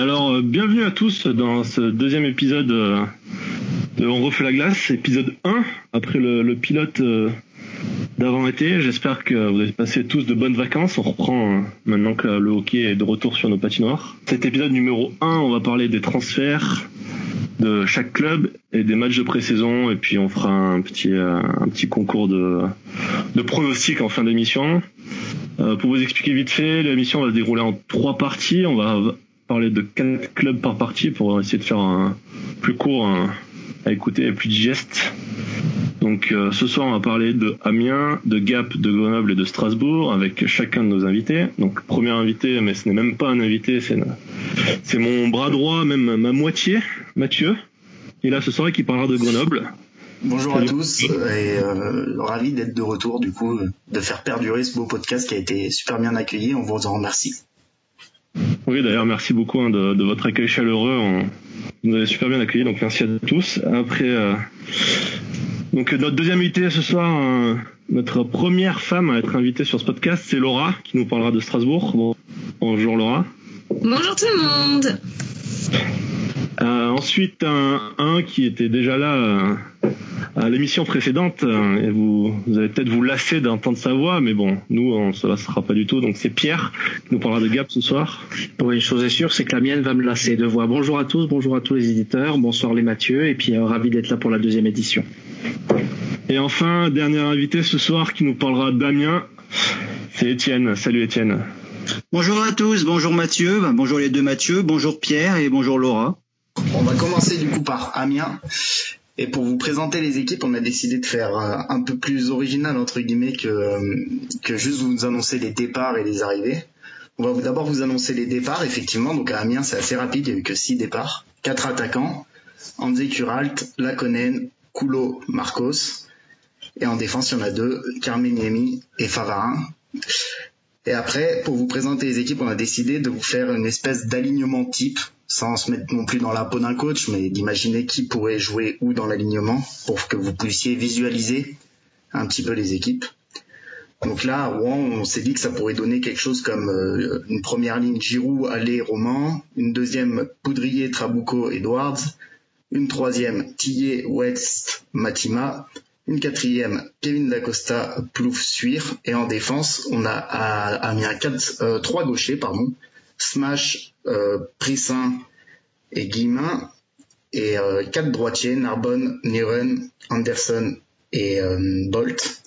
Alors, euh, bienvenue à tous dans ce deuxième épisode euh, de On refait la glace, épisode 1, après le, pilote euh, d'avant-été. J'espère que vous avez passé tous de bonnes vacances. On reprend maintenant que le hockey est de retour sur nos patinoires. Cet épisode numéro 1, on va parler des transferts de chaque club et des matchs de pré-saison et puis on fera un petit un petit concours de de pronostics en fin d'émission. pour vous expliquer vite fait, l'émission va se dérouler en trois parties. On va parler de quatre clubs par partie pour essayer de faire un plus court à écouter et plus digeste. Donc euh, ce soir on va parler de Amiens, de Gap, de Grenoble et de Strasbourg avec chacun de nos invités. Donc premier invité, mais ce n'est même pas un invité, c'est c'est mon bras droit, même ma moitié, Mathieu. Est là ce soir qui parlera de Grenoble. Bonjour à tous et euh, ravi d'être de retour du coup de faire perdurer ce beau podcast qui a été super bien accueilli. On vous en remercie. Oui, d'ailleurs, merci beaucoup hein, de, votre accueil chaleureux. On, vous avez super bien accueilli, donc merci à tous. Après, euh, donc notre deuxième invité ce soir, euh, notre première femme à être invitée sur ce podcast, c'est Laura, qui nous parlera de Strasbourg. bonjour Laura. Bonjour tout le monde. Euh, ensuite, un, un, qui était déjà là euh, à l'émission précédente, euh, et vous, vous allez peut-être vous lasser d'entendre sa voix, mais bon, nous, on se lassera pas du tout. Donc c'est Pierre qui nous parlera de Gap ce soir. Oui, une chose est sûre, c'est que la mienne va me lasser de voix. Bonjour à tous, bonjour à tous les éditeurs, bonsoir les Mathieu, et puis ravi d'être là pour la deuxième édition. Et enfin, dernier invité ce soir qui nous parlera d'Amiens, c'est Étienne. Salut Étienne. Bonjour à tous, bonjour Mathieu, ben, bonjour les deux Mathieu, bonjour Pierre et bonjour Laura. On va commencer du coup par Amiens. Et pour vous présenter les équipes, on a décidé de faire euh, un peu plus original entre guillemets que, euh, que juste vous annoncer les départs et les arrivées. On va d'abord vous annoncer les départs, effectivement. Donc à Amiens, c'est assez rapide, il n'y a eu que six départs. Quatre attaquants, André Kuralt, Lakonen, Koulo, Marcos. Et en défense, il y en a deux, Carmeniemi et Favarin. Et après, pour vous présenter les équipes, on a décidé de vous faire une espèce d'alignement type sans se mettre non plus dans la peau d'un coach, mais d'imaginer qui pourrait jouer où dans l'alignement pour que vous puissiez visualiser un petit peu les équipes. Donc là, Rouen, on s'est dit que ça pourrait donner quelque chose comme euh, une première ligne Giroud, Allé, Roman, une deuxième Poudrier, Trabucco, Edwards, une troisième Tillet, West, Matima, une quatrième Kevin Dacosta, Plouf, Suir, et en défense, on a, mis un quatre, euh, trois gauchers, pardon, Smash, Prissin et Guillemin, et euh, quatre droitiers, Narbonne, Niren, Anderson et euh, Bolt.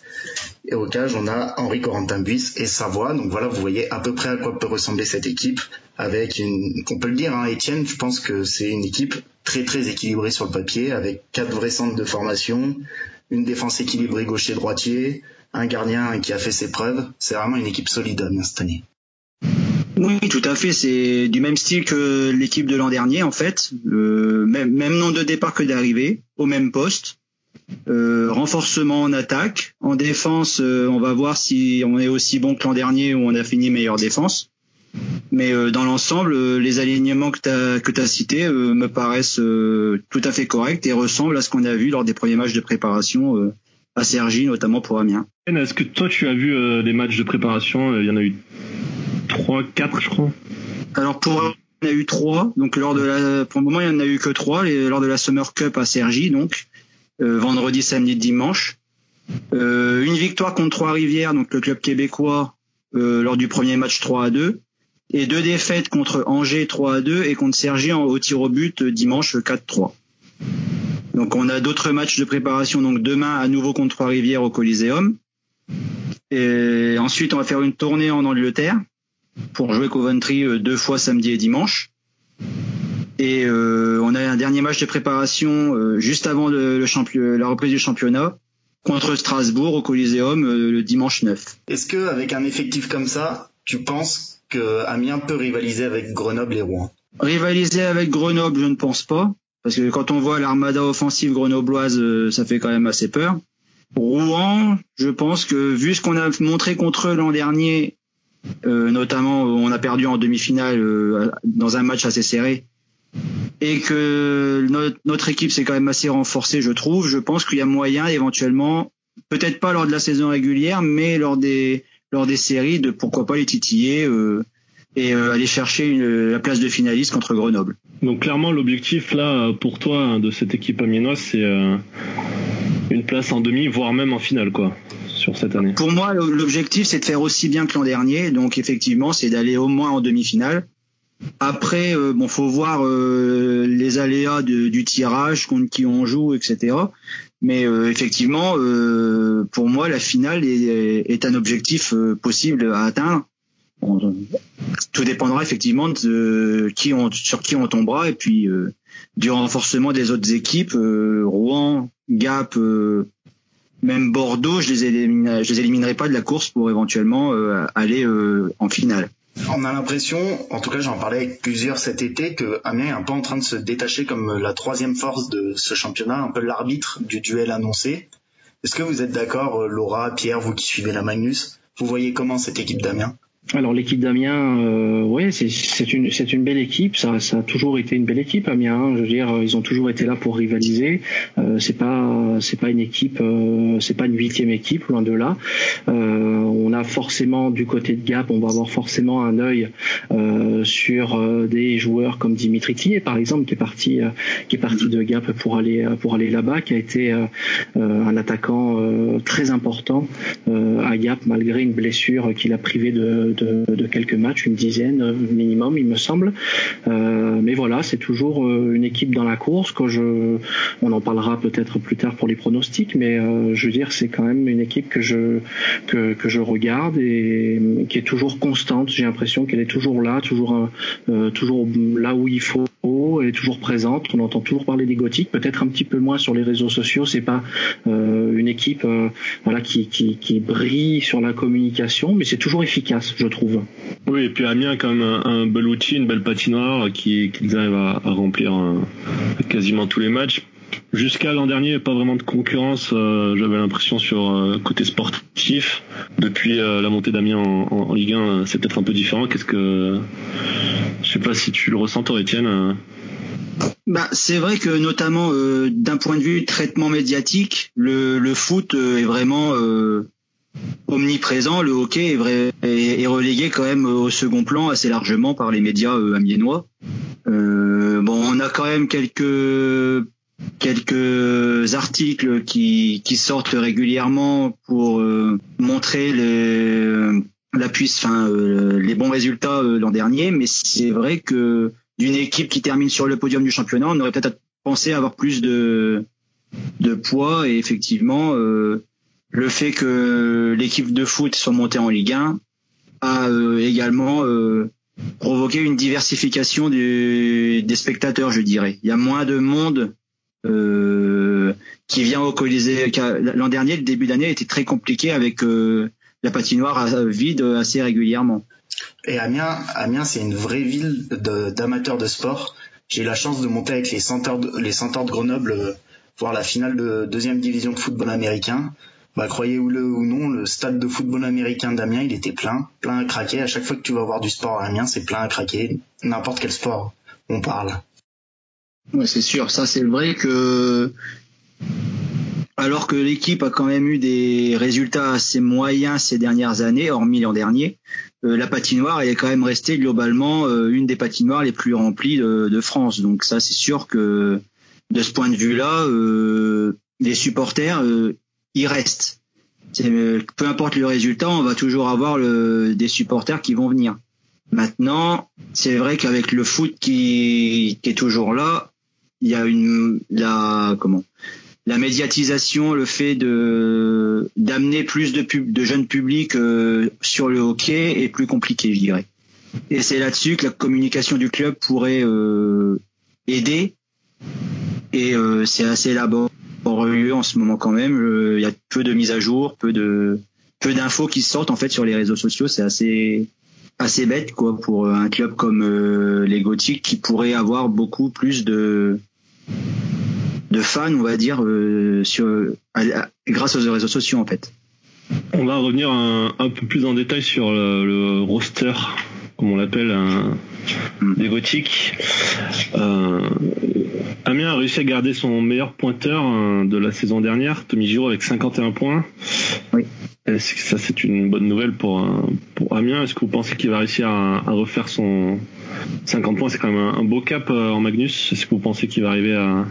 Et au cage, on a Henri Corentin-Buis et Savoie. Donc voilà, vous voyez à peu près à quoi peut ressembler cette équipe. Avec une, on peut le dire, hein, Etienne, je pense que c'est une équipe très très équilibrée sur le papier, avec quatre vrais centres de formation, une défense équilibrée gaucher-droitier, un gardien qui a fait ses preuves. C'est vraiment une équipe solide hein, cette année. Oui, tout à fait. C'est du même style que l'équipe de l'an dernier, en fait. même, même nombre de départ que d'arrivée, au même poste. Euh, renforcement en attaque. En défense, euh, on va voir si on est aussi bon que l'an dernier où on a fini meilleure défense. Mais euh, dans l'ensemble, les alignements que tu as, que as cités me paraissent tout à fait corrects et ressemblent à ce qu'on a vu lors des premiers matchs de préparation à Sergi, notamment pour Amiens. Est-ce que toi tu as vu des matchs de préparation? Il y en a eu 3, 4 je crois. Alors pour il y en a eu trois, donc lors de la, pour le moment il n'y en a eu que trois, lors de la Summer Cup à Sergi, donc euh, vendredi, samedi, dimanche. Euh, une victoire contre Trois-Rivières, donc le club québécois, euh, lors du premier match 3 à 2, et deux défaites contre Angers 3 à 2 et contre Sergi au tir au but dimanche 4-3. Donc on a d'autres matchs de préparation, donc demain à nouveau contre Trois-Rivières au Coliseum. Et ensuite on va faire une tournée en Angleterre pour jouer Coventry euh, deux fois samedi et dimanche. Et euh, on a un dernier match de préparation euh, juste avant le, la reprise du championnat contre Strasbourg au Coliseum le dimanche 9. Est-ce que avec un effectif comme ça, tu penses que Amiens peut rivaliser avec Grenoble et Rouen? Rivaliser avec Grenoble, je ne pense pas, parce que quand on voit l'armada offensive grenobloise, ça fait quand même assez peur. Rouen, je pense que vu ce qu'on a montré contre eux l'an dernier euh, notamment on a perdu en demi-finale euh, dans un match assez serré et que notre, équipe s'est quand même assez renforcée, je trouve. Je pense qu'il y a moyen éventuellement, peut-être pas lors de la saison régulière, mais lors des lors des séries, de pourquoi pas les titiller, euh, et aller chercher la place de finaliste contre Grenoble. Donc clairement l'objectif là pour toi de cette équipe amiénoise c'est une place en demi voire même en finale quoi sur cette année. Pour moi l'objectif c'est de faire aussi bien que l'an dernier donc effectivement c'est d'aller au moins en demi-finale. Après bon faut voir les aléas du tirage contre qui on joue etc. Mais effectivement pour moi la finale est, est un objectif possible à atteindre tout dépendra effectivement de qui on, sur qui on tombera et puis euh, du renforcement des autres équipes. Euh, Rouen, Gap, euh, même Bordeaux, je les, les éliminerai pas de la course pour éventuellement aller en finale. On a l'impression, en tout cas j'en parlais avec plusieurs cet été, que Amiens est un peu en train de se détacher comme la troisième force de ce championnat, un peu l'arbitre du duel annoncé. Est-ce que vous êtes d'accord, Laura, Pierre, vous qui suivez la Magnus Vous voyez comment cette équipe d'Amiens? Alors l'équipe d'Amiens, euh, ouais, c'est une belle équipe. Ça, a toujours été une belle équipe Amiens. Hein. Je veux dire, ils ont toujours été là pour rivaliser. Euh, c'est pas une équipe, euh, c'est pas une huitième équipe loin de là. Euh, on a forcément du côté de Gap, on va avoir forcément un œil euh, sur des joueurs comme Dimitri Tillet par exemple, qui est parti qui de Gap pour aller pour aller là-bas, qui a été un attaquant très important à Gap malgré une blessure qu'il a privé de de, quelques matchs, une dizaine euh, minimum, il me semble. Euh, mais voilà, c'est toujours euh, une équipe dans la course. Que je, on en parlera peut-être plus tard pour les pronostics, mais je veux dire, c'est quand même une équipe que je que, que je regarde et qui est toujours constante. J'ai l'impression qu'elle est toujours là, toujours toujours là où il faut elle est toujours présente. On entend toujours parler des gothiques, peut-être un petit peu moins sur les réseaux sociaux. C'est pas une équipe voilà qui, qui, qui brille sur la communication, mais c'est toujours efficace je trouve. Oui, et puis Amiens quand même un, bel outil, une belle patinoire qui qu'ils arrivent à, remplir euh, quasiment tous les matchs. Jusqu'à l'an dernier, pas vraiment de concurrence. Euh, j'avais l'impression sur euh, côté sportif. Depuis la montée d'Amiens en, Ligue 1, c'est peut-être un peu différent. Qu'est-ce que je sais pas si tu le ressens, toi, Étienne. Bah, c'est vrai que notamment d'un point de vue traitement médiatique, le, foot est vraiment omniprésent, le hockey est, est, relégué quand même au second plan assez largement par les médias euh, amiénois. Euh, bon, on a quand même quelques quelques articles qui, sortent régulièrement pour euh, montrer euh, les bons résultats l'an dernier, mais c'est vrai que d'une équipe qui termine sur le podium du championnat, on aurait peut-être pensé avoir plus de poids et effectivement le fait que l'équipe de foot soit montée en Ligue 1 a euh, également euh, provoqué une diversification des spectateurs, je dirais. Il y a moins de monde euh, qui vient au Colisée. L'an dernier, le début d'année était très compliqué avec la patinoire vide assez régulièrement. Et Amiens, Amiens, c'est une vraie ville d'amateurs de, sport. J'ai eu la chance de monter avec les Centaures de, les Centaures de Grenoble voir la finale de deuxième division de football américain bah, croyez-le ou non, le stade de football américain d'Amiens, il était plein, plein à craquer. À chaque fois que tu vas voir du sport à Amiens, c'est plein à craquer. N'importe quel sport, on parle. Ouais, c'est sûr. Ça, c'est vrai que alors que l'équipe a quand même eu des résultats assez moyens ces dernières années, hormis l'an dernier, euh, la patinoire elle est quand même restée globalement euh, une des patinoires les plus remplies de, France. Donc ça, c'est sûr que de ce point de vue-là, euh, les supporters, il reste. Peu importe le résultat, on va toujours avoir le, des supporters qui vont venir. Maintenant, c'est vrai qu'avec le foot qui, qui, est toujours là, il y a une la comment? La médiatisation, le fait de d'amener plus de, jeunes publics euh, sur le hockey est plus compliqué, je dirais. Et c'est là-dessus que la communication du club pourrait euh, aider. Et euh, c'est assez laborieux en ce moment quand même. Il y a peu de mises à jour, peu de peu d'infos qui sortent en fait sur les réseaux sociaux. C'est assez assez bête quoi pour un club comme les Gothiques qui pourrait avoir beaucoup plus de de fans, on va dire, euh, grâce aux réseaux sociaux en fait. On va revenir un, peu plus en détail sur le roster comme on l'appelle, des gothiques. Euh, Amiens a réussi à garder son meilleur pointeur hein, de la saison dernière, Tommy Giraud avec 51 points. est-ce que ça c'est une bonne nouvelle pour, pour Amiens? Est-ce que vous pensez qu'il va réussir à, refaire son 50 points? C'est quand même un, beau cap en Magnus. Est-ce que vous pensez qu'il va arriver à,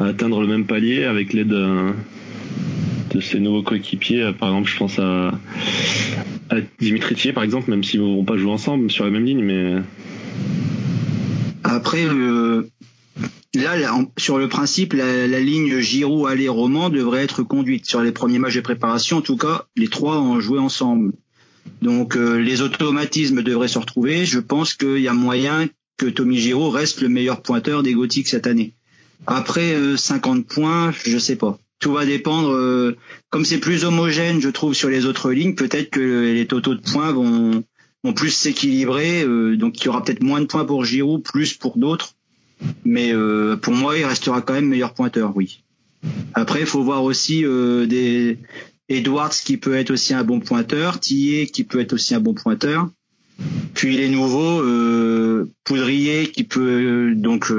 atteindre le même palier avec l'aide de ses nouveaux coéquipiers Par exemple, je pense à, Dimitri par exemple, même s'ils ne vont pas jouer ensemble sur la même ligne, mais après, là, sur le principe, la, ligne Giroud aller Roman devrait être conduite sur les premiers matchs de préparation. En tout cas, les trois ont joué ensemble. Donc euh, les automatismes devraient se retrouver. Je pense qu'il y a moyen que Tommy Giroud reste le meilleur pointeur des Gothiques cette année. Après 50 euh, points, je sais pas. Tout va dépendre. Euh, comme c'est plus homogène, je trouve, sur les autres lignes, peut-être que les totaux de points vont, plus s'équilibrer. Euh, donc il y aura peut-être moins de points pour Giroud, plus pour d'autres. Mais euh, pour moi, il restera quand même meilleur pointeur, oui. Après, il faut voir aussi des Edwards qui peut être aussi un bon pointeur, Tillet qui peut être aussi un bon pointeur. Puis les nouveaux, Poudrier qui peut donc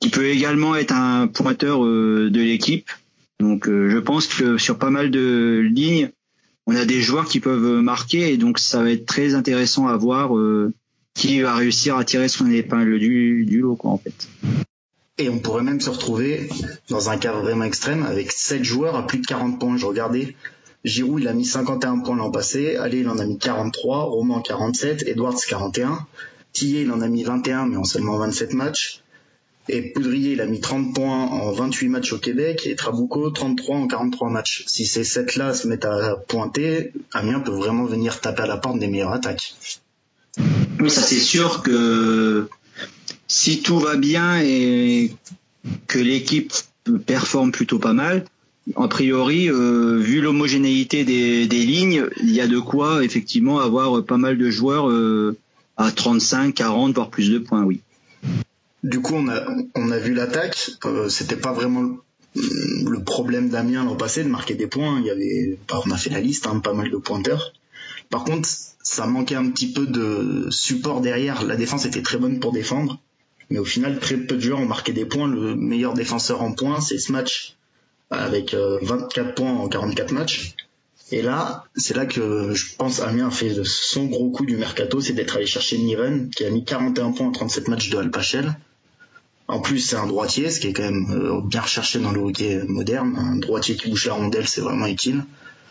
qui peut également être un pointeur de l'équipe. Donc je pense que sur pas mal de lignes, on a des joueurs qui peuvent marquer et donc ça va être très intéressant à voir euh, qui va réussir à tirer son épingle du, du lot quoi en fait. Et on pourrait même se retrouver dans un cas vraiment extrême avec 7 joueurs à plus de 40 points. Je regardais, Giroud il a mis 51 points l'an passé, Allez il en a mis 43, Roman 47, Edwards 41, Tillet il en a mis 21 mais en seulement 27 matchs. Et Poudrier, il a mis 30 points en 28 matchs au Québec et Trabuco 33 en 43 matchs. Si ces sept-là se mettent à pointer, Amiens peut vraiment venir taper à la porte des meilleures attaques. Oui, ça c'est sûr que si tout va bien et que l'équipe performe plutôt pas mal, a priori, euh, vu l'homogénéité des, lignes, il y a de quoi effectivement avoir pas mal de joueurs euh, à 35, 40, voire plus de points, oui. Du coup, on a, vu l'attaque. Euh, c'était pas vraiment le, problème d'Amiens l'an passé de marquer des points. Il y avait, on a fait la liste, pas mal de pointeurs. Par contre, ça manquait un petit peu de support derrière. La défense était très bonne pour défendre, mais au final, très peu de joueurs ont marqué des points. Le meilleur défenseur en points, c'est ce match avec 24 euh, points en 44 matchs. Et là, c'est là que je pense Amiens a fait son gros coup du mercato, c'est d'être allé chercher Niven, qui a mis 41 points en 37 matchs de Alpachel. En plus, c'est un droitier, ce qui est quand même euh, bien recherché dans le hockey moderne. Un droitier qui bouge la rondelle, c'est vraiment utile.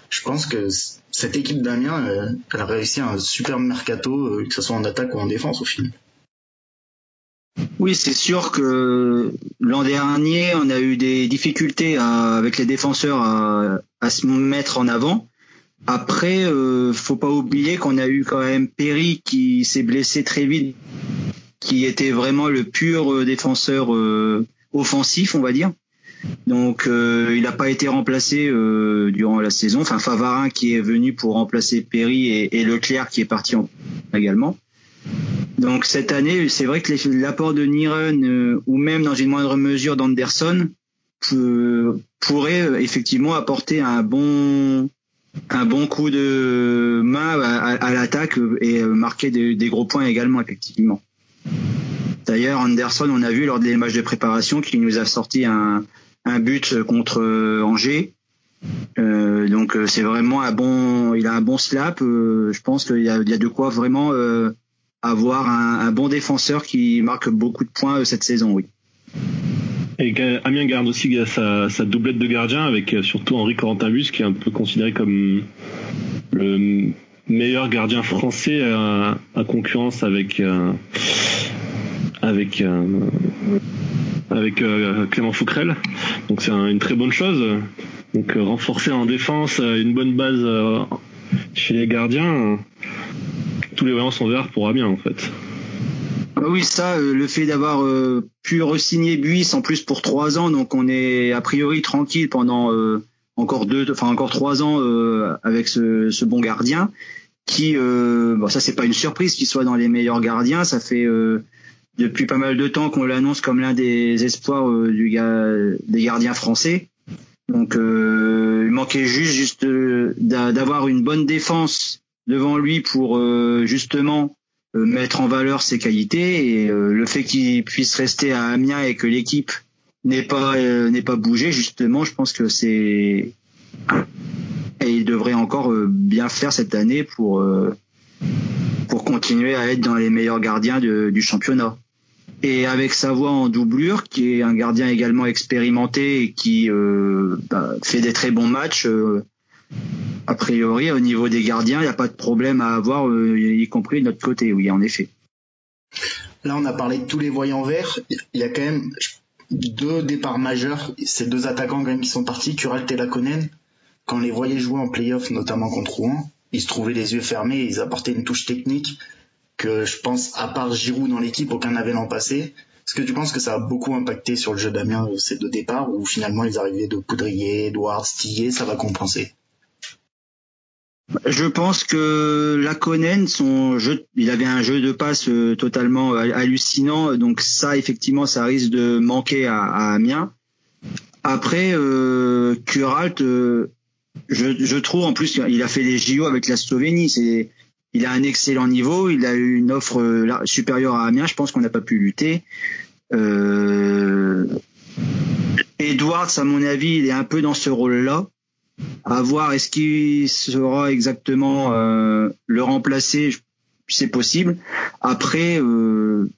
Je pense que cette équipe d'Amiens, euh, elle a réussi un super mercato, euh, que ce soit en attaque ou en défense au final. Oui, c'est sûr que l'an dernier, on a eu des difficultés avec les défenseurs à, se mettre en avant. Après, euh, faut pas oublier qu'on a eu quand même Perry qui s'est blessé très vite qui était vraiment le pur euh, défenseur euh, offensif, on va dire. Donc euh, il n'a pas été remplacé durant la saison. Enfin Favarin qui est venu pour remplacer Perry et, Leclerc qui est parti en, également. Donc cette année, c'est vrai que l'apport de Niren ou même dans une moindre mesure d'Anderson pourrait effectivement apporter un bon un bon coup de main à, l'attaque et marquer des, gros points également effectivement. D'ailleurs, Anderson, on a vu lors des matchs de préparation qu'il nous a sorti un, but contre euh, Angers. Euh, donc euh, c'est vraiment un bon, il a un bon slap. je pense qu'il y a, de quoi vraiment avoir un, bon défenseur qui marque beaucoup de points cette saison, oui. Et Amiens garde aussi sa, doublette de gardien avec surtout Henri Corentin-Bus qui est un peu considéré comme le meilleur gardien français à, concurrence avec avec euh, avec euh, Clément Fouquerel. Donc c'est une très bonne chose. Donc euh, renforcer en défense, une bonne base chez les gardiens, tous les voyants sont verts pour Amiens en fait. Ah oui, ça, le fait d'avoir pu resigner Buis en plus pour trois ans, donc on est a priori tranquille pendant encore deux, enfin encore trois ans avec ce, bon gardien. Qui, bon, ça c'est pas une surprise qu'il soit dans les meilleurs gardiens. Ça fait depuis pas mal de temps qu'on l'annonce comme l'un des espoirs euh, du des gardiens français. Donc euh, il manquait juste, juste euh, d'avoir une bonne défense devant lui pour justement mettre en valeur ses qualités et le fait qu'il puisse rester à Amiens et que l'équipe n'ait pas n'ait pas bougé justement, je pense que c'est et devrait encore bien faire cette année pour pour continuer à être dans les meilleurs gardiens du championnat. Et avec sa voix en doublure, qui est un gardien également expérimenté et qui bah, fait des très bons matchs, a priori, au niveau des gardiens, il n'y a pas de problème à avoir, euh, y compris de notre côté, oui, en effet. Là, on a parlé de tous les voyants verts. Il y a quand même deux départs majeurs. Ces deux attaquants quand même qui sont partis, Kuralt et Lakonen. Quand on les voyait jouer en playoff, notamment contre Rouen, ils se trouvaient les yeux fermés, ils apportaient une touche technique que je pense, à part Giroud dans l'équipe, aucun n'avait l'an passé. Est-ce que tu penses que ça a beaucoup impacté sur le jeu d'Amiens ces deux départs ou finalement ils arrivaient de Poudrier, Edouard, Stillet, ça va compenser? Je pense que Lakonen, son jeu, il avait un jeu de passe euh, totalement euh, hallucinant, donc ça effectivement, ça risque de manquer à, Amiens. Après, euh, Kuralt, euh, je, je, trouve en plus, il a fait les JO avec la Slovénie. C'est, il a un excellent niveau, il a eu une offre supérieure à Amiens. Je pense qu'on n'a pas pu lutter. Euh, Edwards, à mon avis, il est un peu dans ce rôle-là à voir est-ce qu'il sera exactement euh, le remplacer? C'est possible après euh,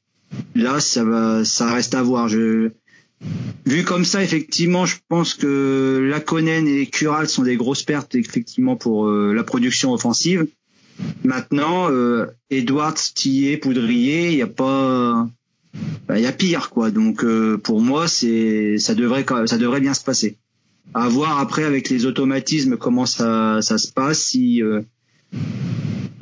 là ça va ça reste à voir je vu comme ça effectivement je pense que Lakonen et Cural sont des grosses pertes effectivement pour euh, la production offensive. Maintenant euh, Edouard Tillet Poudrier il y a pas bah, il y a pire quoi. Donc pour moi c'est ça devrait ça devrait bien se passer. À voir après avec les automatismes comment ça, ça se passe, si euh,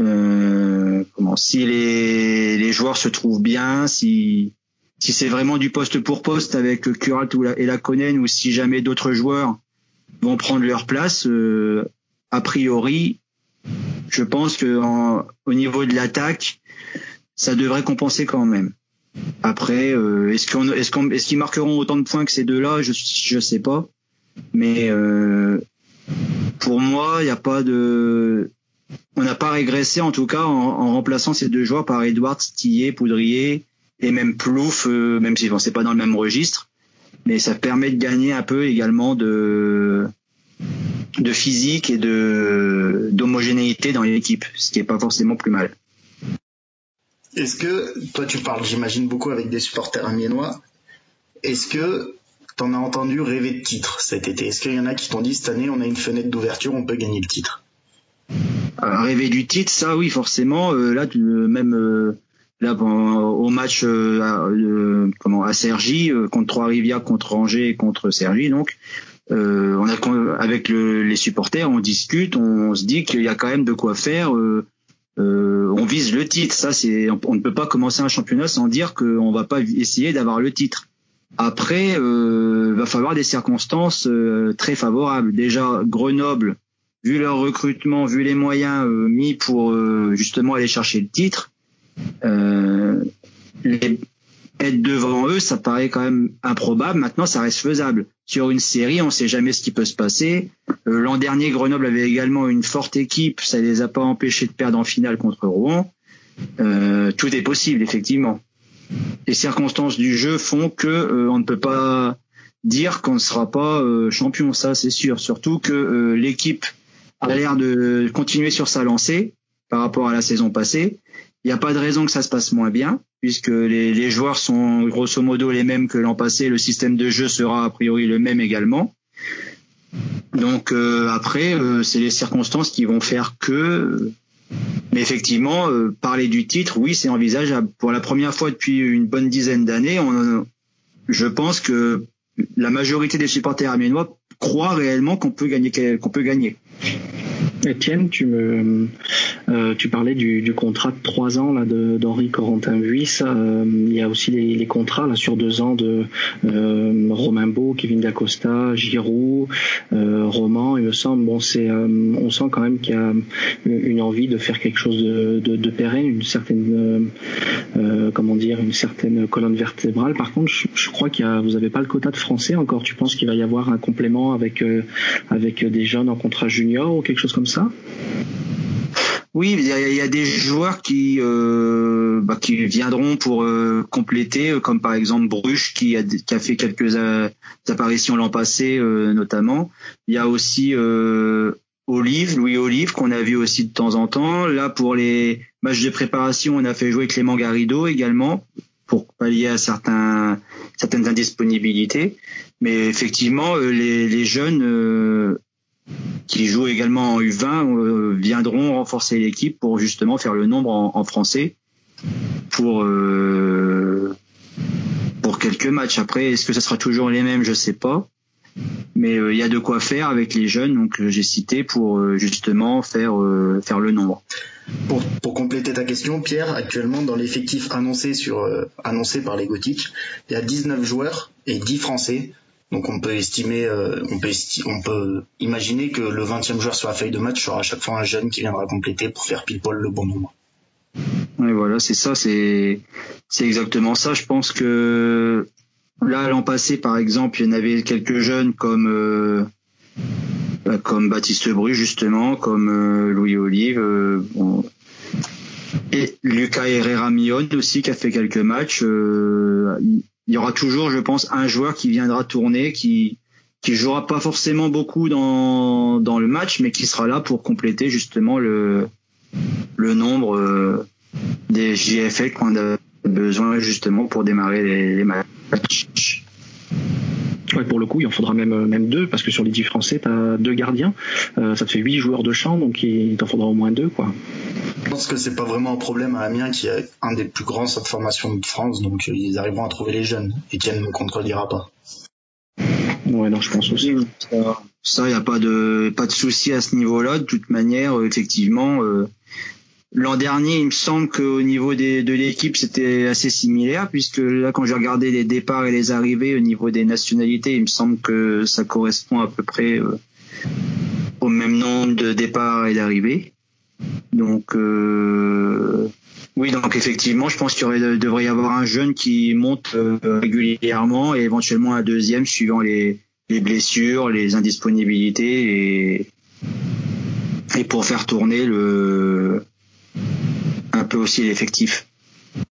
euh, comment si les, les joueurs se trouvent bien, si si c'est vraiment du poste pour poste avec Kurat et la Conen ou si jamais d'autres joueurs vont prendre leur place, euh, a priori, je pense que au niveau de l'attaque, ça devrait compenser quand même. Après, euh, est-ce qu'on est-ce qu'on est-ce qu'ils marqueront autant de points que ces deux-là? Je je sais pas. Mais euh, pour moi, il n'y a pas de, on n'a pas régressé en tout cas en, remplaçant ces deux joueurs par Edouard Tillet, Poudrier et même Plouf, euh, même si bon, c'est pas dans le même registre, mais ça permet de gagner un peu également de de physique et de d'homogénéité dans l'équipe, ce qui est pas forcément plus mal. Est-ce que toi tu parles, j'imagine beaucoup avec des supporters amiénois. Est-ce que t'en as entendu rêver de titre cet été? Est-ce qu'il y en a qui t'ont dit cette année on a une fenêtre d'ouverture, on peut gagner le titre? Rêver du titre, ça oui forcément. Euh, là, même euh, là au match euh, comment à Sergi contre Trois-Rivières, contre Angers, contre Sergi donc. on a avec les supporters, on discute, on, se dit qu'il y a quand même de quoi faire. on vise le titre, ça c'est, on, ne peut pas commencer un championnat sans dire qu'on va pas essayer d'avoir le titre. Après, euh, va falloir des circonstances euh, très favorables. Déjà, Grenoble, vu leur recrutement, vu les moyens euh, mis pour euh, justement aller chercher le titre, les, être devant eux, ça paraît quand même improbable. Maintenant, ça reste faisable. Sur une série, on ne sait jamais ce qui peut se passer. L'an dernier, Grenoble avait également une forte équipe. Ça les a pas empêchés de perdre en finale contre Rouen. tout est possible, effectivement les circonstances du jeu font que euh, on ne peut pas dire qu'on ne sera pas euh, champion, ça c'est sûr. Surtout que euh, l'équipe a l'air de continuer sur sa lancée par rapport à la saison passée. Il n'y a pas de raison que ça se passe moins bien, puisque les, joueurs sont grosso modo les mêmes que l'an passé. Le système de jeu sera a priori le même également. Donc après, c'est les circonstances qui vont faire que mais effectivement, euh, parler du titre, oui, c'est envisageable. Pour la première fois depuis une bonne dizaine d'années, je pense que la majorité des supporters arménois croient réellement qu'on peut gagner, qu'on peut gagner. Etienne, tu euh, parlais du, contrat de trois ans là d'Henri Corentin Vuis. Euh, il y a aussi les, contrats là sur deux ans de euh, Romain Beau, Kevin Dacosta, Giroud, Roman. Il me semble. On sent quand même qu'il y a une envie de faire quelque chose de, pérenne, une certaine, comment dire, une certaine colonne vertébrale. Par contre, je, crois qu'il y a, vous avez pas le quota de français encore. Tu penses qu'il va y avoir un complément avec avec des jeunes en contrat junior ou quelque chose comme ça? Oui, il y, a, des joueurs qui euh, bah, viendront pour euh, compléter, euh, comme par exemple Bruche qui a, fait quelques apparitions l'an passé notamment. Il y a aussi Olive, Louis Olive, qu'on a vu aussi de temps en temps. Là, pour les matchs de préparation, on a fait jouer Clément Garrido également pour pallier à certaines indisponibilités. Mais effectivement, les, jeunes qui jouent également en U20 euh, viendront renforcer l'équipe pour justement faire le nombre en, français pour pour quelques matchs. Après, est-ce que ça sera toujours les mêmes? Je sais pas mais euh, il y a de quoi faire avec les jeunes donc euh, j'ai cité pour euh, justement faire le nombre. Pour, compléter ta question, Pierre, actuellement dans l'effectif annoncé par les Gothiques, il y a 19 joueurs et 10 Français. Donc on peut estimer, on peut on peut imaginer que le 20e joueur sur la feuille de match sera à chaque fois un jeune qui viendra compléter pour faire pile poil le bon nombre. Oui, voilà, c'est ça, c'est exactement ça. Je pense que Là, l'an passé, par exemple, il y en avait quelques jeunes comme euh, bah, comme Baptiste Bru justement, comme euh, Louis Olive, euh, et Lucas Herrera Millon aussi qui a fait quelques matchs. il y aura toujours, je pense, un joueur qui viendra tourner, qui qui jouera pas forcément beaucoup dans dans le match, mais qui sera là pour compléter justement le le nombre des JFL qu'on a besoin justement pour démarrer les, les matchs. Ouais, pour le coup, il en faudra même, même deux, parce que sur les 10 Français, tu as deux gardiens. Euh, ça te fait 8 joueurs de champ, donc il t'en faudra au moins deux. Quoi. Je pense que c'est pas vraiment un problème à Amiens, qui est un des plus grands centres de formation de France, donc euh, ils arriveront à trouver les jeunes. Etienne ne me contredira pas. Ouais, non, je pense aussi. Ça, il n'y a pas de, pas de souci à ce niveau-là. De toute manière, effectivement, euh, L'an dernier, il me semble qu'au niveau des, de l'équipe, c'était assez similaire, puisque là, quand j'ai regardé les départs et les arrivées au niveau des nationalités, il me semble que ça correspond à peu près euh, au même nombre de départs et d'arrivées. Donc, euh, oui, donc effectivement, je pense qu'il devrait y avoir un jeune qui monte euh, régulièrement et éventuellement un deuxième suivant les, les blessures, les indisponibilités et, et pour faire tourner le peu aussi l'effectif.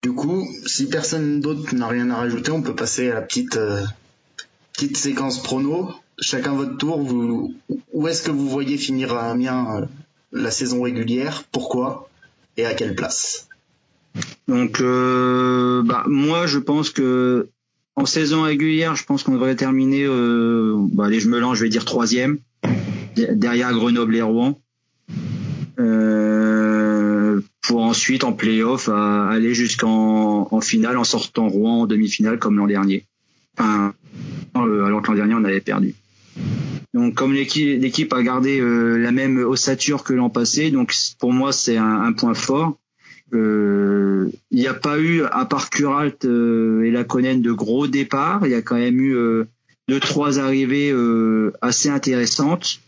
Du coup, si personne d'autre n'a rien à rajouter, on peut passer à la petite euh, petite séquence prono. Chacun votre tour. Vous, où est-ce que vous voyez finir à Amiens euh, la saison régulière? Pourquoi? Et à quelle place? Donc, euh, bah, moi, je pense que en saison régulière, je pense qu'on devrait terminer. bah, allez, je me lance, je vais dire troisième, derrière Grenoble et Rouen. Euh, pour ensuite en playoff aller jusqu'en en finale en sortant Rouen en demi-finale comme l'an dernier. Enfin, euh, alors que l'an dernier on avait perdu. Donc comme l'équipe a gardé euh, la même ossature que l'an passé, donc pour moi c'est un, point fort. Euh, il n'y a pas eu, à part Kuralt et la Conen, de gros départs. Il y a quand même eu deux trois arrivées assez intéressantes.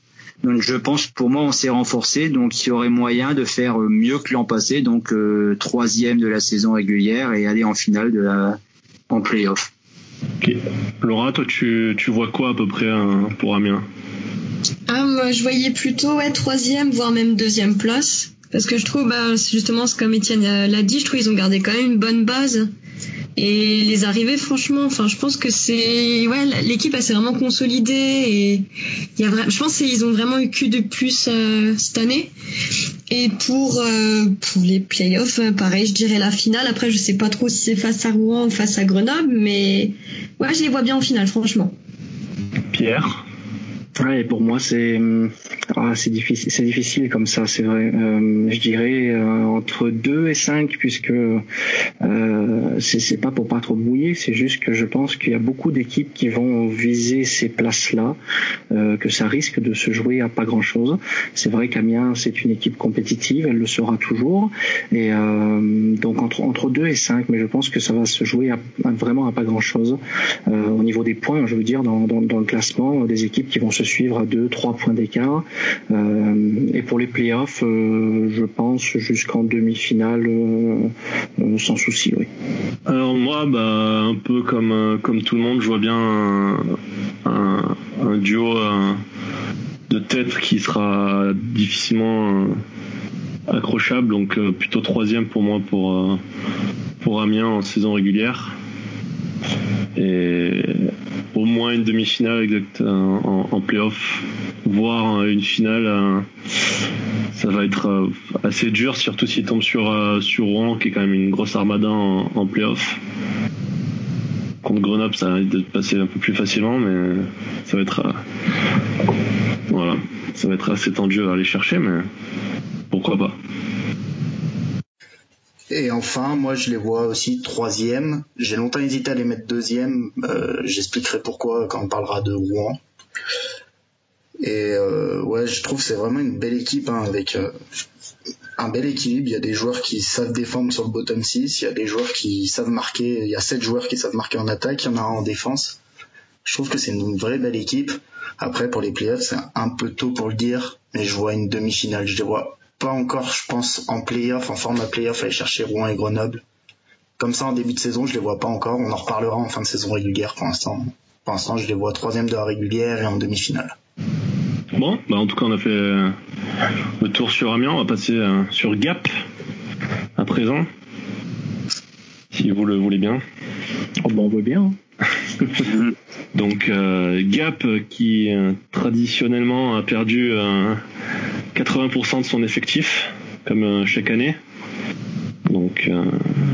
Donc je pense pour moi on s'est renforcé, donc il y aurait moyen de faire mieux que l'an passé, donc euh, troisième de la saison régulière et aller en finale de la en playoff. Laura, toi tu, tu vois quoi à peu près hein, pour Amiens? Ah, moi, je voyais plutôt ouais, troisième, voire même deuxième place. Parce que je trouve, bah, justement, comme Étienne l'a dit, je trouve qu'ils ont gardé quand même une bonne base. Et les arrivées, franchement, enfin, je pense que c'est, ouais, l'équipe s'est vraiment consolidée et il y a je pense qu'ils ont vraiment eu que de plus euh, cette année. Et pour euh, pour les playoffs, euh, pareil, je dirais la finale. Après, je sais pas trop si c'est face à Rouen ou face à Grenoble, mais ouais, je les vois bien en finale, franchement. Pierre? Ouais, pour moi, c'est ah, c'est difficile, comme ça, c'est vrai. Euh, je dirais euh, entre 2 et 5 puisque euh, c'est pas pour pas trop bouiller, c'est juste que je pense qu'il y a beaucoup d'équipes qui vont viser ces places-là, euh, que ça risque de se jouer à pas grand-chose. C'est vrai qu'Amiens c'est une équipe compétitive, elle le sera toujours, et euh, donc entre entre 2 et 5, mais je pense que ça va se jouer vraiment à pas grand-chose au niveau des points. Je veux dire dans, dans, dans le classement des équipes qui vont se suivre à 2, 3 points d'écart. Euh, et pour les playoffs, euh, je pense jusqu'en demi-finale euh, sans souci, oui. Alors moi, bah, un peu comme comme tout le monde, je vois bien un, un, duo de tête qui sera difficilement accrochable, donc plutôt troisième pour moi pour pour Amiens en saison régulière. Et au moins une demi-finale exact en, playoff, voire une finale. ça va être assez dur, surtout s'il tombe sur sur Rouen, qui est quand même une grosse armada en, playoff. Contre Grenoble, ça va de passer un peu plus facilement, mais ça va être voilà, ça va être assez tendu à aller chercher, mais pourquoi pas. Et enfin, moi je les vois aussi troisième. J'ai longtemps hésité à les mettre deuxième. Euh, j'expliquerai pourquoi quand on parlera de Rouen. Et euh, ouais, je trouve c'est vraiment une belle équipe hein, avec euh, un bel équilibre. Il y a des joueurs qui savent défendre sur le bottom 6, il y a des joueurs qui savent marquer. Il y a sept joueurs qui savent marquer en attaque, il y en a un en défense. Je trouve que c'est une vraie belle équipe. Après, pour les playoffs, c'est un peu tôt pour le dire, mais je vois une demi-finale. Je les vois pas encore, je pense, en playoff, en format playoff, aller chercher Rouen et Grenoble. Comme ça, en début de saison, je les vois pas encore. On en reparlera en fin de saison régulière pour l'instant. Pour l'instant, je les vois troisième de la régulière et en demi-finale. Bon, bah en tout cas, on a fait euh, le tour sur Amiens. On va passer euh, sur Gap à présent. Si vous le voulez bien. Oh, bah, on veut bien. Donc euh, Gap qui traditionnellement a perdu 80% de son effectif, comme euh, chaque année. Donc, euh,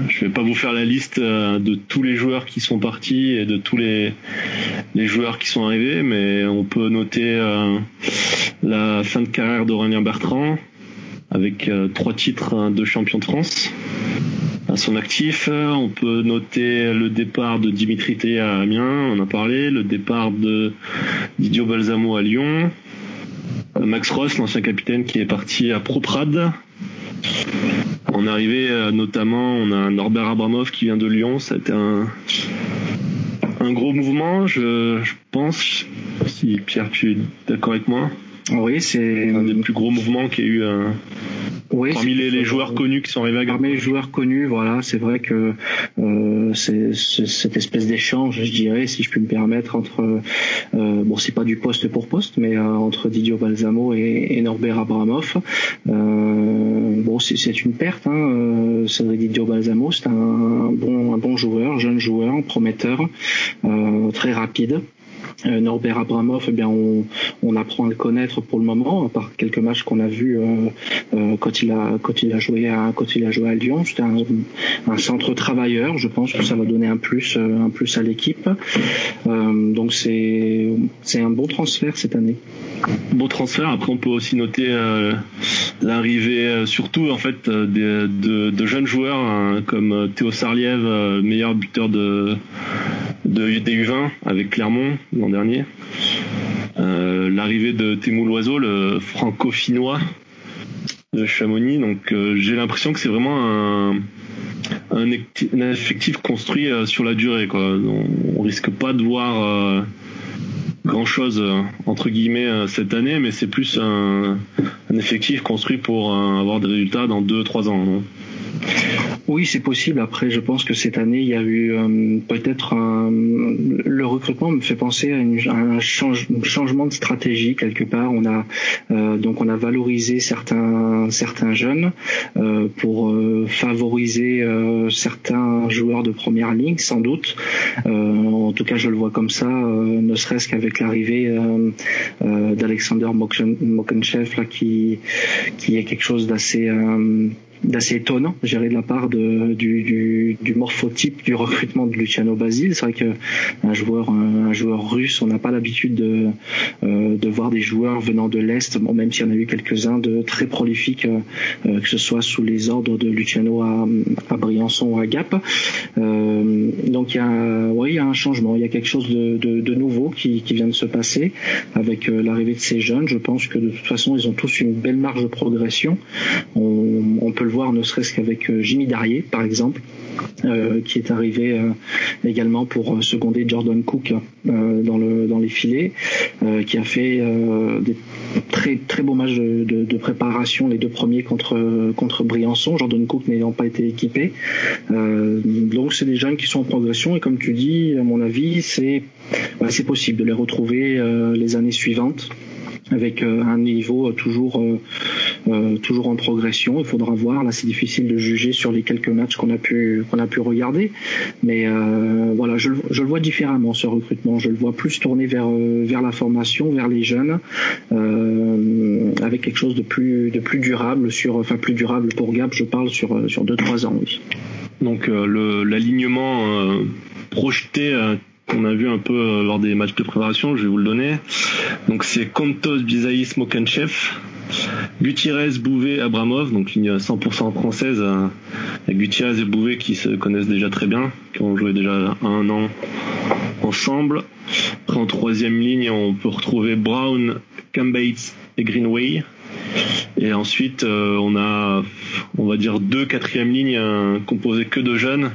je vais pas vous faire la liste euh, de tous les joueurs qui sont partis et de tous les, les joueurs qui sont arrivés, mais on peut noter la fin de carrière d'Aurélien Bertrand avec trois titres de champion de France à son actif. On peut noter le départ de Dimitri T à Amiens, on a parlé, le départ de Didio Balsamo à Lyon, Max Ross, l'ancien capitaine, qui est parti à Proprad. En arrivée, euh, notamment, on a Norbert Abramov qui vient de Lyon. Été un, un gros mouvement, je, je pense. Si Pierre, tu es d'accord avec moi Oui, c'est un des plus gros mouvements qu'il y a eu. Euh, oui, Parmi les, les, joueurs connus qui sont arrivés à Parmi les joueurs connus, voilà, c'est vrai que euh, c'est cette espèce d'échange, je dirais, si je puis me permettre, entre euh, bon, c'est pas du poste pour poste, mais euh, entre Didio Balsamo et, et Norbert Abramov. Euh, bon, c'est une perte. Hein, euh, Cédric Didio Balsamo, c'est un bon, un bon joueur, jeune joueur, prometteur, euh, très rapide. Euh, Norbert Abramov, eh bien, on, apprend à le connaître pour le moment, à part quelques matchs qu'on a vus euh, euh, quand il a joué à Lyon. C'était un, centre travailleur. Je pense que ça va donner un plus plus à l'équipe. donc c'est un bon transfert cette année. Bon transfert. Après, on peut aussi noter l'arrivée, surtout en fait, de jeunes joueurs hein, comme Théo Sarliev, meilleur buteur de de, des U20 avec Clermont dernier. Euh, l'arrivée de Témou Loiseau, le franco-finnois de Chamonix. Donc euh, j'ai l'impression que c'est vraiment un, un, effectif construit euh, sur la durée. Quoi. On, on risque pas de voir grand chose entre guillemets cette année, mais c'est plus un, effectif construit pour avoir des résultats dans 2-3 ans. Oui, c'est possible. Après, je pense que cette année, il y a eu euh, peut-être le recrutement me fait penser à, un changement de stratégie quelque part. On a euh, donc on a valorisé certains jeunes euh, pour euh, favoriser euh, certains joueurs de première ligne, sans doute. en tout cas, je le vois comme ça, ne serait-ce qu'avec l'arrivée d'Alexander Mokenchev là qui qui est quelque chose d'assez d'assez étonnant, géré de la part de, du, du, du, morphotype du recrutement de Luciano Basile. C'est vrai qu'un joueur, un, joueur russe, on n'a pas l'habitude de, euh, de voir des joueurs venant de l'Est, bon, même s'il y en a eu quelques-uns de très prolifiques, euh, que ce soit sous les ordres de Luciano à, à Briançon ou à Gap. Euh, donc il y, a, ouais, il y a un changement, il y a quelque chose de, de, de nouveau qui, qui, vient de se passer avec euh, l'arrivée de ces jeunes. Je pense que de toute façon, ils ont tous une belle marge de progression. On, on peut le voir ne serait-ce qu'avec euh, Jimmy Darrier, par exemple, euh, qui est arrivé euh, également pour seconder Jordan Cook dans, le, dans les filets, qui a fait des très très beaux matchs de, préparation, les deux premiers contre Briançon, Jordan Cook n'ayant pas été équipé. donc c'est des jeunes qui sont en progression et comme tu dis, à mon avis, c'est bah, c'est possible de les retrouver les années suivantes. Avec un niveau toujours toujours en progression. Il faudra voir. Là, c'est difficile de juger sur les quelques matchs qu'on a pu qu'on a pu regarder, mais voilà, je, je, le vois différemment ce recrutement. Je le vois plus tourné vers vers la formation, vers les jeunes, avec quelque chose de plus de plus durable sur enfin plus durable pour Gap. Je parle sur sur deux trois ans. Oui. Donc l'alignement projeté qu'on a vu un peu euh, lors des matchs de préparation, je vais vous le donner. Donc c'est Contos, Bizaïs, Mokanchev, Gutiérrez, Bouvet, Abramov, donc ligne 100% française, euh, Gutiérrez et Bouvet qui se connaissent déjà très bien, qui ont joué déjà un an ensemble. Après en troisième ligne, on peut retrouver Brown, Cambates et Greenway. Et ensuite, euh, on a, on va dire, deux quatrièmes lignes euh, composées que de jeunes.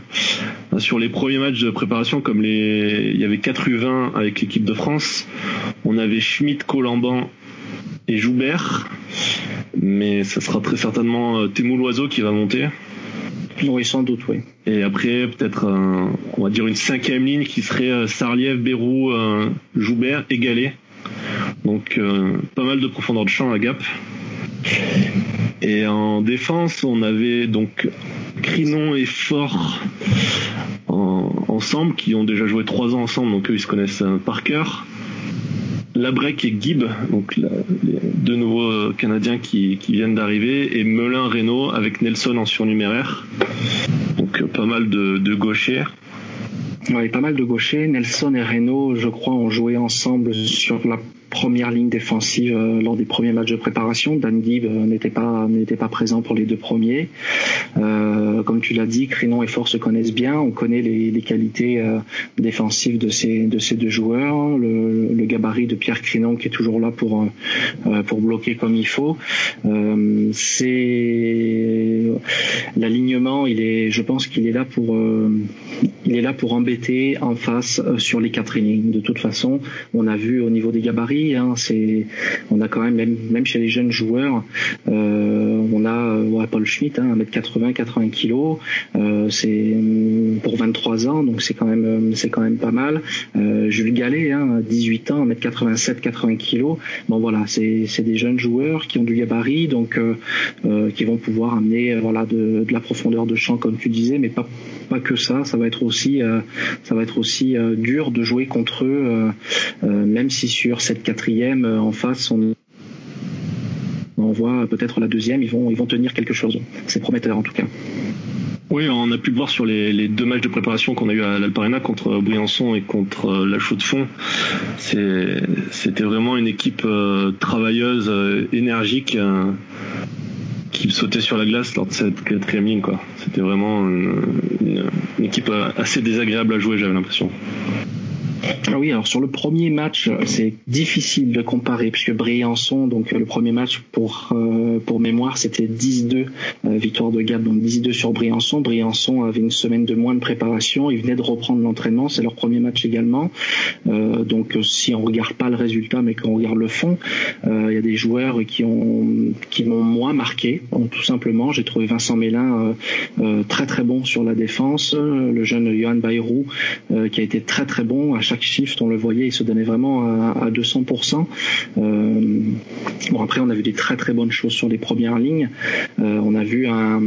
Sur les premiers matchs de préparation, comme les, il y avait 4 U20 avec l'équipe de France, on avait Schmidt, Colomban et Joubert. Mais ça sera très certainement euh, Témou Loiseau qui va monter. Oui, sans doute, oui. Et après, peut-être, on va dire une cinquième ligne qui serait Sarliev, Bérou, Joubert égalé. Donc, pas mal de profondeur de champ à Gap. Et en défense, on avait donc Crinon et Fort ensemble, qui ont déjà joué trois ans ensemble, donc eux ils se connaissent euh, par cœur. Labrec et Gibb, donc les deux nouveaux Canadiens qui, viennent d'arriver, et Melun Renault avec Nelson en surnuméraire. Donc pas mal de, de gauchers. Oui, pas mal de gauchers. Nelson et Renault, je crois, ont joué ensemble sur la première ligne défensive euh, lors des premiers matchs de préparation. Dan Gibb euh, n'était pas n'était pas présent pour les deux premiers. Euh, comme tu l'as dit, Crinon et Fort se connaissent bien. On connaît les, les qualités euh, défensives de ces de ces deux joueurs. Le, le, gabarit de Pierre Crinon qui est toujours là pour euh, pour bloquer comme il faut. C'est l'alignement. Il est, je pense qu'il est là pour il est là pour embêter en face sur les quatre lignes. De toute façon, on a vu au niveau des gabarits Hein, on a quand même, même, chez les jeunes joueurs, euh, on a ouais, Paul Schmitt, hein, 1m80, 80 kg, euh, c'est pour 23 ans, donc c'est quand même, c'est quand même pas mal. Euh, Jules Gallet, hein, 18 ans, 1m87, 80 kg. Bon voilà, c'est, c'est des jeunes joueurs qui ont du gabarit, donc euh, euh, qui vont pouvoir amener voilà de, de la profondeur de champ comme tu disais, mais pas pas que ça, ça va être aussi, ça va être aussi dur de jouer contre eux, même si sur cette quatrième euh, en face, on, on voit peut-être la deuxième, ils vont, ils vont tenir quelque chose. C'est prometteur en tout cas. Oui, on a pu le voir sur les, deux matchs de préparation qu'on a eu à l'Alparena contre Briançon et contre euh, la Chaux de Fonds. C'était vraiment une équipe euh, travailleuse, énergique, qui sautait sur la glace lors de cette quatrième ligne. C'était vraiment une, équipe assez désagréable à jouer, j'avais l'impression. Ah oui, alors sur le premier match, c'est difficile de comparer puisque Briançon, donc le premier match pour euh, pour mémoire, c'était 10-2 euh, victoire de Gap, donc 10-2 sur Briançon. Briançon avait une semaine de moins de préparation, ils venaient de reprendre l'entraînement, c'est leur premier match également. Euh, donc si on regarde pas le résultat, mais qu'on regarde le fond, il y a des joueurs qui ont qui m'ont moins marqué, tout simplement. J'ai trouvé Vincent Mélin très très bon sur la défense, le jeune Johan Bayrou qui a été très très bon à chaque shift, on le voyait, il se donnait vraiment à, 200%. Euh, bon, après, on a vu des très très bonnes choses sur les premières lignes. Euh, on a vu un,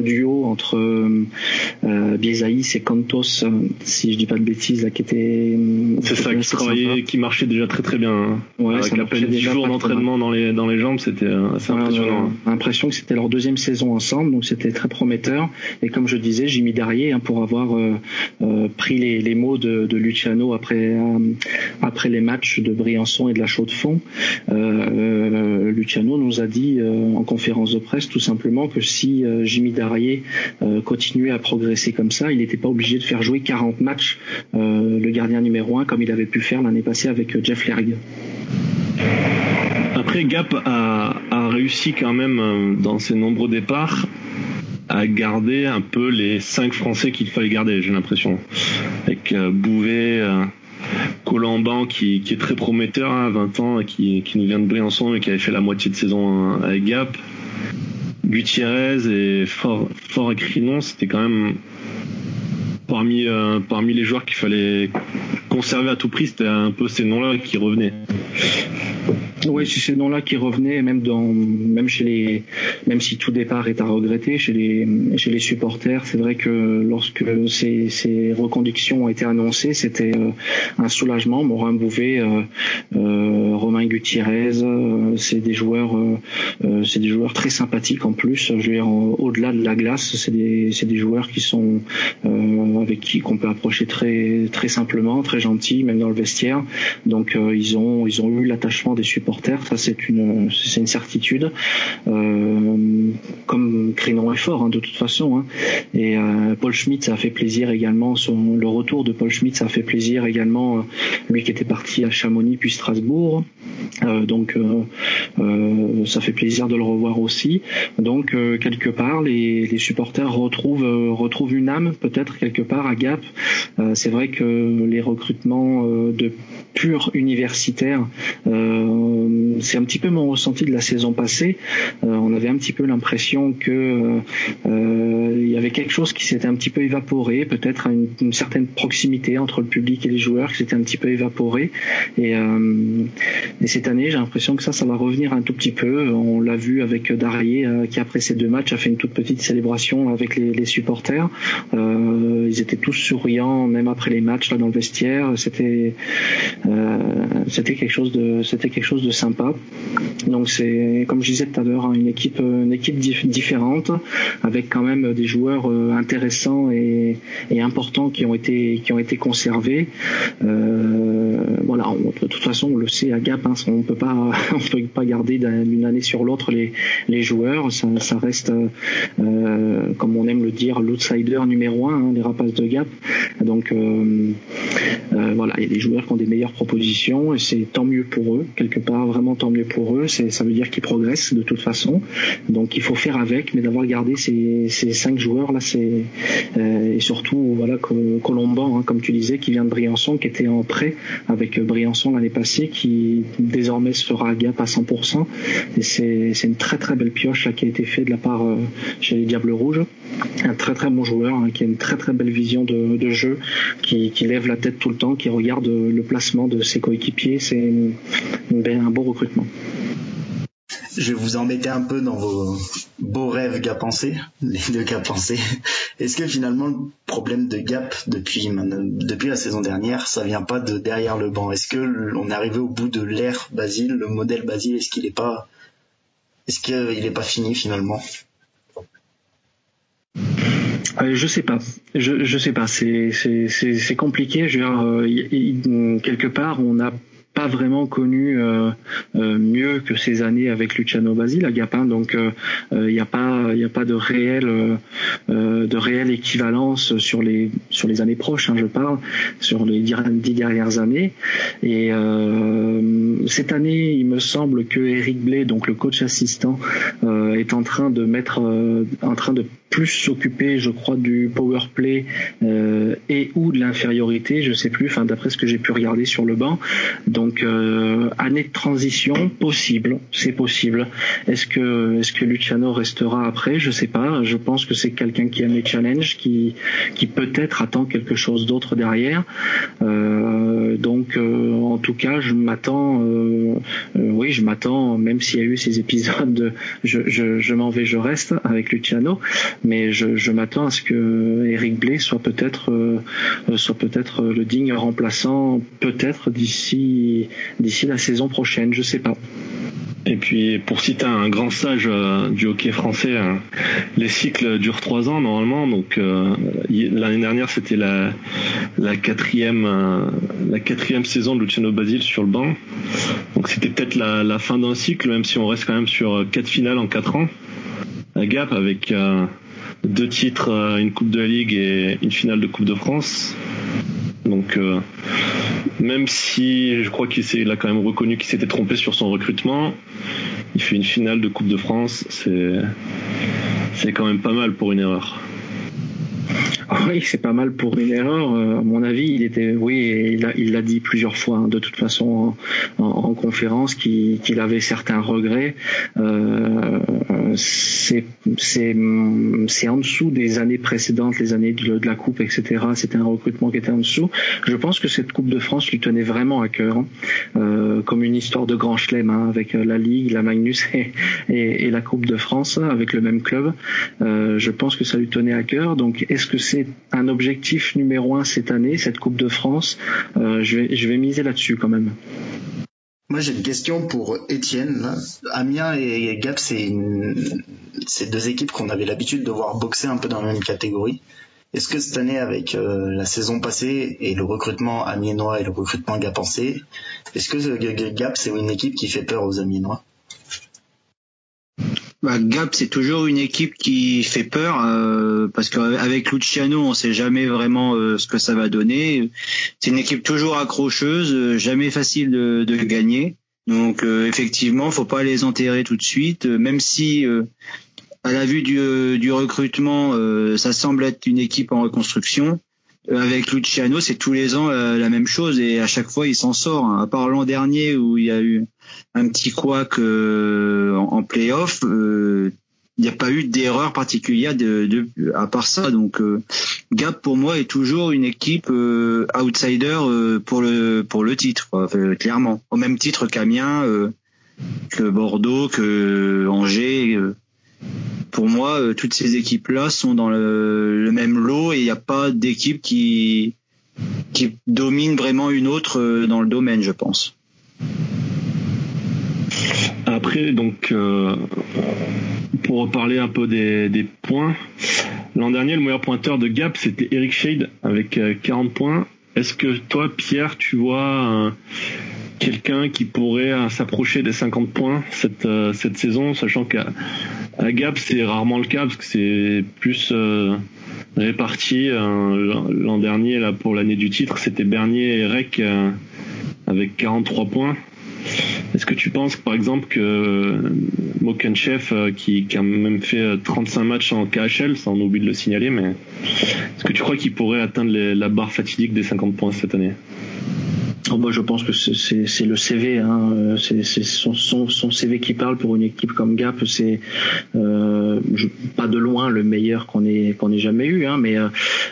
duo entre euh, Biesaïs et Cantos, si je dis pas de bêtises, là, qui était. C'est ça, qui travaillait, qui marchait déjà très très bien. Hein. Ouais, Avec à peine 10 jours d'entraînement dans les, dans les jambes, c'était assez impressionnant. On a l'impression que c'était leur deuxième saison ensemble, donc c'était très prometteur. Et comme je disais, j'ai mis derrière hein, pour avoir pris les, les mots de, de Euh, après les matchs de Briançon et de la Chaux-de-Fonds, euh, euh, Luciano nous a dit en conférence de presse tout simplement que si Jimmy Darrier continuait à progresser comme ça, il n'était pas obligé de faire jouer 40 matchs le gardien numéro 1 comme il avait pu faire l'année passée avec Jeff Lergue. Après, Gap a, réussi quand même dans ses nombreux départs à garder un peu les cinq Français qu'il fallait garder, j'ai l'impression. Avec euh, Bouvet, euh, Colomban qui, est très prometteur à hein, 20 ans qui, qui nous vient de Briançon et qui avait fait la moitié de saison avec Gap. Gutiérrez et Fort, Fort et Crinon, c'était quand même parmi, euh, parmi les joueurs qu'il fallait conserver à tout prix, c'était un peu ces noms-là qui revenaient. Oui, c'est ces noms-là qui revenaient, même dans, même chez les, même si tout départ est à regretter chez les, chez les supporters. C'est vrai que lorsque ces, ces reconductions ont été annoncées, c'était euh, un soulagement. Morin Bouvet, euh, euh, Romain Gutiérrez, c'est des joueurs, c'est des joueurs très sympathiques en plus. Je veux dire, au-delà de la glace, c'est des, c'est des joueurs qui sont avec qui qu'on peut approcher très, très simplement, très gentils, même dans le vestiaire. Donc ils ont, ils ont eu l'attachement des supporters ça c'est une, certitude. Euh, comme Crénon est fort hein, de toute façon. Hein. Et euh, Paul Schmidt, ça a fait plaisir également. Le retour de Paul Schmidt, ça a fait plaisir également. Euh, lui qui était parti à Chamonix puis Strasbourg. donc ça fait plaisir de le revoir aussi. Donc quelque part, les, supporters retrouvent une âme peut-être quelque part à Gap. c'est vrai que les recrutements de purs universitaires euh, c'est un petit peu mon ressenti de la saison passée. Euh, on avait un petit peu l'impression que euh, il y avait quelque chose qui s'était un petit peu évaporé, peut-être une, certaine proximité entre le public et les joueurs qui s'était un petit peu évaporé. Et, et cette année, j'ai l'impression que ça, ça va revenir un tout petit peu. On l'a vu avec Darier qui après ces deux matchs a fait une toute petite célébration avec les, les supporters. ils étaient tous souriants, même après les matchs là dans le vestiaire. C'était c'était quelque chose de c'était quelque chose de sympa. Donc c'est comme je disais tout à l'heure, hein, une équipe une équipe différente avec quand même des joueurs euh, intéressants et, et importants qui ont été qui ont été conservés. Euh, voilà, de toute façon on le sait à Gap, hein, on peut pas on peut pas garder d'une année sur l'autre les les joueurs. Ça, reste euh, comme on aime le dire l'outsider numéro un, hein, les rapaces de Gap. Donc euh, euh, voilà, il y a des joueurs qui ont des meilleures propositions et c'est tant mieux pour eux quelque part vraiment tant mieux pour eux. C'est, ça veut dire qu'ils progressent de toute façon. Donc il faut faire avec, mais d'avoir gardé ces, cinq joueurs là, c'est euh, et surtout voilà Colomban, hein, comme tu disais, qui vient de Briançon, qui était en prêt avec Briançon l'année passée, qui désormais se fera à Gap à 100%. Et c'est, c'est une très très belle pioche qui a été faite de la part euh, chez les Diables Rouges. Un très très bon joueur hein, qui a une très très belle vision de, jeu, qui, lève la tête tout le temps, qui regarde le placement de ses coéquipiers. C'est un beau recrutement. Je vais vous embêter un peu dans vos beaux rêves Gap pensés, les deux Gap pensés. Est-ce que finalement le problème de Gap depuis depuis la saison dernière, ça vient pas de derrière le banc? Est-ce que on est arrivé au bout de l'ère Basile, le modèle Basile Est-ce qu'il est pas est-ce qu'il pas fini finalement? Euh, je sais pas. Je je sais pas. C'est c'est c'est compliqué. Je veux dire, euh, quelque part, on a pas vraiment connu euh, euh, mieux que ces années avec Luciano Basile à Gapin donc il euh, n'y a pas il a pas de réelle de réelle équivalence sur les sur les années proches hein, je parle sur les dix dernières années et cette année il me semble que Eric Blay donc le coach assistant est en train de mettre en train de plus s'occuper, je crois, du power play euh, et ou de l'infériorité, je sais plus, enfin d'après ce que j'ai pu regarder sur le banc. Donc euh, année de transition possible, c'est possible. Est-ce que est-ce que Luciano restera après? Je sais pas. Je pense que c'est quelqu'un qui aime les challenges, qui qui peut-être attend quelque chose d'autre derrière. Euh, donc en tout cas, je m'attends, oui, je m'attends, même s'il y a eu ces épisodes de je, je m'en vais, je reste avec Luciano mais je, m'attends à ce que Eric Blais soit peut-être euh, soit peut-être le digne remplaçant peut-être d'ici d'ici la saison prochaine, je sais pas. Et puis, pour citer un grand sage euh, du hockey français, hein, les cycles durent trois ans normalement. Donc, euh, l'année dernière, c'était la, la quatrième, la quatrième saison de Luciano Basile sur le banc. Donc, c'était peut-être la, la, fin d'un cycle, même si on reste quand même sur quatre finales en quatre ans. À Gap avec deux titres, euh, une Coupe de la Ligue et une finale de Coupe de France. Donc euh, même si je crois qu'il a quand même reconnu qu'il s'était trompé sur son recrutement, il fait une finale de Coupe de France, c'est c'est quand même pas mal pour une erreur. Oui, c'est pas mal pour une erreur. Euh, à mon avis, il était, oui, il l'a dit plusieurs fois, hein, de toute façon, en, conférence, qu'il avait certains regrets. Euh, c'est en dessous des années précédentes, les années de, la Coupe, etc. C'était un recrutement qui était en dessous. Je pense que cette Coupe de France lui tenait vraiment à cœur, hein. euh, comme une histoire de grand chelem, hein, avec la Ligue, la Magnus et, la Coupe de France, avec le même club. Je pense que ça lui tenait à cœur. Donc, est-ce que un objectif numéro un cette année, cette Coupe de France euh, je, vais, miser là-dessus quand même. Moi, j'ai une question pour Étienne. Amiens et Gap, c'est deux équipes qu'on avait l'habitude de voir boxer un peu dans la même catégorie. Est-ce que cette année, avec euh, la saison passée et le recrutement amiénois et le recrutement gapancé, est-ce que Gap, c'est une équipe qui fait peur aux amiénois? Bah, Gap, c'est toujours une équipe qui fait peur euh, parce qu'avec Luciano, on sait jamais vraiment euh, ce que ça va donner. C'est une équipe toujours accrocheuse, euh, jamais facile de, de gagner. Donc effectivement, faut pas les enterrer tout de suite, même si à la vue du, du recrutement, ça semble être une équipe en reconstruction. Avec Luciano, c'est tous les ans la même chose et à chaque fois il s'en sort. Hein. À part l'an dernier où il y a eu un petit couac euh, en, playoff. Euh, il n'y a pas eu d'erreur particulière de, à part ça. Donc euh, Gap pour moi est toujours une équipe outsider pour le pour le titre, clairement. Au même titre qu'Amiens, que Bordeaux, que Angers. pour moi, toutes ces équipes-là sont dans le, même lot et il n'y a pas d'équipe qui qui domine vraiment une autre dans le domaine, je pense. Donc, euh, pour reparler un peu des, points, l'an dernier, le meilleur pointeur de Gap, c'était Eric Shade avec 40 euh, points. Est-ce que toi, Pierre, tu vois quelqu'un qui pourrait euh, s'approcher des 50 points cette, saison, sachant qu'à Gap, c'est rarement le cas, parce que c'est plus réparti. L'an dernier, là, pour l'année du titre, c'était Bernier et Rec avec 43 points. Est-ce que tu penses, par exemple, que euh, Mokenchef, euh, qui, a même fait 35 euh, matchs en KHL, ça on oublie de le signaler, mais est-ce que tu crois qu'il pourrait atteindre la barre fatidique des 50 points cette année? Oh, bah, je pense que c'est le CV, hein. c'est son, CV qui parle pour une équipe comme Gap. C'est euh, pas de loin le meilleur qu'on ait jamais eu, hein, mais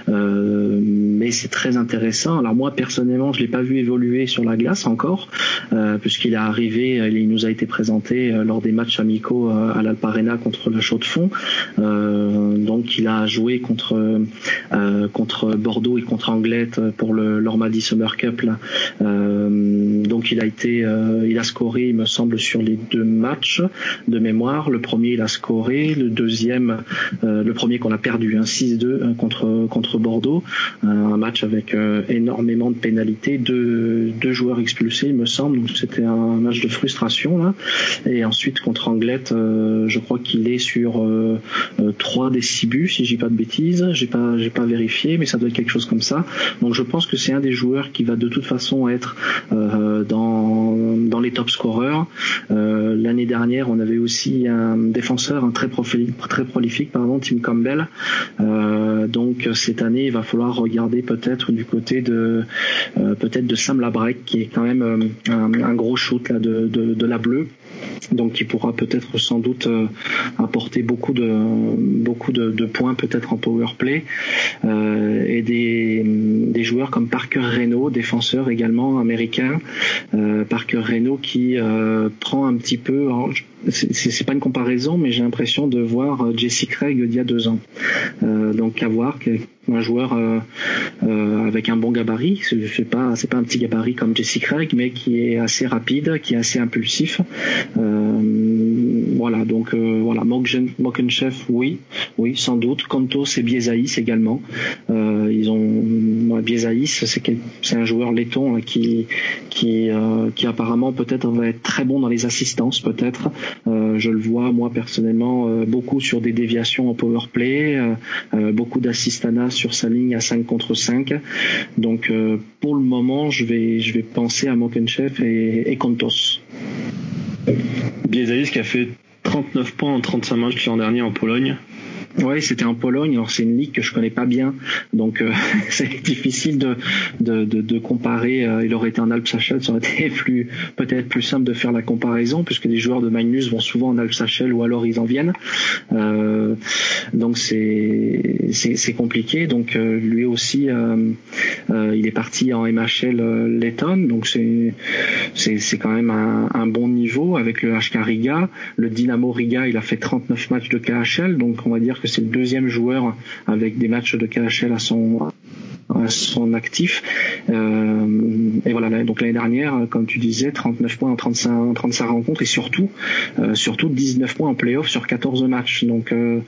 euh, mais c'est très intéressant. Alors moi personnellement, je l'ai pas vu évoluer sur la glace encore, euh, puisqu'il est arrivé, il nous a été présenté euh, lors des matchs amicaux euh, à l'Alparena contre le Chaux de Fonds. Euh, donc il a joué contre contre Bordeaux et contre Anglette pour le l'Ormadi Summer Cup là. Euh, donc il a été, euh, il a scoré, il me semble, sur les deux matchs de mémoire. Le premier, il a scoré. Le deuxième, euh, le premier qu'on a perdu, un 6-2 contre contre Bordeaux, un match avec énormément de pénalités, deux, deux joueurs expulsés, il me semble. Donc c'était un match de frustration là. Et ensuite contre Anglette, je crois qu'il est sur trois des six buts, si j'ai pas de bêtises. J'ai pas j'ai pas vérifié, mais ça doit être quelque chose comme ça. Donc je pense que c'est un des joueurs qui va de toute façon être euh, dans, les top scorers. Euh, l'année dernière, on avait aussi un défenseur un très, prolifique, très prolifique, pardon, Tim Campbell. Euh, donc cette année, il va falloir regarder peut-être du côté de peut-être de Sam Labrec, qui est quand même un, gros shoot de, de la bleue donc qui pourra peut-être sans doute euh, apporter beaucoup de beaucoup de, points peut-être en power play euh, et des, des joueurs comme Parker Reno, défenseur également américain, euh, Parker Reno qui prend un petit peu, c'est pas une comparaison, mais j'ai l'impression de voir Jesse Craig d'il y a deux ans. donc à voir un joueur euh, euh, avec un bon gabarit. C'est pas pas un petit gabarit comme Jesse Craig, mais qui est assez rapide, qui est assez impulsif. Euh, voilà, donc euh, voilà, oui, oui, sans doute. Kantos et Biesaïs également. Euh, ils ont Biesaïs, c'est un joueur laiton hein, qui euh, qui apparemment peut-être va être très bon dans les assistances, peut-être. Je le vois moi personnellement beaucoup sur des déviations en power play, beaucoup d'assistanat sur sa ligne à 5 contre 5. Donc pour le moment, je vais je vais penser à Mokenchef et, et. Biesaïs qui a fait 39 points en 35 matchs l'an dernier en Pologne. Oui, c'était en Pologne. Alors c'est une ligue que je connais pas bien, donc euh, c'est difficile de, de, de, de comparer. Euh, il aurait été en Alpes-Sachel, ça aurait été plus peut-être plus simple de faire la comparaison, puisque les joueurs de Magnus vont souvent en Alpes-Sachel ou alors ils en viennent. Euh, donc c'est c'est compliqué. Donc euh, lui aussi, il est parti en MHL Letton, donc c'est c'est quand même un, un, bon niveau avec le HK Riga. Le Dynamo Riga, il a fait 39 matchs de KHL, donc on va dire que c'est le deuxième joueur avec des matchs de KHL à son son actif. Euh, et voilà, donc l'année dernière, comme tu disais, 39 points en 35, 35 rencontres et surtout, euh, surtout 19 points en playoff sur 14 matchs. Donc euh,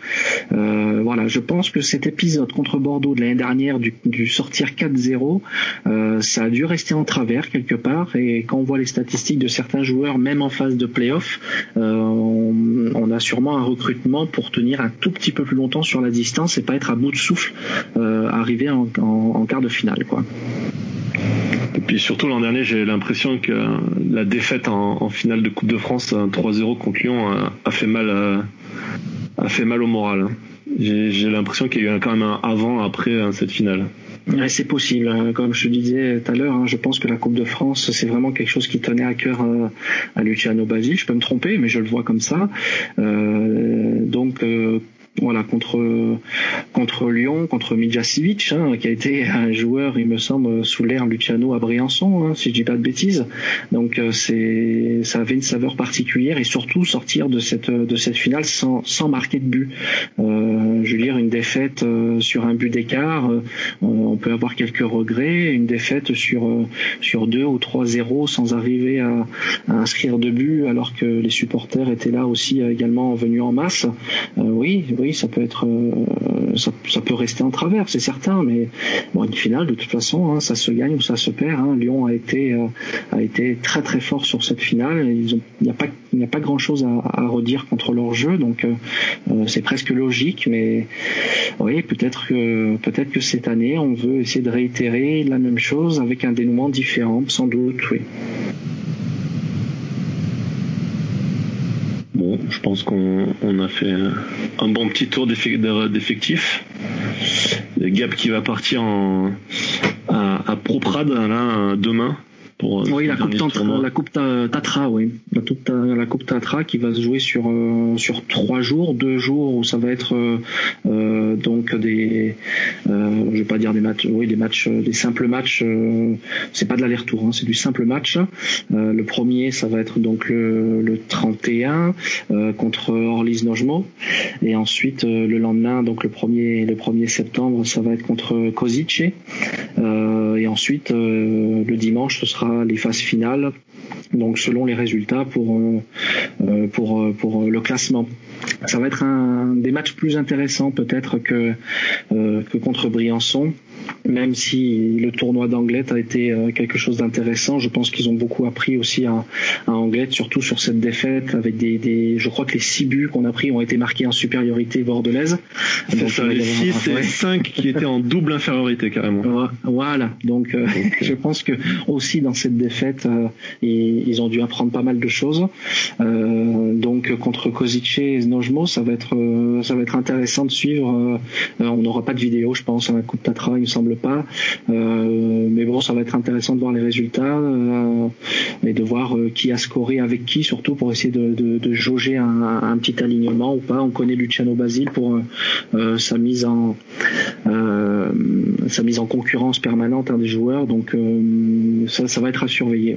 voilà, je pense que cet épisode contre Bordeaux de l'année dernière du, sortir 4-0, ça a dû rester en travers quelque part. Et quand on voit les statistiques de certains joueurs, même en phase de playoff, on, on, a sûrement un recrutement pour tenir un tout petit peu plus longtemps sur la distance et pas être à bout de souffle, arriver en, en en, quart de finale, quoi. Et puis surtout l'an dernier, j'ai l'impression que la défaite en, finale de Coupe de France 3-0 contre Lyon a, fait mal, a, fait mal au moral. J'ai l'impression qu'il y a eu quand même un avant après hein, cette finale. c'est possible. Hein. Comme je te disais tout à l'heure, hein, je pense que la Coupe de France, c'est vraiment quelque chose qui tenait à cœur euh, à Luciano Basile. Je peux me tromper, mais je le vois comme ça. Euh, donc, euh, voilà contre contre Lyon, contre Mijasevic, hein, qui a été un joueur, il me semble, sous l'air Luciano à Briançon, hein, si je dis pas de bêtises. Donc euh, c'est ça avait une saveur particulière et surtout sortir de cette de cette finale sans sans marquer de but. Euh, je veux dire une défaite euh, sur un but d'écart, on peut avoir quelques regrets. Une défaite sur sur deux ou trois 0 sans arriver à, à, inscrire de but alors que les supporters étaient là aussi également venus en masse. oui oui, ça peut être, euh, ça, peut rester en travers, c'est certain, mais bon, une finale, de toute façon, hein, ça se gagne ou ça se perd. Hein. Lyon a été, euh, a été très très fort sur cette finale. il n'y a pas, il n'y a pas grand chose à, redire contre leur jeu, donc euh, c'est presque logique, mais oui, peut-être que, peut-être que cette année, on veut essayer de réitérer la même chose avec un dénouement différent, sans doute, oui. Je pense qu'on a fait un bon petit tour d'effectifs. Le Gap qui va partir en, à, à là, demain euh, oui, la coupe, la coupe Tatra, oui, la coupe, la coupe Tatra qui va se jouer sur euh, sur trois jours, deux jours où ça va être euh, donc des, euh, je vais pas dire des matchs, oui, des matchs, des simples matchs. c'est pas de l'aller-retour, hein, c'est du simple match. le premier, ça va être donc le, le 31 contre Orlis Nojmo, et ensuite le lendemain, donc le 1er le 1er septembre, ça va être contre Kozice, et ensuite le dimanche, ce sera les phases finales, donc selon les résultats pour euh, euh, pour euh, pour le classement. Ça va être un des matchs plus intéressants peut-être que que contre Briançon même si le tournoi d'Anglette a été euh, quelque chose d'intéressant, je pense qu'ils ont beaucoup appris aussi à, à Anglette, surtout sur cette défaite avec des, des je crois que les six buts qu'on a pris ont été marqués en supériorité bordelaise. C'est ça, les six et cinq qui étaient en double infériorité carrément. Voilà, donc euh, je pense que aussi dans cette défaite, euh, ils, ont dû apprendre pas mal de choses. donc contre Kozice et Znojmo, ça va être ça va être intéressant de suivre. on n'aura pas de vidéo, je pense, à la Coupe Tatra, il semble pas. Euh, mais bon, ça va être intéressant de voir les résultats euh, et de voir euh, qui a scoré avec qui, surtout pour essayer de, jauger un, petit alignement ou pas. On connaît Luciano Basile pour sa mise en sa mise en concurrence permanente des joueurs, donc ça, ça va être à surveiller.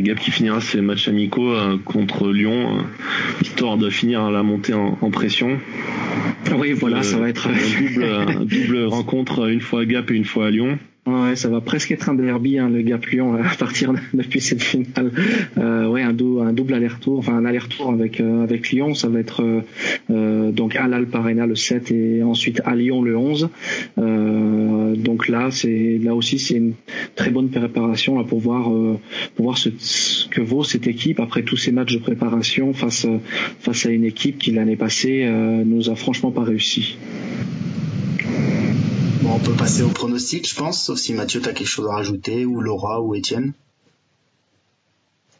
Gap qui finira ses matchs amicaux contre Lyon, histoire de finir la montée en pression. Oui, voilà, ça va être une double, double rencontre, une fois à Gap et une fois à Lyon. Ouais, ça va presque être un derby, hein, le Gap Lyon à partir de, depuis cette finale. Euh, un, double aller-retour, enfin un aller-retour avec euh, avec Lyon, ça va être euh, euh donc à l'Alp Arena le 7 et ensuite à Lyon le 11. Euh, donc là, c'est là aussi c'est une très bonne préparation là pour voir euh, pour voir ce, ce, que vaut cette équipe après tous ces matchs de préparation face face à une équipe qui l'année passée nous a franchement pas réussi on peut passer au pronostic, je pense, sauf si Mathieu, tu as quelque chose à rajouter, ou Laura, ou Étienne.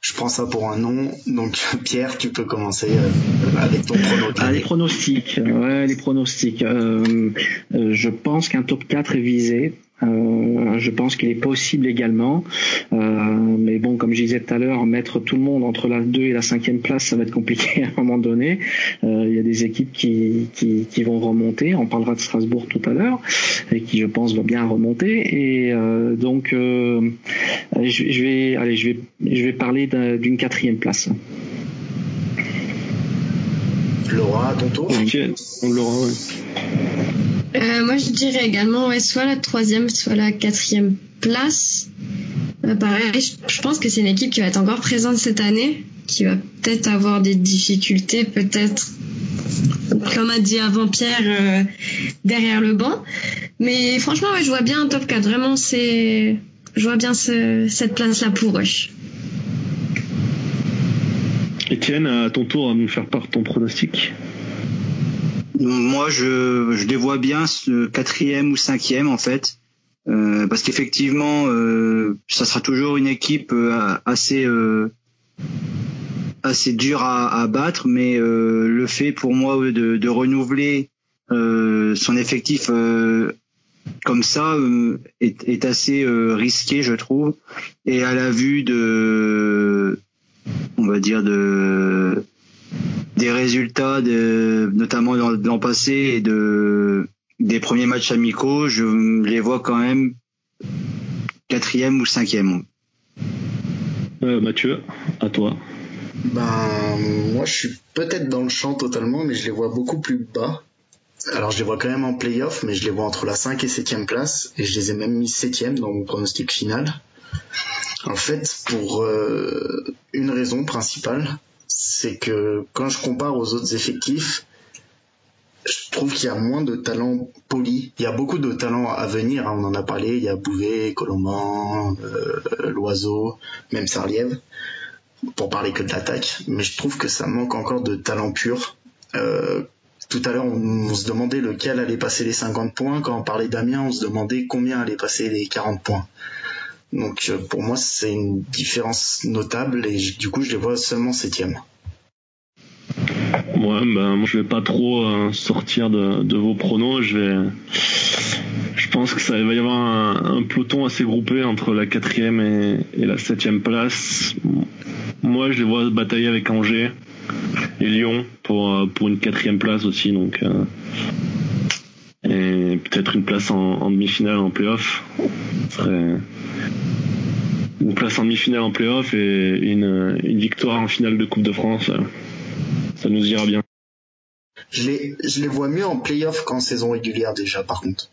Je prends ça pour un nom. Donc Pierre, tu peux commencer avec ton pronostic. Ah, les pronostics, ouais, les pronostics. je pense qu'un top 4 est visé. Euh, je pense qu'il est possible également. Euh, mais bon, comme je disais tout à l'heure, mettre tout le monde entre la 2 et la 5e place, ça va être compliqué à un moment donné. Euh, il y a des équipes qui, qui, qui, vont remonter. On parlera de Strasbourg tout à l'heure, et qui, je pense, va bien remonter. Et euh, donc, euh, je, je, vais, allez, je vais, je vais parler d'une quatrième place. Laura, à ton tour. Laura, euh, moi, je dirais également ouais, soit la troisième, soit la quatrième place. Euh, pareil, je, pense que c'est une équipe qui va être encore présente cette année, qui va peut-être avoir des difficultés, peut-être, comme a dit avant Pierre, euh, derrière le banc. Mais franchement, je vois bien un top 4. Vraiment, c'est, je vois bien cette place-là pour eux. Etienne, à ton tour à nous faire part ton pronostic. Moi, je, je les vois bien ce quatrième ou cinquième en fait, euh, parce qu'effectivement, euh, ça sera toujours une équipe euh, assez assez dure à, battre, mais le fait pour moi de, renouveler son effectif comme ça est, assez risqué, je trouve, et à la vue de, on va dire de des résultats, de, notamment dans l'an passé et de des premiers matchs amicaux, je les vois quand même quatrième ou cinquième. Euh, Mathieu, à toi. Ben moi je suis peut-être dans le champ totalement, mais je les vois beaucoup plus bas. Alors je les vois quand même en playoff, mais je les vois entre la 5 et 7 place, et je les ai même mis 7 dans mon pronostic final. En fait, pour euh, une raison principale, c'est que quand je compare aux autres effectifs, je trouve qu'il y a moins de talents polis. Il y a beaucoup de talents à venir, hein, on en a parlé, il y a Bouvet, Colomban, euh, Loiseau, même Sarliève, pour parler que de l'attaque, mais je trouve que ça manque encore de talent pur. Euh, tout à l'heure, on, on, se demandait lequel allait passer les 50 points. Quand on parlait d'Amiens, on se demandait combien allait passer les 40 points. Donc euh, pour moi, c'est une différence notable et du coup, je les vois seulement septième. Ouais, ben moi je vais pas trop euh, sortir de, vos pronos. Je vais, je pense que ça va y avoir un, peloton assez groupé entre la quatrième et, et, la septième place. Moi, je les vois batailler avec Angers et Lyon pour euh, pour une quatrième place aussi. Donc et peut-être une place en, demi-finale en playoff. une place en demi-finale en playoff et une, victoire en finale de Coupe de France, ça nous ira bien. Je les, je les vois mieux en playoff qu'en saison régulière déjà, par contre.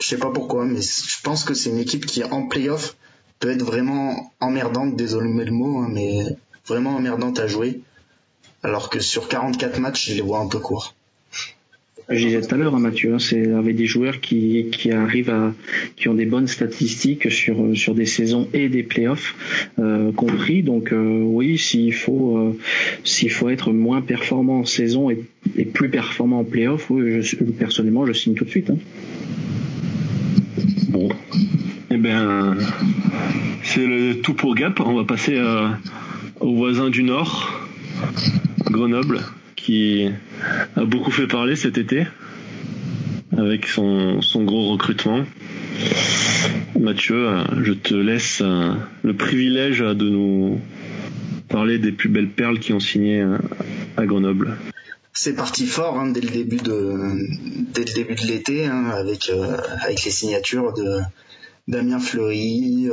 Je sais pas pourquoi, mais je pense que c'est une équipe qui en playoff peut être vraiment emmerdante, désolé le mot, hein, mais vraiment emmerdante à jouer. Alors que sur 44 matchs, je les vois un peu courts. Je disais tout à l'heure, hein, Mathieu, hein, c'est avec des joueurs qui, arrivent à, qui ont des bonnes statistiques sur sur des saisons et des playoffs euh, compris. Donc euh, oui, s'il faut euh, s'il faut être moins performant en saison et, plus performant en playoff, oui, je, personnellement, je signe tout de suite. Hein. Bon, eh bien, c'est le tout pour Gap. On va passer euh, au voisin du Nord, Grenoble qui a beaucoup fait parler cet été avec son, son gros recrutement. Mathieu, je te laisse euh, le privilège de nous parler des plus belles perles qui ont signé euh, à Grenoble. C'est parti fort hein, dès le début de dès le début de l'été hein, avec euh, avec les signatures de Damien Fleury,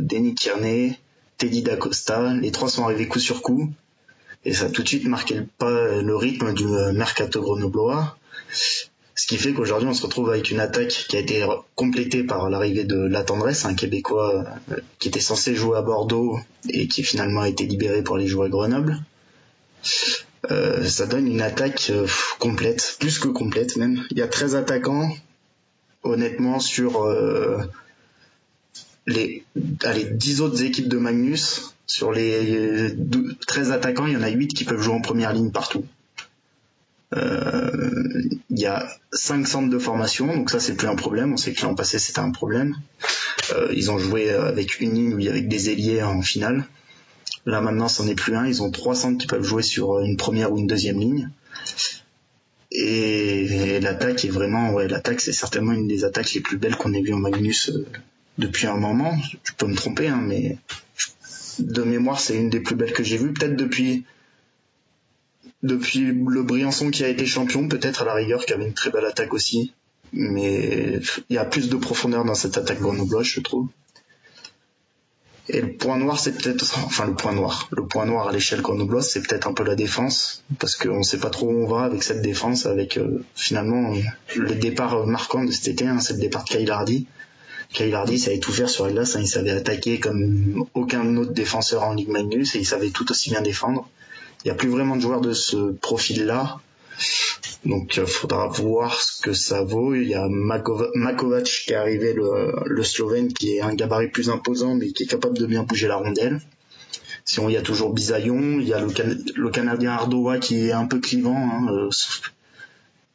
Denis Tierney, Teddy Dacosta. Les trois sont arrivés coup sur coup et ça tout de suite marqué le pas, le rythme du mercato grenoblois. Ce qui fait qu'aujourd'hui on se retrouve avec une attaque qui a été complétée par l'arrivée de La Tendresse, un Québécois euh, qui était censé jouer à Bordeaux et qui finalement a été libéré pour aller jouer à Grenoble. Euh, ça donne une attaque euh, complète, plus que complète même. Il y a 13 attaquants. Honnêtement, sur euh, les, allez, 10 autres équipes de Magnus, sur les 13 attaquants, il y en a 8 qui peuvent jouer en première ligne partout. Euh, il y a 5 centres de formation, donc ça c'est plus un problème. On sait que l'an passé c'était un problème. Euh, ils ont joué avec une ligne ou avec des ailiers en finale. Là maintenant, c'en est plus un. Ils ont trois centres qui peuvent jouer sur une première ou une deuxième ligne. Et, l'attaque est vraiment, ouais, l'attaque c'est certainement une des attaques les plus belles qu'on ait vues en Magnus euh, depuis un moment. Je peux me tromper, hein, mais de mémoire c'est une des plus belles que j'ai vues. Peut-être depuis depuis le Briançon qui a été champion, peut-être à la rigueur qui avait une très belle attaque aussi. Mais il y a plus de profondeur dans cette attaque grenobloise, je trouve. Et le point noir, c'est peut-être, enfin le point noir, le point noir à l'échelle grenobloise, c'est peut-être un peu la défense, parce qu'on ne sait pas trop où on va avec cette défense, avec euh, finalement le départ marquant de cet été, hein, c'est le départ de Kyle Hardy. Kyle savait tout faire sur la glace, hein, il savait attaquer comme aucun autre défenseur en Ligue Magnus et il savait tout aussi bien défendre. Il n'y a plus vraiment de joueurs de ce profil-là. Donc il euh, faudra voir ce que ça vaut. Il y a Makovac qui est arrivé, le, le Slovène, qui est un gabarit plus imposant, mais qui est capable de bien bouger la rondelle. Sinon, il y a toujours Bisaillon, il y a le, Canadien Ardoa qui est un peu clivant. Hein, euh,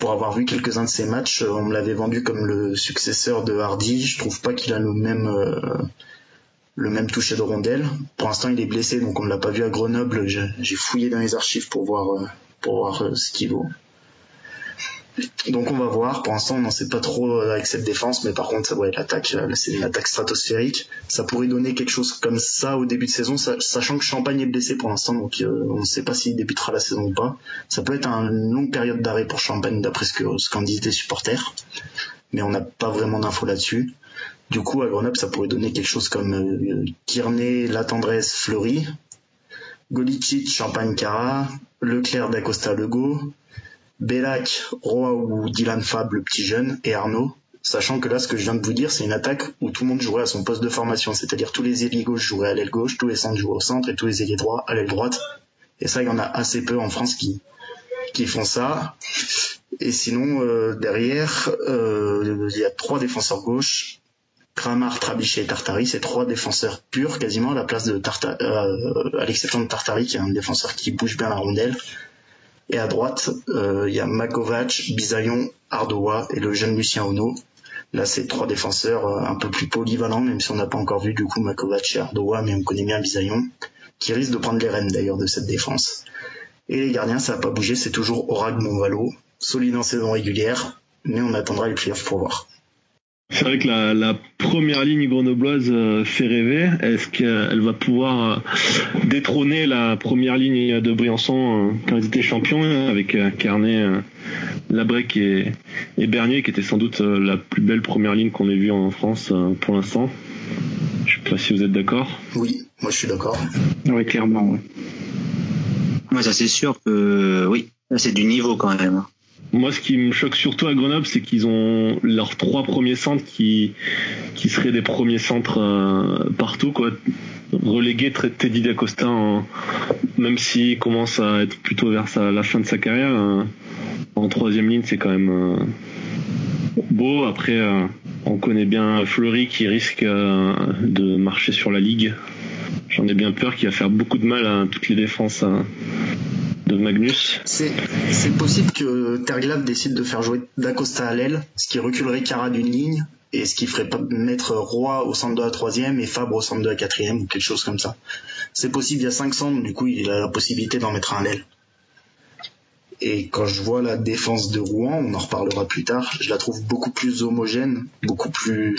pour avoir vu quelques-uns de ses matchs, on me l'avait vendu comme le successeur de Hardy. Je trouve pas qu'il a le même euh, toucher de rondelle. Pour l'instant, il est blessé, donc on ne l'a pas vu à Grenoble. J'ai fouillé dans les archives pour voir pour voir ce qu'il vaut. Donc on va voir. Pour l'instant, on n'en sait pas trop avec cette défense, mais par contre, ouais, l'attaque, c'est une attaque stratosphérique. Ça pourrait donner quelque chose comme ça au début de saison, sachant que Champagne est blessé pour l'instant, donc euh, on ne sait pas s'il débutera la saison ou pas. Ça peut être une longue période d'arrêt pour Champagne, d'après ce qu'en ce disent les supporters, mais on n'a pas vraiment d'infos là-dessus. Du coup, à Grenoble, ça pourrait donner quelque chose comme euh, La Tendresse, Fleury, Golicic, Champagne, Cara, Leclerc, D'Acosta, Legault, Bellac, Roy ou Dylan Fab, le petit jeune, et Arnaud. Sachant que là, ce que je viens de vous dire, c'est une attaque où tout le monde jouerait à son poste de formation. C'est-à-dire tous les ailiers gauche joueraient à l'aile gauche, tous les centres joueraient au centre et tous les ailiers droits à l'aile droite. Et ça, il y en a assez peu en France qui, qui font ça. Et sinon, euh, derrière, euh, il y a trois défenseurs gauche. Kramar, Trabichet et Tartari, c'est trois défenseurs purs quasiment à la place de euh, à l'exception de Tartari qui est un défenseur qui bouge bien la rondelle. Et à droite, euh, il y a Makovac, Bisaillon, Ardoa et le jeune Lucien Ono. Là, c'est trois défenseurs euh, un peu plus polyvalents, même si on n'a pas encore vu du coup Makovac et Ardoa, mais on connaît bien Bisaillon, qui risque de prendre les rênes d'ailleurs de cette défense. Et les gardiens, ça n'a pas bougé, c'est toujours Orag Monvalo, solide en saison régulière, mais on attendra les playoffs pour voir. C'est vrai que la, la, première ligne grenobloise euh, fait rêver. Est-ce qu'elle va pouvoir euh, détrôner la première ligne de Briançon euh, quand ils étaient champions avec Carnet, Labrec et, et Bernier qui était sans doute la plus belle première ligne qu'on ait vue en France pour l'instant? Je sais pas si vous êtes d'accord. Oui, moi je suis d'accord. Oui, clairement. Moi, ça c'est sûr que oui, c'est du niveau quand même. Moi, ce qui me choque surtout à Grenoble, c'est qu'ils ont leurs trois premiers centres qui, seraient des premiers centres euh, partout, quoi. Relégué Teddy D'Acosta, même s'il commence à être plutôt vers la fin de sa carrière, euh, en troisième ligne, c'est quand même euh, beau. Après, on connaît bien Fleury qui risque de marcher sur la ligue. J'en ai bien peur qu'il va faire beaucoup de mal à toutes les défenses. Hein. Magnus. C'est possible que Terglav décide de faire jouer D'Acosta à l'aile, ce qui reculerait Cara d'une ligne et ce qui ferait mettre Roy au centre de la troisième et Fabre au centre de la quatrième ou quelque chose comme ça. C'est possible, il y a cinq centres, du coup il a la possibilité d'en mettre un à l'aile. Et quand je vois la défense de Rouen, on en reparlera plus tard, je la trouve beaucoup plus homogène, beaucoup plus...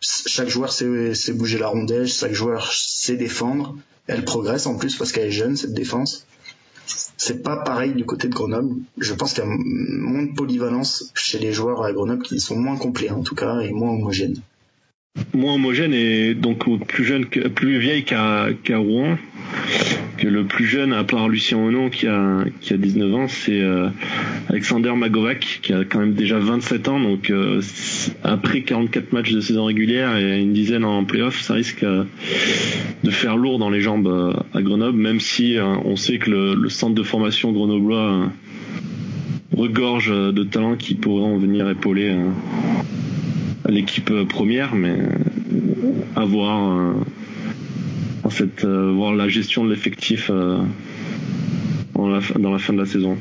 Chaque joueur sait, bouger la rondelle, chaque joueur sait défendre. Elle progresse en plus parce qu'elle est jeune, cette défense. C'est pas pareil du côté de Grenoble. Je pense qu'il y a moins de polyvalence chez les joueurs à Grenoble qui sont moins complets en tout cas et moins homogènes. Moins homogène et donc plus jeune, plus vieille qu'à Rouen le plus jeune, à part Lucien Onon qui a, qui a 19 ans, c'est euh, Alexander Magovac qui a quand même déjà 27 ans. Donc euh, après 44 matchs de saison régulière et une dizaine en playoff, ça risque euh, de faire lourd dans les jambes à Grenoble, même si on sait que le, centre de formation grenoblois regorge de talents qui pourront venir épauler l'équipe première, mais à voir en fait, euh, voir la gestion de l'effectif euh, dans la, fin de la saison.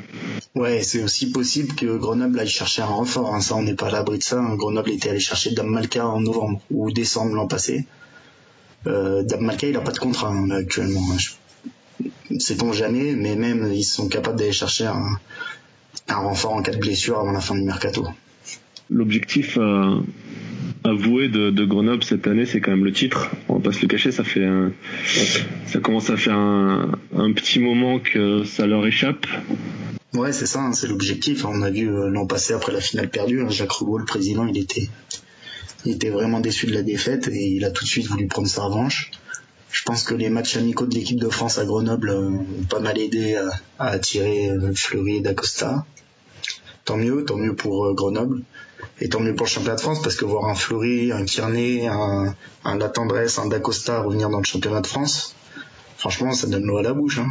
Ouais, c'est aussi possible que Grenoble aille chercher un renfort. Hein. Ça, on n'est pas à l'abri de ça. Hein. Grenoble était allé chercher Dame Malka en novembre ou décembre l'an passé. Euh, Dame Malka, il n'a pas de contrat hein, actuellement. sait-on jamais, mais même ils sont capables d'aller chercher un, un renfort en cas de blessure avant la fin du mercato. L'objectif euh, avoué de, Grenoble cette année, c'est quand même le titre. On va pas se le cacher, ça fait un, ça commence à faire un, petit moment que ça leur échappe. Ouais, c'est ça, hein, c'est l'objectif. On a vu euh, l'an passé après la finale perdue, hein, Jacques Roubaud, le président, il était, il était vraiment déçu de la défaite et il a tout de suite voulu prendre sa revanche. Je pense que les matchs amicaux de l'équipe de France à Grenoble euh, ont pas mal aidé à, à attirer Fleury et D'Acosta. Tant mieux, tant mieux pour Grenoble. Et tant mieux pour le championnat de France, parce que voir un Fleury, un Kearney, un, un La Tendresse, un D'Acosta revenir dans le championnat de France, franchement, ça donne l'eau à la bouche. Hein.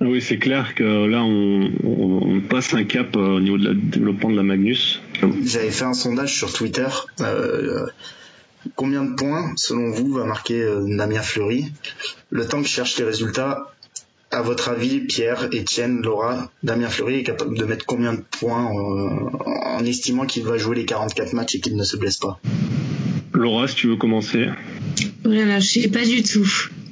Oui, c'est clair que là, on, on, passe un cap euh, au niveau de la développement de la Magnus. J'avais fait un sondage sur Twitter. Euh, combien de points, selon vous, va marquer euh, Damien Fleury? Le temps que je cherche les résultats, à votre avis, Pierre, Étienne, Laura, Damien Fleury est capable de mettre combien de points en, en estimant qu'il va jouer les 44 matchs et qu'il ne se blesse pas? Laura, si tu veux commencer. Voilà, je sais pas du tout.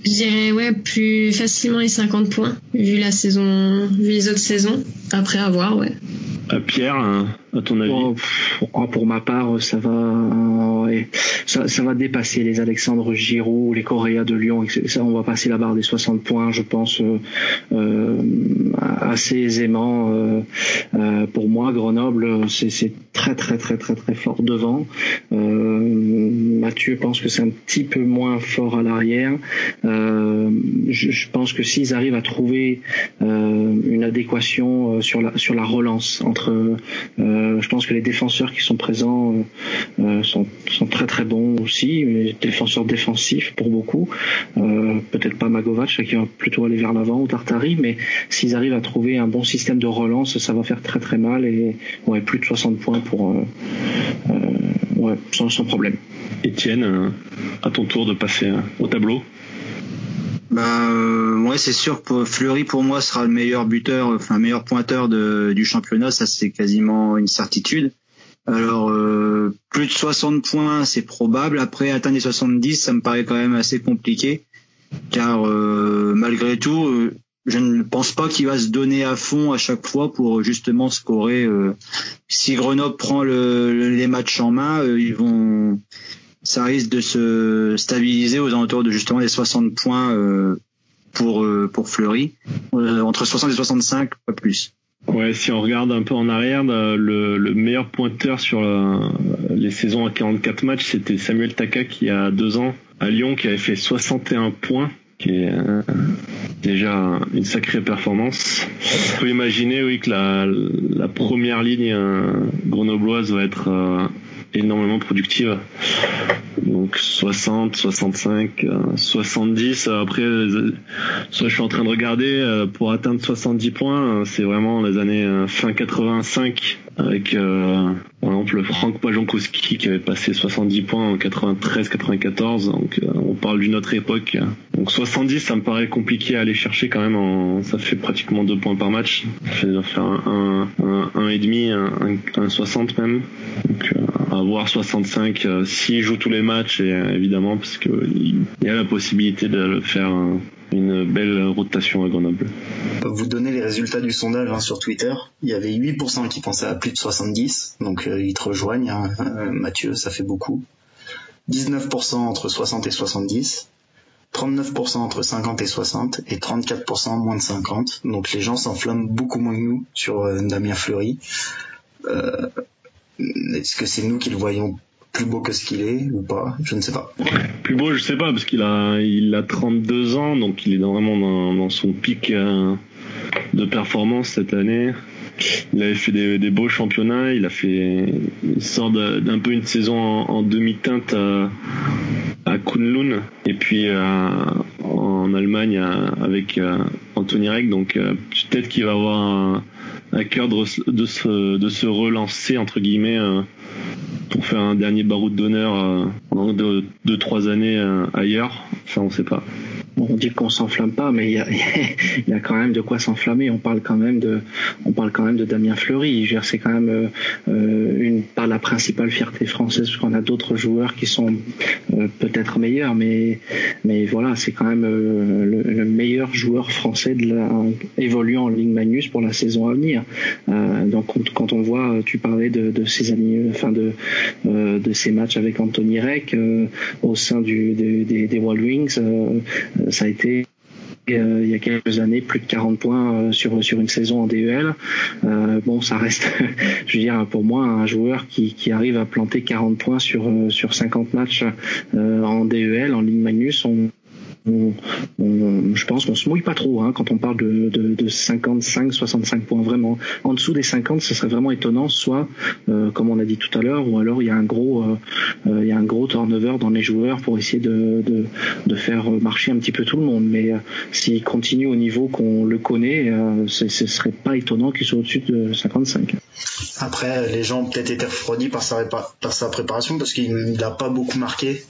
Je dirais ouais plus facilement les 50 points vu la saison, vu les autres saisons. Après avoir ouais. Pierre, hein, pour, ma part, ça va, ça, ça, va dépasser les Alexandre Giroud, les Coréas de Lyon. Ça, on va passer la barre des 60 points, je pense, euh, euh assez aisément. Euh, euh, pour moi, Grenoble, c'est très très très très très fort devant. Mathieu pense que c'est un petit peu moins fort à l'arrière. Je, pense que s'ils arrivent à trouver une adéquation sur la sur la relance entre euh, je pense que les défenseurs qui sont présents euh, euh, sont, très très bons aussi, défenseurs défensifs pour beaucoup. Peut-être pas Magovac qui va plutôt aller vers l'avant ou Tartari, mais s'ils arrivent à trouver un bon système de relance, ça va faire très très mal et plus de 60 points pour ouais, sans, sans problème. Étienne, à ton tour de passer au tableau. Bah ouais, c'est sûr que Fleury pour moi sera le meilleur buteur, enfin meilleur pointeur de, du championnat, ça c'est quasiment une certitude. Alors euh, plus de 60 points, c'est probable. Après atteindre les 70, ça me paraît quand même assez compliqué, car euh, malgré tout, euh, je ne pense pas qu'il va se donner à fond à chaque fois pour justement scorer. si Grenoble prend le, les matchs en main, ils vont ça risque de se stabiliser aux alentours de justement les 60 points euh, pour euh, pour Fleury, euh, entre 60 et 65, pas plus. Ouais, si on regarde un peu en arrière, le, le meilleur pointeur sur les saisons à 44 matchs, c'était Samuel Taka qui a deux ans à Lyon qui avait fait 61 points qui est déjà une sacrée performance. On peut imaginer oui que la première ligne grenobloise va être énormément productive. Donc 60, 65, 70. Après, soit je suis en train de regarder euh, pour atteindre 70 points, c'est vraiment les années euh, fin 85 avec euh, par exemple Franck Pajonkowski qui avait passé 70 points en 93-94. Donc on parle d'une autre époque. Donc 70, ça me paraît compliqué à aller chercher quand même. Ça fait pratiquement deux points par match. Ça fait faire un, un, un, et demi, un, un, 60 même. Avoir 65 euh, s'il joue tous les matchs et euh, évidemment parce qu'il y a la possibilité de faire une belle rotation à Grenoble. Vous donnez les résultats du sondage hein, sur Twitter. Il y avait 8% qui pensaient à plus de 70, donc euh, ils te rejoignent. Hein. Mathieu, ça fait beaucoup. 19% entre 60 et 70. 39% entre 50 et 60 et 34% moins de 50. Donc les gens s'enflamment beaucoup moins que nous sur Damien Fleury. Euh, est-ce que c'est nous qui le voyons plus beau que ce qu'il est ou pas? Je ne sais pas. Plus beau, je sais pas, parce qu'il a, il a 32 ans, donc il est vraiment dans, son pic euh, de performance cette année. Il avait fait des, beaux championnats, il a fait, sort d'un peu une saison en, demi-teinte à, à, Kunlun et puis euh, en Allemagne avec euh, Anthony Reck, donc peut-être qu'il va avoir un, à cœur de, de, se, de se relancer entre guillemets euh, pour faire un dernier baroud d'honneur euh, pendant deux, trois années euh, ailleurs. Enfin, on sait pas. On dit qu'on s'enflamme pas, mais il y a, quand même de quoi s'enflammer. On parle quand même de, Damien Fleury. C'est quand même euh, euh, pas la principale fierté française, parce qu'on a d'autres joueurs qui sont euh, peut-être meilleurs, mais voilà, c'est quand même le, le, meilleur joueur français évoluant en Ligue Magnus pour la saison à venir. donc quand on voit, tu parlais de, de ces années, enfin de de matchs avec Anthony Reck au sein du, des, des Wild Wings ça a été euh, il y a quelques années plus de 40 points euh, sur sur une saison en DEL. Euh, bon, ça reste, je veux dire, pour moi, un joueur qui, qui arrive à planter 40 points sur sur 50 matchs en DEL, en Ligue Magnus, je pense qu'on se mouille pas trop hein, quand on parle de, de, de 55, 65 points vraiment. En dessous des 50, ce serait vraiment étonnant, soit euh, comme on a dit tout à l'heure, ou alors il y a un gros, euh, euh, turnover dans les joueurs pour essayer de, faire marcher un petit peu tout le monde. Mais s'il continue au niveau qu'on le connaît, ce serait pas étonnant qu'il soit au-dessus de 55. Après, les gens ont peut-être été refroidis par sa préparation parce qu'il n'a pas beaucoup marqué.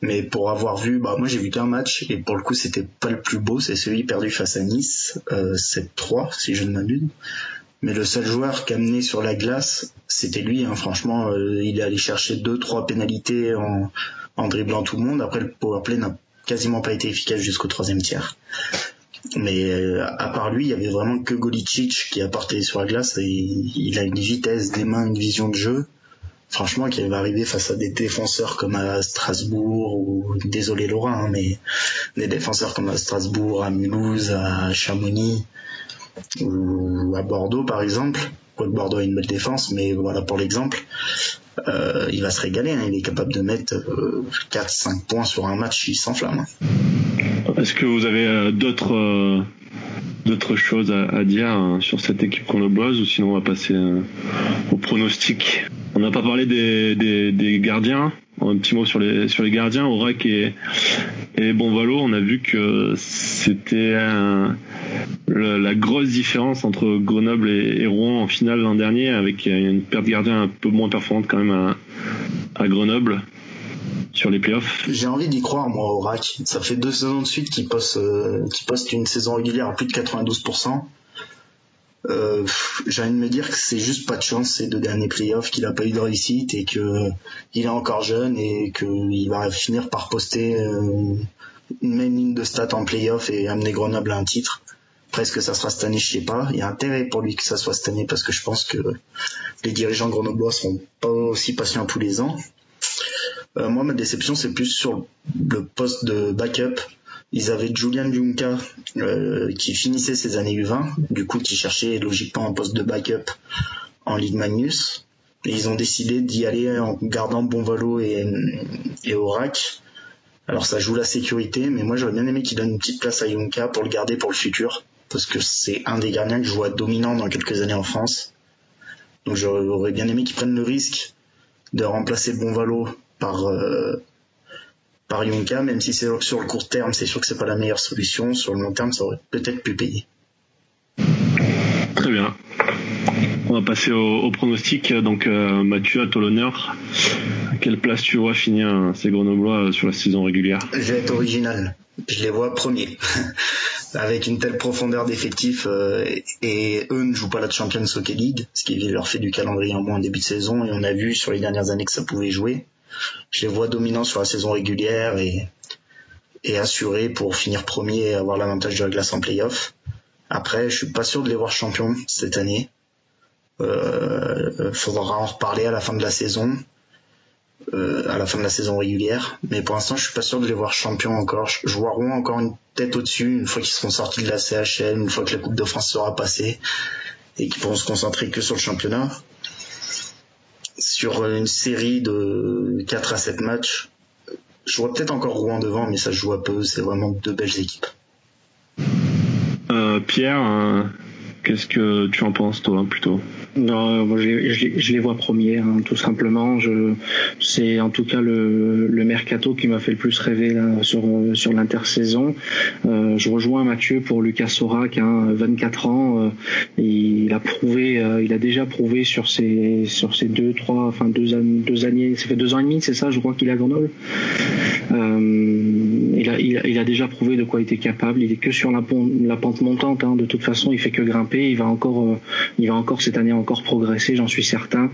Mais pour avoir vu, bah moi j'ai vu qu'un match et pour le coup c'était pas le plus beau, c'est celui perdu face à Nice, euh, 7-3 si je ne m'abuse. Mais le seul joueur qui a mené sur la glace, c'était lui. Hein. Franchement, euh, il est allé chercher deux trois pénalités en, en dribblant tout le monde. Après le powerplay n'a quasiment pas été efficace jusqu'au troisième tiers. Mais euh, à part lui, il y avait vraiment que Golicic qui a porté sur la glace et il a une vitesse des mains, une vision de jeu franchement, qui va arriver face à des défenseurs comme à Strasbourg ou désolé Laurent, hein, mais des défenseurs comme à Strasbourg, à Mulhouse, à Chamonix ou à Bordeaux par exemple. Quoique Bordeaux a une belle défense, mais voilà pour l'exemple. Euh, il va se régaler, hein. il est capable de mettre 4-5 euh, points sur un match, il s'enflamme. Est-ce que vous avez euh, d'autres d'autres choses à, dire hein, sur cette équipe qu'on oppose ou sinon on va passer au pronostic? On n'a pas parlé des, gardiens. Un petit mot sur les gardiens, Aurac et, et Bonvalo. On a vu que c'était la grosse différence entre Grenoble et, Rouen en finale l'an dernier, avec une perte de gardien un peu moins performante quand même à, Grenoble sur les playoffs. J'ai envie d'y croire, moi, Aurac. Ça fait deux saisons de suite qu'il poste, euh, poste une saison régulière à plus de 92% euh, j'ai envie de me dire que c'est juste pas de chance ces deux derniers playoffs qu'il a pas eu de réussite et que il est encore jeune et qu'il va finir par poster euh, une même ligne de stats en playoff et amener Grenoble à un titre. Presque ça sera cette année, je sais pas. Il y a intérêt pour lui que ça soit cette année parce que je pense que les dirigeants grenoblois seront pas aussi patients tous les ans. Euh, moi, ma déception, c'est plus sur le poste de backup ils avaient Julian Junka euh, qui finissait ses années U20, du coup qui cherchait logiquement un poste de backup en Ligue Magnus. Et ils ont décidé d'y aller en gardant Bonvalo et, et Orac. Alors ça joue la sécurité, mais moi j'aurais bien aimé qu'ils donnent une petite place à Junka pour le garder pour le futur, parce que c'est un des gardiens que je vois dominant dans quelques années en France. Donc j'aurais bien aimé qu'ils prennent le risque de remplacer Bonvalo par euh, par Yunka, même si c'est sur le court terme, c'est sûr que c'est pas la meilleure solution. Sur le long terme, ça aurait peut-être pu payer. Très bien. On va passer au, pronostic. Donc euh, Mathieu, à toi l'honneur. À quelle place tu vois finir ces Grenoblois sur la saison régulière? Je vais être original. Je les vois premiers. Avec une telle profondeur d'effectifs euh, et eux ne jouent pas la Champions Hockey League, ce qui leur fait du calendrier en moins en début de saison et on a vu sur les dernières années que ça pouvait jouer je les vois dominants sur la saison régulière et, assurés pour finir premier et avoir l'avantage de la glace en playoff. Après, je suis pas sûr de les voir champions cette année. Euh, faudra en reparler à la fin de la saison, euh, à la fin de la saison régulière. Mais pour l'instant, je suis pas sûr de les voir champions encore. Je Rouen encore une tête au-dessus une fois qu'ils seront sortis de la CHL, une fois que la Coupe de France sera passée et qu'ils pourront se concentrer que sur le championnat sur une série de 4 à 7 matchs, je vois peut-être encore Rouen devant, mais ça joue à peu. C'est vraiment deux belles équipes. Euh, Pierre, euh, qu'est-ce que tu en penses toi plutôt? Non, moi je, les vois premiers, hein, tout simplement. C'est en tout cas le, mercato qui m'a fait le plus rêver sur l'intersaison. Euh, je rejoins Mathieu pour Lucas hein, 24 ans. Euh, il a prouvé, euh, il a déjà prouvé sur ses sur ses deux trois, enfin deux, deux années, ça fait deux ans et demi, c'est ça, je crois qu'il a Grenoble. Il, a, déjà prouvé de quoi il était capable. Il est que sur la, pente montante. Hein. De toute façon, il fait que grimper. Il va encore, encore cette année encore progresser, j'en suis certain.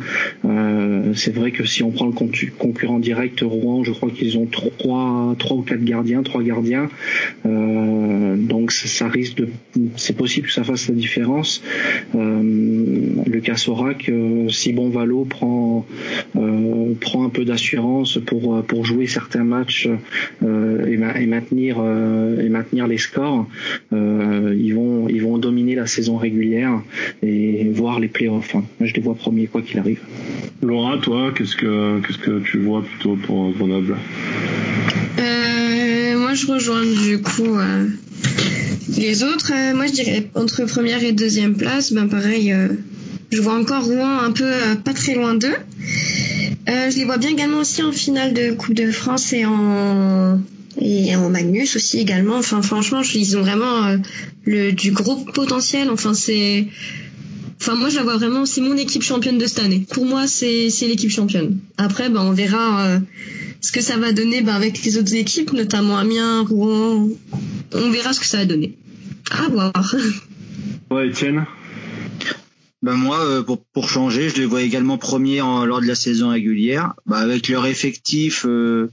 c'est vrai que si on prend le concurrent direct Rouen, je crois qu'ils ont trois, ou quatre gardiens, trois gardiens. donc ça, risque de, c'est possible que ça fasse la différence. Lucas Sorac, si bon Valo prend prend un peu d'assurance pour jouer certains matchs euh, et, maintenir euh, et maintenir les scores, euh, ils vont ils vont dominer la saison régulière et voir les playoffs. Hein. je les vois premiers quoi qu'il arrive. Laura, toi, qu'est-ce que qu'est-ce que tu vois plutôt pour Grenoble? Moi, je rejoins du coup. Les autres, moi je dirais entre première et deuxième place, ben pareil, je vois encore Rouen un peu pas très loin d'eux. Euh, je les vois bien également aussi en finale de Coupe de France et en et en Magnus aussi également. Enfin, franchement, ils ont vraiment euh, le du gros potentiel. Enfin, c'est Enfin, moi, je la vois vraiment, c'est mon équipe championne de cette année. Pour moi, c'est, c'est l'équipe championne. Après, ben, on verra euh, ce que ça va donner ben, avec les autres équipes, notamment Amiens, Rouen. On verra ce que ça va donner. À voir. Ouais, Etienne ben moi, euh, pour, pour changer, je les vois également premiers en, lors de la saison régulière. Ben avec leur effectif, euh,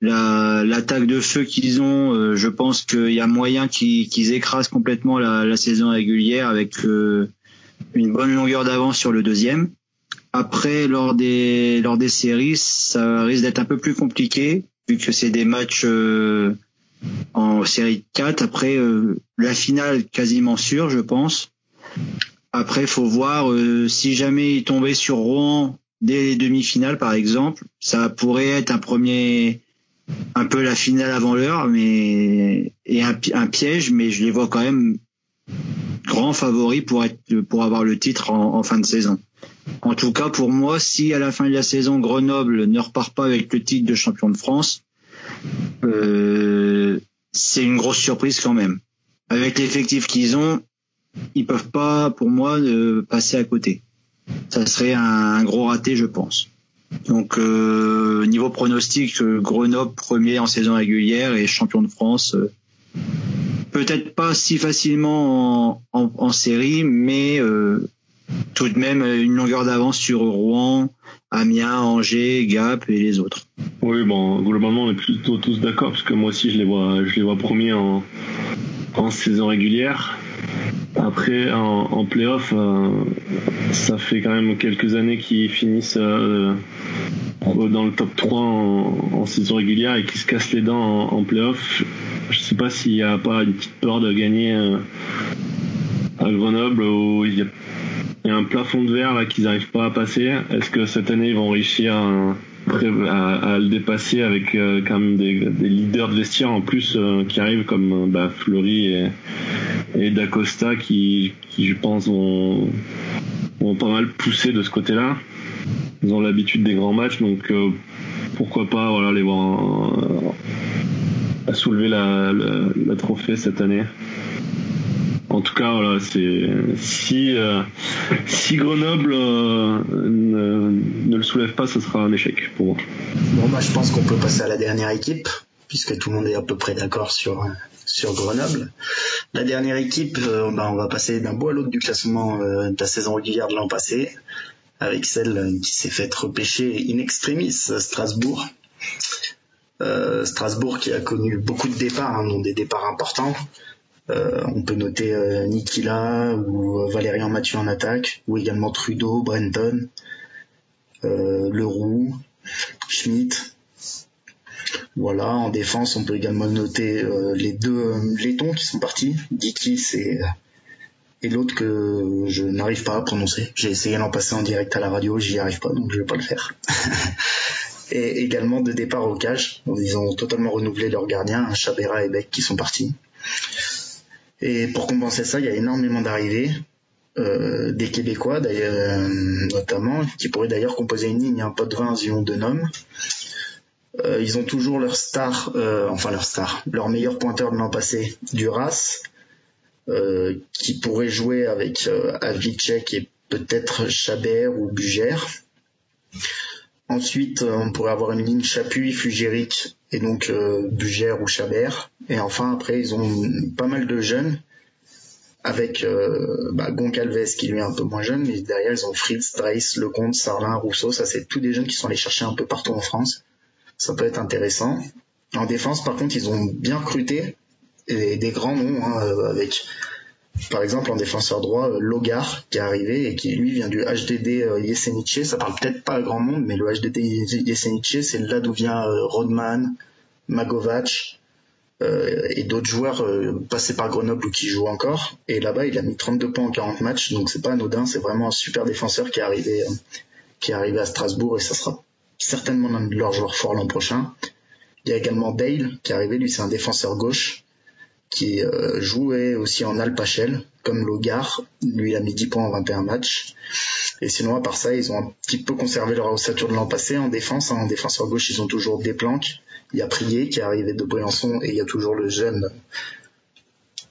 l'attaque de feu qu'ils ont, euh, je pense qu'il y a moyen qu'ils écrasent complètement la, la, saison régulière avec une bonne longueur d'avance sur le deuxième. Après, lors des lors des séries, ça risque d'être un peu plus compliqué vu que c'est des matchs en série 4. Après, la finale quasiment sûre, je pense. Après, faut voir euh, si jamais il tombait sur Rouen dès les demi-finales, par exemple, ça pourrait être un premier, un peu la finale avant l'heure, mais et un, piège, mais je les vois quand même grands favoris pour être pour avoir le titre en, fin de saison. En tout cas, pour moi, si à la fin de la saison Grenoble ne repart pas avec le titre de champion de France, euh, c'est une grosse surprise quand même. Avec l'effectif qu'ils ont, ils peuvent pas, pour moi, passer à côté. Ça serait un, gros raté, je pense. Donc euh, niveau pronostic, euh, Grenoble premier en saison régulière et champion de France. Euh, peut-être pas si facilement en, série, mais tout de même une longueur d'avance sur Rouen, Amiens, Angers, Gap et les autres. Oui, bon, globalement on est plutôt tous d'accord parce que moi aussi je les vois, je les vois premiers en, en saison régulière. Après, en, playoff, euh, ça fait quand même quelques années qu'ils finissent euh, dans le top 3 en, saison régulière et qu'ils se cassent les dents en, playoff. Je sais pas s'il n'y a pas une petite peur de gagner euh, à Grenoble où il y, a, un plafond de verre là qu'ils n'arrivent pas à passer. Est-ce que cette année ils vont réussir à, à, le dépasser avec quand même des, leaders de vestiaire en plus qui arrivent comme bah, Fleury et et d'Acosta qui, je pense, vont, vont pas mal pousser de ce côté-là. Ils ont l'habitude des grands matchs, donc euh, pourquoi pas voilà, les voir à soulever la, la, trophée cette année. En tout cas, voilà, c'est si euh, si Grenoble euh, ne, ne, le soulève pas, ce sera un échec pour moi. Bon, bah, je pense qu'on peut passer à la dernière équipe, puisque tout le monde est à peu près d'accord sur sur Grenoble. La dernière équipe, euh, ben, on va passer d'un bout à l'autre du classement euh, de la saison régulière de l'an passé, avec celle qui s'est faite repêcher in extremis, Strasbourg. Euh, Strasbourg qui a connu beaucoup de départs, hein, dont des départs importants. on peut noter Nikila ou Valérian Mathieu en attaque, ou également Trudeau, Brenton, Leroux, Schmidt, voilà, en défense, on peut également noter euh, les deux euh, Lettons qui sont partis, Dikis et, et l'autre que je n'arrive pas à prononcer. J'ai essayé d'en passer en direct à la radio, j'y arrive pas, donc je vais pas le faire. et également de départ au cage. Ils ont totalement renouvelé leurs gardiens, Chabera et Beck qui sont partis. Et pour compenser ça, il y a énormément d'arrivées. Euh, des Québécois d'ailleurs, notamment, qui pourraient d'ailleurs composer une ligne, un pot de 20 Zion de Nom. Euh, ils ont toujours leur star, euh, enfin leur star, leur meilleur pointeur de l'an passé, Duras, euh, qui pourrait jouer avec Avicek et peut-être Chabert ou Bugère. Ensuite, on pourrait avoir une ligne Chapuis, Fugéric et donc euh, Bugère ou Chabert. Et enfin, après, ils ont pas mal de jeunes avec euh, bah, Goncalves qui lui est un peu moins jeune, mais derrière ils ont Fritz, Dreis, Lecomte, Sarlin, Rousseau, ça c'est tous des jeunes qui sont allés chercher un peu partout en France. Ça peut être intéressant. En défense, par contre, ils ont bien recruté des grands noms hein, euh, avec par exemple en défenseur droit euh, Logar qui est arrivé et qui lui vient du HDD euh, Jesenice ça parle peut-être pas à grand monde mais le HDD Jesenice c'est là d'où vient Rodman Magovac et d'autres joueurs passés par Grenoble ou qui jouent encore. Et là-bas il a mis 32 points en 40 matchs donc c'est pas anodin. C'est vraiment un super défenseur qui est arrivé qui est arrivé à Strasbourg et ça sera certainement l'un de leurs joueurs forts l'an prochain il y a également Dale qui est arrivé lui c'est un défenseur gauche qui euh, jouait aussi en Alpachel, comme Logar. Lui, il a mis 10 points en 21 matchs. Et sinon, à part ça, ils ont un petit peu conservé leur ossature de l'an passé en défense. hein. En défenseur gauche, ils ont toujours des planques. Il y a Prié qui est arrivé de Briançon et il y a toujours le jeune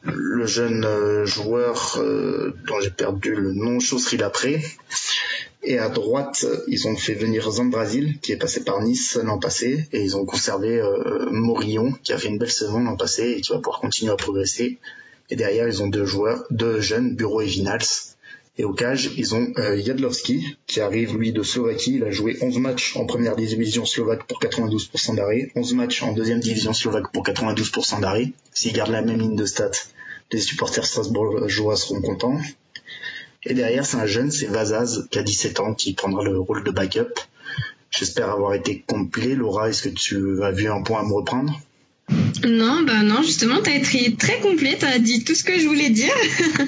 le jeune euh, joueur euh, dont j'ai perdu le nom, Chausserie Lapré. Et à droite, ils ont fait venir Zambrasil, qui est passé par Nice l'an passé, et ils ont conservé euh, Morillon, qui a fait une belle saison l'an passé et qui va pouvoir continuer à progresser. Et derrière, ils ont deux joueurs, deux jeunes, Bureau et Vinals. Et au cage, ils ont euh, qui arrive lui de Slovaquie. Il a joué 11 matchs en première division slovaque pour 92% d'arrêt, 11 matchs en deuxième division slovaque pour 92% d'arrêt. S'il garde la même ligne de stats, les supporters strasbourgeois seront contents. Et derrière, c'est un jeune, c'est Vazaz, qui a 17 ans, qui prendra le rôle de backup. J'espère avoir été complet. Laura, est-ce que tu as vu un point à me reprendre? Non, bah non, justement, t'as été très complet, t'as dit tout ce que je voulais dire.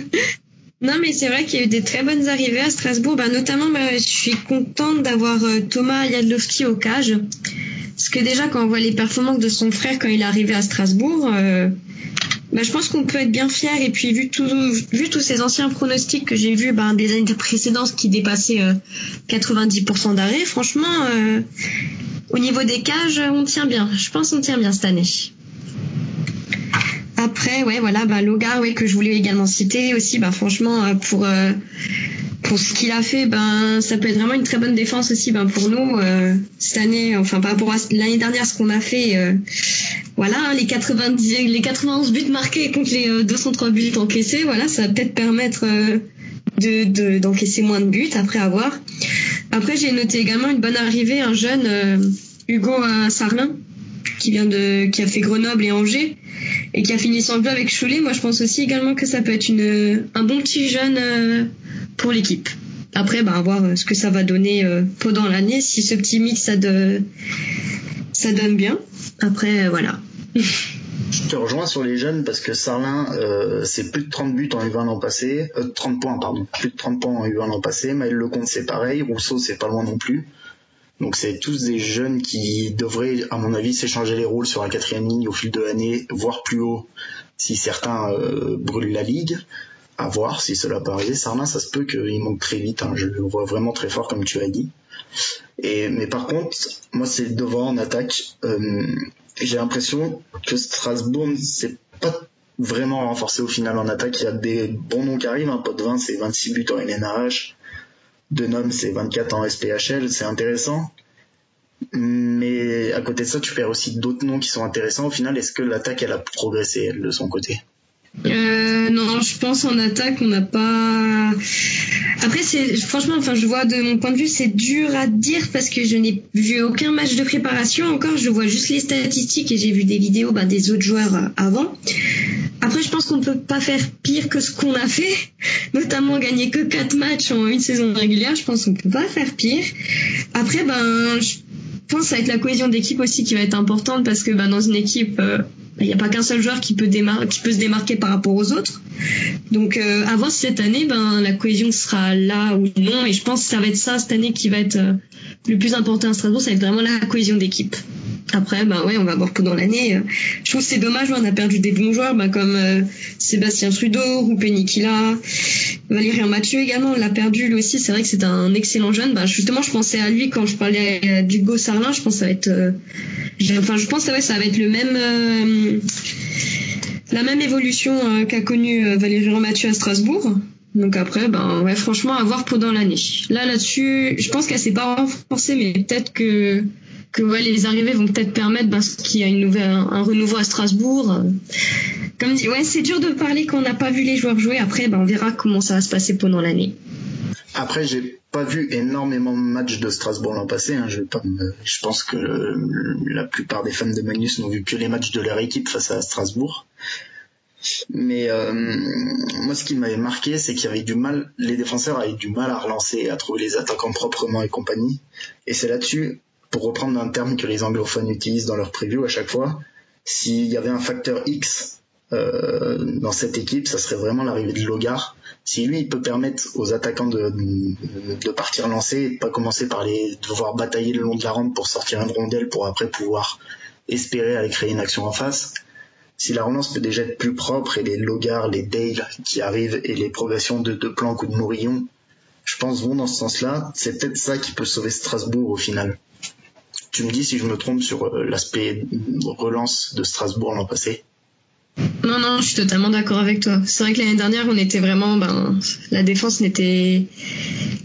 non, mais c'est vrai qu'il y a eu des très bonnes arrivées à Strasbourg, bah, notamment, bah, je suis contente d'avoir euh, Thomas Yadlowski au cage. Parce que déjà, quand on voit les performances de son frère quand il est arrivé à Strasbourg, euh, bah, je pense qu'on peut être bien fier. Et puis, vu, vu tous ces anciens pronostics que j'ai vus bah, des années précédentes qui dépassaient euh, 90% d'arrêt, franchement, euh, au niveau des cages, on tient bien. Je pense qu'on tient bien cette année. Après, ouais, voilà, bah, Logar, ouais, que je voulais également citer aussi, bah, franchement, euh, pour, euh, pour ce qu'il a fait, ben, ça peut être vraiment une très bonne défense aussi, ben, pour nous, euh, cette année, enfin, par rapport à l'année dernière, ce qu'on a fait, euh, voilà, hein, les 90, les 91 buts marqués contre les euh, 203 buts encaissés, voilà, ça va peut-être permettre euh, de, de, d'encaisser moins de buts après avoir. Après, j'ai noté également une bonne arrivée, un jeune, euh, Hugo euh, Sarlin, qui vient de, qui a fait Grenoble et Angers et qui a fini son jeu avec Cholet. Moi, je pense aussi également que ça peut être un bon petit jeune euh, pour l'équipe. Après, à voir euh, ce que ça va donner euh, pendant l'année, si ce petit mix, ça, de, ça donne bien. Après, euh, voilà. Je te rejoins sur les jeunes parce que Sarlin, euh, c'est plus de 30 buts en U20 l'an passé, euh, 30 points pardon, plus de 30 points en U20 l'an passé. Maël Lecomte c'est pareil, Rousseau c'est pas loin non plus. Donc c'est tous des jeunes qui devraient, à mon avis, s'échanger les rôles sur la quatrième ligne au fil de l'année, voire plus haut si certains euh, brûlent la ligue. À voir si cela peut arriver. Sarlin, ça se peut qu'il monte très vite. hein. Je le vois vraiment très fort comme tu as dit. Et mais par contre, moi c'est devant en attaque. Euh, j'ai l'impression que Strasbourg c'est pas vraiment renforcé au final en attaque. Il y a des bons noms qui arrivent. Un pot de 20 c'est 26 buts en LNH. Denum c'est 24 en SPHL. C'est intéressant. Mais à côté de ça, tu perds aussi d'autres noms qui sont intéressants. Au final, est-ce que l'attaque elle a progressé de son côté? Euh, non, je pense en attaque, on n'a pas. Après, c'est franchement, enfin, je vois de mon point de vue, c'est dur à dire parce que je n'ai vu aucun match de préparation encore. Je vois juste les statistiques et j'ai vu des vidéos bah, des autres joueurs euh, avant. Après, je pense qu'on ne peut pas faire pire que ce qu'on a fait, notamment gagner que 4 matchs en une saison régulière. Je pense qu'on peut pas faire pire. Après, ben, je pense que ça va être la cohésion d'équipe aussi qui va être importante parce que ben, dans une équipe, euh, il n'y a pas qu'un seul joueur qui peut, qui peut se démarquer par rapport aux autres. Donc, euh, cette année, ben, la cohésion sera là ou non. Et je pense que ça va être ça cette année qui va être euh, le plus important à Strasbourg, ça va être vraiment la cohésion d'équipe. Après, ben ouais, on va voir pendant l'année. Euh, Je trouve que c'est dommage, on a perdu des bons joueurs, ben, comme euh, Sébastien Trudeau, Roupé Nikila, Valérien Mathieu également, on l'a perdu lui aussi. C'est vrai que c'est un excellent jeune. Ben, justement, je pensais à lui quand je parlais euh, d'Hugo Sarlin. Je pense que ça va être, euh, enfin, je pense que ouais, ça va être le même, euh, la même évolution euh, qu'a connu euh, Valérien Mathieu à Strasbourg. Donc après, ben ouais, franchement, à voir pendant l'année. Là, là-dessus, je pense qu'elle s'est pas renforcée, mais peut-être que que ouais, les arrivées vont peut-être permettre ben, qu'il y a une nouvelle, un renouveau à Strasbourg. Comme dit, ouais, c'est dur de parler quand on n'a pas vu les joueurs jouer. Après, ben, on verra comment ça va se passer pendant l'année. Après, j'ai pas vu énormément de matchs de Strasbourg l'an passé. Hein. Je pense que la plupart des fans de Magnus n'ont vu que les matchs de leur équipe face à Strasbourg. Mais euh, moi, ce qui m'avait marqué, c'est qu'il y avait du mal, les défenseurs avaient du mal à relancer, à trouver les attaquants proprement et compagnie. Et c'est là-dessus, pour reprendre un terme que les anglophones utilisent dans leur preview à chaque fois, s'il y avait un facteur X euh, dans cette équipe, ça serait vraiment l'arrivée de Logar. Si lui, il peut permettre aux attaquants de, de partir lancer et de pas commencer par les devoir batailler le long de la rampe pour sortir une rondelle pour après pouvoir espérer aller créer une action en face si la relance peut déjà être plus propre et les Logar, les Dale qui arrivent et les progressions de De Planck ou de Morillon, je pense vont dans ce sens-là, c'est peut-être ça qui peut sauver Strasbourg au final. Tu me dis si je me trompe sur euh, l'aspect relance de Strasbourg l'an passé. Non, non, je suis totalement d'accord avec toi. C'est vrai que l'année dernière, on était vraiment, ben, la défense n'était,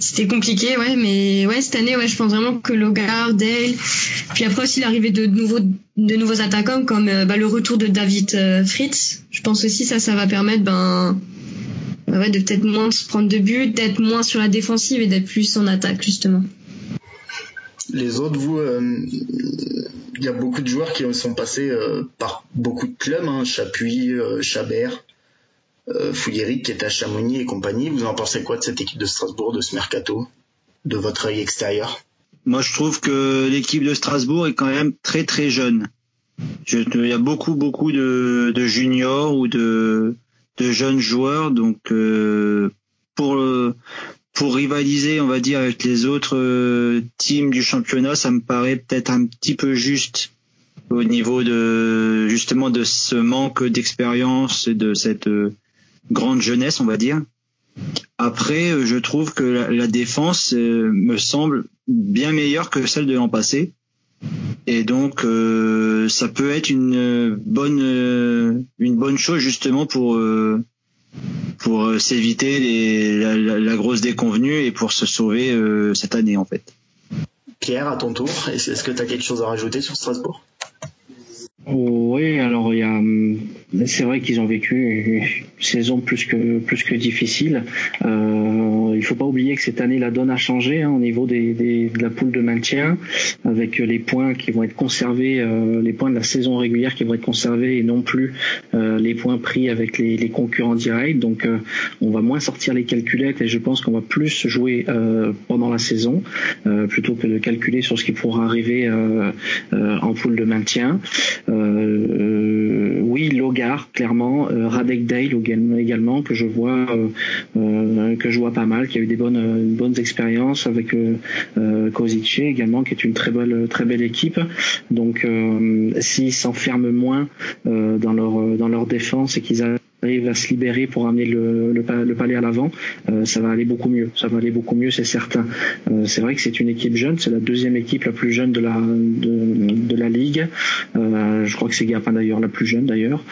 c'était compliqué, ouais, mais ouais, cette année, ouais, je pense vraiment que Logar, Dale, puis après aussi l'arrivée de nouveaux, de nouveaux attaquants comme euh, bah, le retour de David euh, Fritz. Je pense aussi ça, ça va permettre, ben, ouais, de peut-être moins se prendre de buts, d'être moins sur la défensive et d'être plus en attaque justement. Les autres, vous, euh, il y a beaucoup de joueurs qui sont passés euh, par beaucoup de clubs, hein, Chapuis, euh, Chabert, Fouilléric qui est à Chamonix et compagnie. Vous en pensez quoi de cette équipe de Strasbourg, de ce mercato, de votre œil extérieur? Moi, je trouve que l'équipe de Strasbourg est quand même très très jeune. il y a beaucoup beaucoup de, juniors ou de, de jeunes joueurs, donc pour pour rivaliser, on va dire, avec les autres euh, teams du championnat, ça me paraît peut-être un petit peu juste au niveau de justement de ce manque d'expérience et de cette euh, grande jeunesse, on va dire. Après, euh, je trouve que la, défense me semble bien meilleure que celle de l'an passé. Et donc, ça peut être une bonne, une bonne chose justement pour pour euh, s'éviter la, grosse déconvenue et pour se sauver euh, cette année en fait. Pierre, à ton tour, est-ce que tu as quelque chose à rajouter sur Strasbourg? Oui, alors il y a hum, c'est vrai qu'ils ont vécu une saison plus que plus que difficile. Euh, il faut pas oublier que cette année la donne a changé hein, au niveau des, des, de la poule de maintien, avec les points qui vont être conservés, euh, les points de la saison régulière qui vont être conservés et non plus euh, les points pris avec les, les concurrents directs. Donc euh, on va moins sortir les calculettes et je pense qu'on va plus jouer pendant la saison plutôt que de calculer sur ce qui pourra arriver en poule de maintien. Oui, Logan clairement, euh, Radek Dale également que je vois euh, euh, que je vois pas mal, qui a eu des bonnes bonnes expériences avec euh, Kozice également, qui est une très belle très belle équipe. Donc s'ils s'enferment moins dans leur dans leur défense et qu'ils arrive à se libérer pour amener le, le, palais à l'avant, euh, ça va aller beaucoup mieux. Ça va aller beaucoup mieux, c'est certain. Euh, c'est vrai que c'est une équipe jeune, c'est la deuxième équipe la plus jeune de la de, la ligue. Euh, je crois que c'est Gapin d'ailleurs la plus jeune d'ailleurs.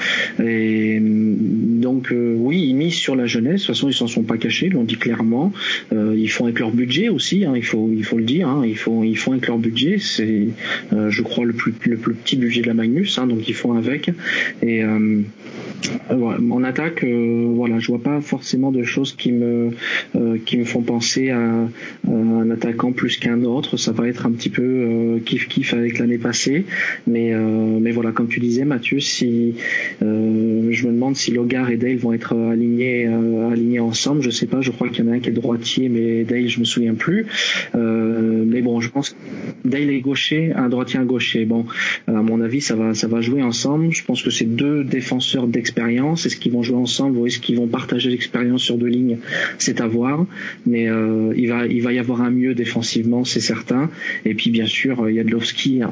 Et donc oui, ils misent sur la jeunesse. De toute façon, ils s'en sont pas cachés, l'ont dit clairement. ils font avec leur budget aussi, hein, il faut il faut le dire. Hein, ils font ils font avec leur budget. C'est je crois le plus le plus petit budget de la Magnus, hein, donc ils font avec. En attaque, euh, voilà, je vois pas forcément de choses qui me euh, qui me font penser à, un attaquant plus qu'un autre. Ça va être un petit peu euh, kiff kiff avec l'année passée, mais mais voilà, comme tu disais, Mathieu, si je me demande si Logar et Dale vont être alignés alignés ensemble, je sais pas. Je crois qu'il y en a un qui est droitier, mais Dale, je me souviens plus. mais bon, je pense que Dale est gaucher, un droitier, un gaucher. Bon, à mon avis, ça va ça va jouer ensemble. Je pense que c'est deux défenseurs d'expérience. Est-ce qu'ils vont jouer ensemble ou est-ce qu'ils vont partager l'expérience sur deux lignes C'est à voir. Mais euh, il va il va y avoir un mieux défensivement, c'est certain. Et puis bien sûr, Yadlovski.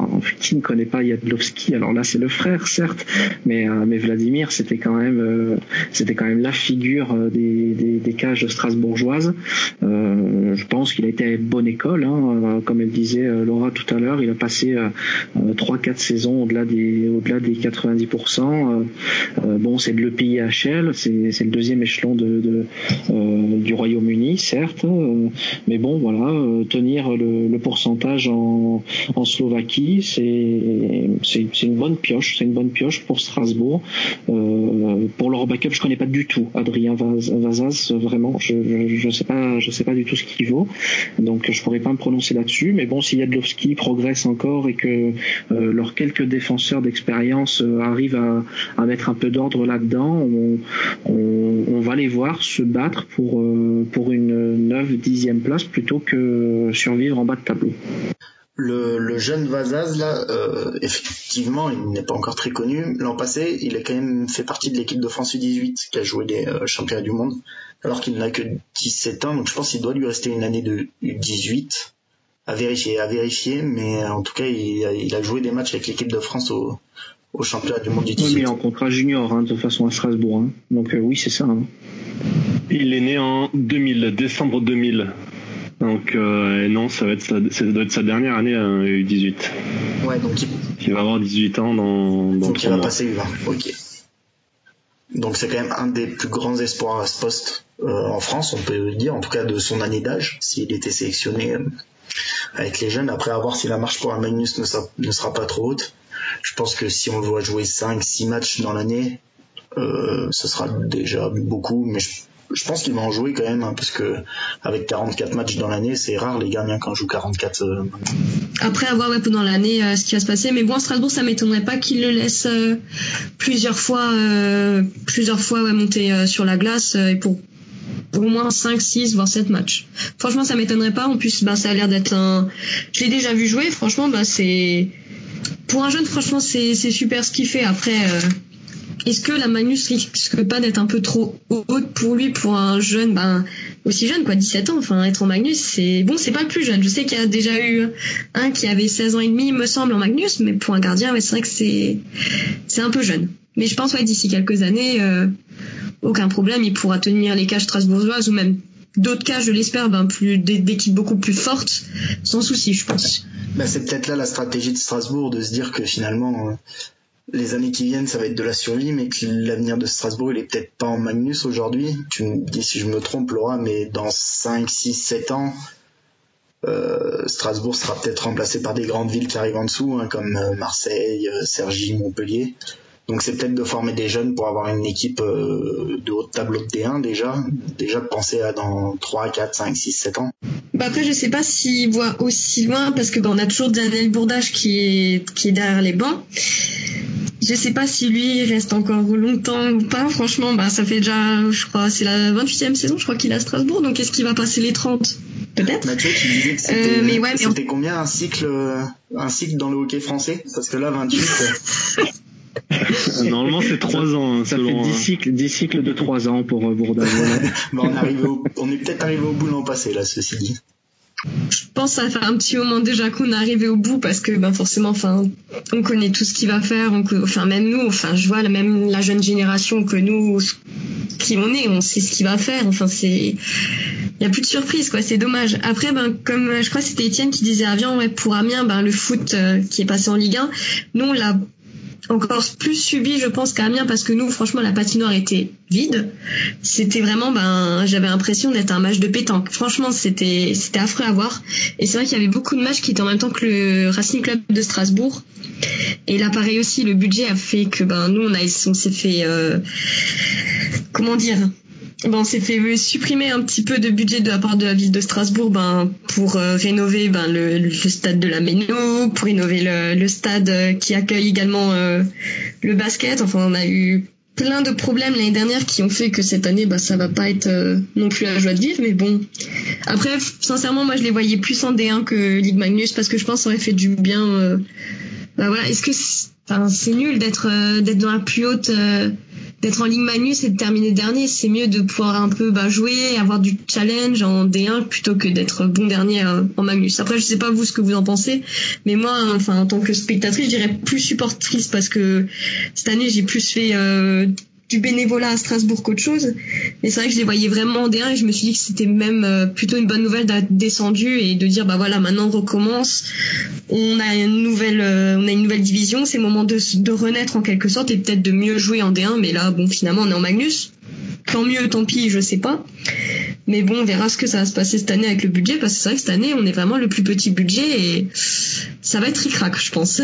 Qui ne connaît pas Yadlovski? Alors là, c'est le frère, certes, mais euh, Vladimir, c'était quand même euh, c'était quand même la figure des, cages strasbourgeoises. je pense qu'il a été à bonne école, hein, comme elle disait Laura tout à l'heure. Il a passé trois quatre saisons au-delà des au-delà des 90%. bon, c'est de l'EPIHL, c'est le deuxième échelon de du Royaume-Uni, certes, mais bon, voilà, tenir le, pourcentage en, Slovaquie, c'est une bonne pioche, c'est une bonne pioche pour Strasbourg. pour leur backup, je connais pas du tout Adrien Vazaz, vraiment, je, je, je sais pas, du tout ce qu'il vaut, donc je pourrais pas me prononcer là-dessus. Mais bon, si Yadlovski progresse encore et que euh, leurs quelques défenseurs d'expérience euh, arrivent à, mettre un peu d'ordre là-dedans, on, va les voir se battre pour, euh, pour une 9 dixième place plutôt que survivre en bas de tableau. Le, jeune Vazaz, là, euh, effectivement, il n'est pas encore très connu. L'an passé, il a quand même fait partie de l'équipe de France U18 qui a joué les euh, championnats du monde, alors qu'il n'a que 17 ans. Donc je pense qu'il doit lui rester une année de U18 à vérifier, à vérifier. Mais en tout cas, il a, il a joué des matchs avec l'équipe de France au, au championnat du monde U18. Oui, mais en contrat junior, hein, de façon à Strasbourg. Hein. Donc euh, oui, c'est ça. Hein. Il est né en 2000, décembre 2000. Donc euh, non, ça va être sa, ça doit être sa dernière année à U18. Ouais, donc il... il va avoir 18 ans dans, dans donc il va passer U20. Ok. Donc c'est quand même un des plus grands espoirs à ce poste euh, en France, on peut le dire, en tout cas de son année d'âge, s'il était sélectionné euh, avec les jeunes. Après, à voir si la marche pour un Magnus ne sera, ne sera pas trop haute. Je pense que si on le voit jouer 5-6 matchs dans l'année, euh, ce sera déjà beaucoup, mais je pense qu'il va en jouer quand même, hein, parce que avec 44 matchs dans l'année, c'est rare les gardiens quand jouent 44. Euh... Après avoir ouais, pendant l'année euh, ce qui va se passer, mais bon, à Strasbourg, ça m'étonnerait pas qu'il le laisse euh, plusieurs fois, plusieurs fois ouais, monter sur la glace et pour au moins 5, 6, voire 7 matchs. Franchement, ça m'étonnerait pas. En plus, bah, ça a l'air d'être un. Je l'ai déjà vu jouer. Franchement, bah, c'est pour un jeune, franchement, c'est super ce qu'il fait. Après est-ce que la Magnus risque pas d'être un peu trop haute pour lui, pour un jeune, ben, aussi jeune, quoi, 17 ans, enfin, être en Magnus, c'est, bon, c'est pas le plus jeune. Je sais qu'il y a déjà eu un qui avait 16 ans et demi, me semble, en Magnus, mais pour un gardien, c'est vrai que c'est, c'est un peu jeune. Mais je pense, ouais, d'ici quelques années, euh, aucun problème, il pourra tenir les cages strasbourgeoises ou même d'autres cages, je l'espère, ben, plus, d'équipes beaucoup plus fortes, sans souci, je pense. Ben, c'est peut-être là la stratégie de Strasbourg de se dire que finalement, euh, les années qui viennent, ça va être de la survie, mais que l'avenir de Strasbourg, il est peut-être pas en Magnus aujourd'hui. Tu me dis si je me trompe, Laura, mais dans 5, 6, 7 ans, euh, Strasbourg sera peut-être remplacé par des grandes villes qui arrivent en dessous, hein, comme euh, Marseille, Cergy, Montpellier. Donc c'est peut-être de former des jeunes pour avoir une équipe euh, de haut tableau de D1 déjà, déjà de penser à dans 3, 4, 5, 6, 7 ans. Bah après je sais pas s'il voit aussi loin parce que bah, on a toujours Daniel Bourdage qui est, qui est derrière les bancs. Je sais pas si lui reste encore longtemps ou pas. Franchement, bah ça fait déjà, je crois, c'est la 28e saison, je crois qu'il est à Strasbourg. Donc est-ce qu'il va passer les 30 Peut-être. Mathieu, tu disais que c'était, euh, mais ouais, c'était combien un cycle, un cycle dans le hockey français? Parce que là, 28. Normalement, c'est 3 ans. Hein, ça fait 10 cycles, 10 cycles de 3 ans pour euh, Bourdage. bah, on, est on est peut-être arrivé au bout l'an passé, là, ceci dit je pense que ça fait un petit moment déjà qu'on est arrivé au bout parce que ben forcément enfin on connaît tout ce qu'il va faire on, enfin même nous enfin je vois même la jeune génération que nous qui on est on sait ce qu'il va faire enfin c'est il y a plus de surprise quoi c'est dommage après ben comme je crois que c'était Étienne qui disait Avian ouais pour Amiens ben le foot euh, qui est passé en Ligue 1 nous on l'a encore plus subi, je pense, qu'à Amiens, parce que nous, franchement, la patinoire était vide. C'était vraiment, ben, j'avais l'impression d'être un match de pétanque. Franchement, c'était, c'était affreux à voir. Et c'est vrai qu'il y avait beaucoup de matchs qui étaient en même temps que le Racing Club de Strasbourg. Et là, pareil aussi, le budget a fait que, ben, nous, on a, on s'est fait, euh, comment dire, ben, on s'est fait supprimer un petit peu de budget de la part de la ville de Strasbourg ben, pour euh, rénover ben, le, le, stade de la Méno, pour rénover le, le stade euh, qui accueille également euh, le basket. Enfin, on a eu plein de problèmes l'année dernière qui ont fait que cette année, ben, ça va pas être non plus la joie de vivre. Mais bon, après, sincèrement, moi, je les voyais plus en D1 que Ligue Magnus parce que je pense que ça aurait fait du bien. ben, voilà, est-ce que c'est nul d'être d'être dans la plus haute d'être en Ligue Magnus et de terminer dernier, c'est mieux de pouvoir un peu bah, jouer, avoir du challenge en D1 plutôt que d'être bon dernier euh, en Magnus. Après, je sais pas vous ce que vous en pensez, mais moi, enfin en tant que spectatrice, je dirais plus supportrice parce que cette année j'ai plus fait euh, du bénévolat à Strasbourg qu'autre chose. Mais c'est vrai que je les voyais vraiment en D1 et je me suis dit que c'était même euh, plutôt une bonne nouvelle d'être descendu et de dire bah voilà maintenant on recommence, on a une nouvelle, euh, on a une nouvelle division, c'est le moment de, de renaître en quelque sorte et peut-être de mieux jouer en D1. Mais là bon finalement on est en Magnus. Tant mieux, tant pis, je sais pas. Mais bon, on verra ce que ça va se passer cette année avec le budget, parce que c'est vrai que cette année, on est vraiment le plus petit budget et ça va être ric je pense.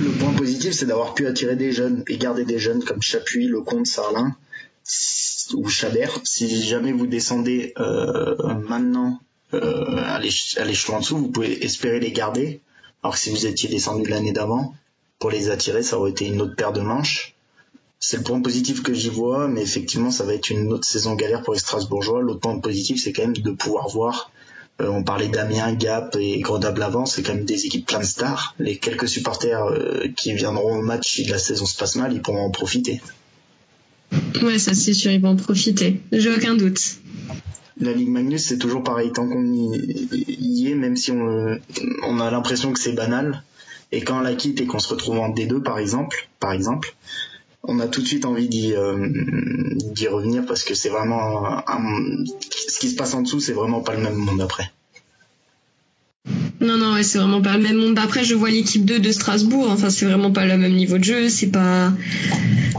Le point positif, c'est d'avoir pu attirer des jeunes et garder des jeunes comme Chapuis, Lecomte, Sarlin ou Chabert. Si jamais vous descendez euh, maintenant euh, à l'échelon en dessous, vous pouvez espérer les garder. Alors que si vous étiez descendu l'année d'avant, pour les attirer, ça aurait été une autre paire de manches c'est le point positif que j'y vois, mais effectivement, ça va être une autre saison galère pour les Strasbourgeois. L'autre point positif, c'est quand même de pouvoir voir. Euh, on parlait d'Amiens, Gap et Grenoble avant, c'est quand même des équipes plein de stars. Les quelques supporters euh, qui viendront au match si la saison se passe mal, ils pourront en profiter. Ouais, ça c'est sûr, ils vont en profiter. J'ai aucun doute. La Ligue Magnus, c'est toujours pareil. Tant qu'on y est, même si on, on a l'impression que c'est banal, et quand on la quitte et qu'on se retrouve en D2 par exemple, par exemple, on a tout de suite envie d'y euh, revenir parce que c'est vraiment ce qui se passe en dessous, c'est vraiment pas le même monde après. Non, non, c'est vraiment pas le même monde. Après, je vois l'équipe 2 de Strasbourg. Enfin, c'est vraiment pas le même niveau de jeu. C'est pas,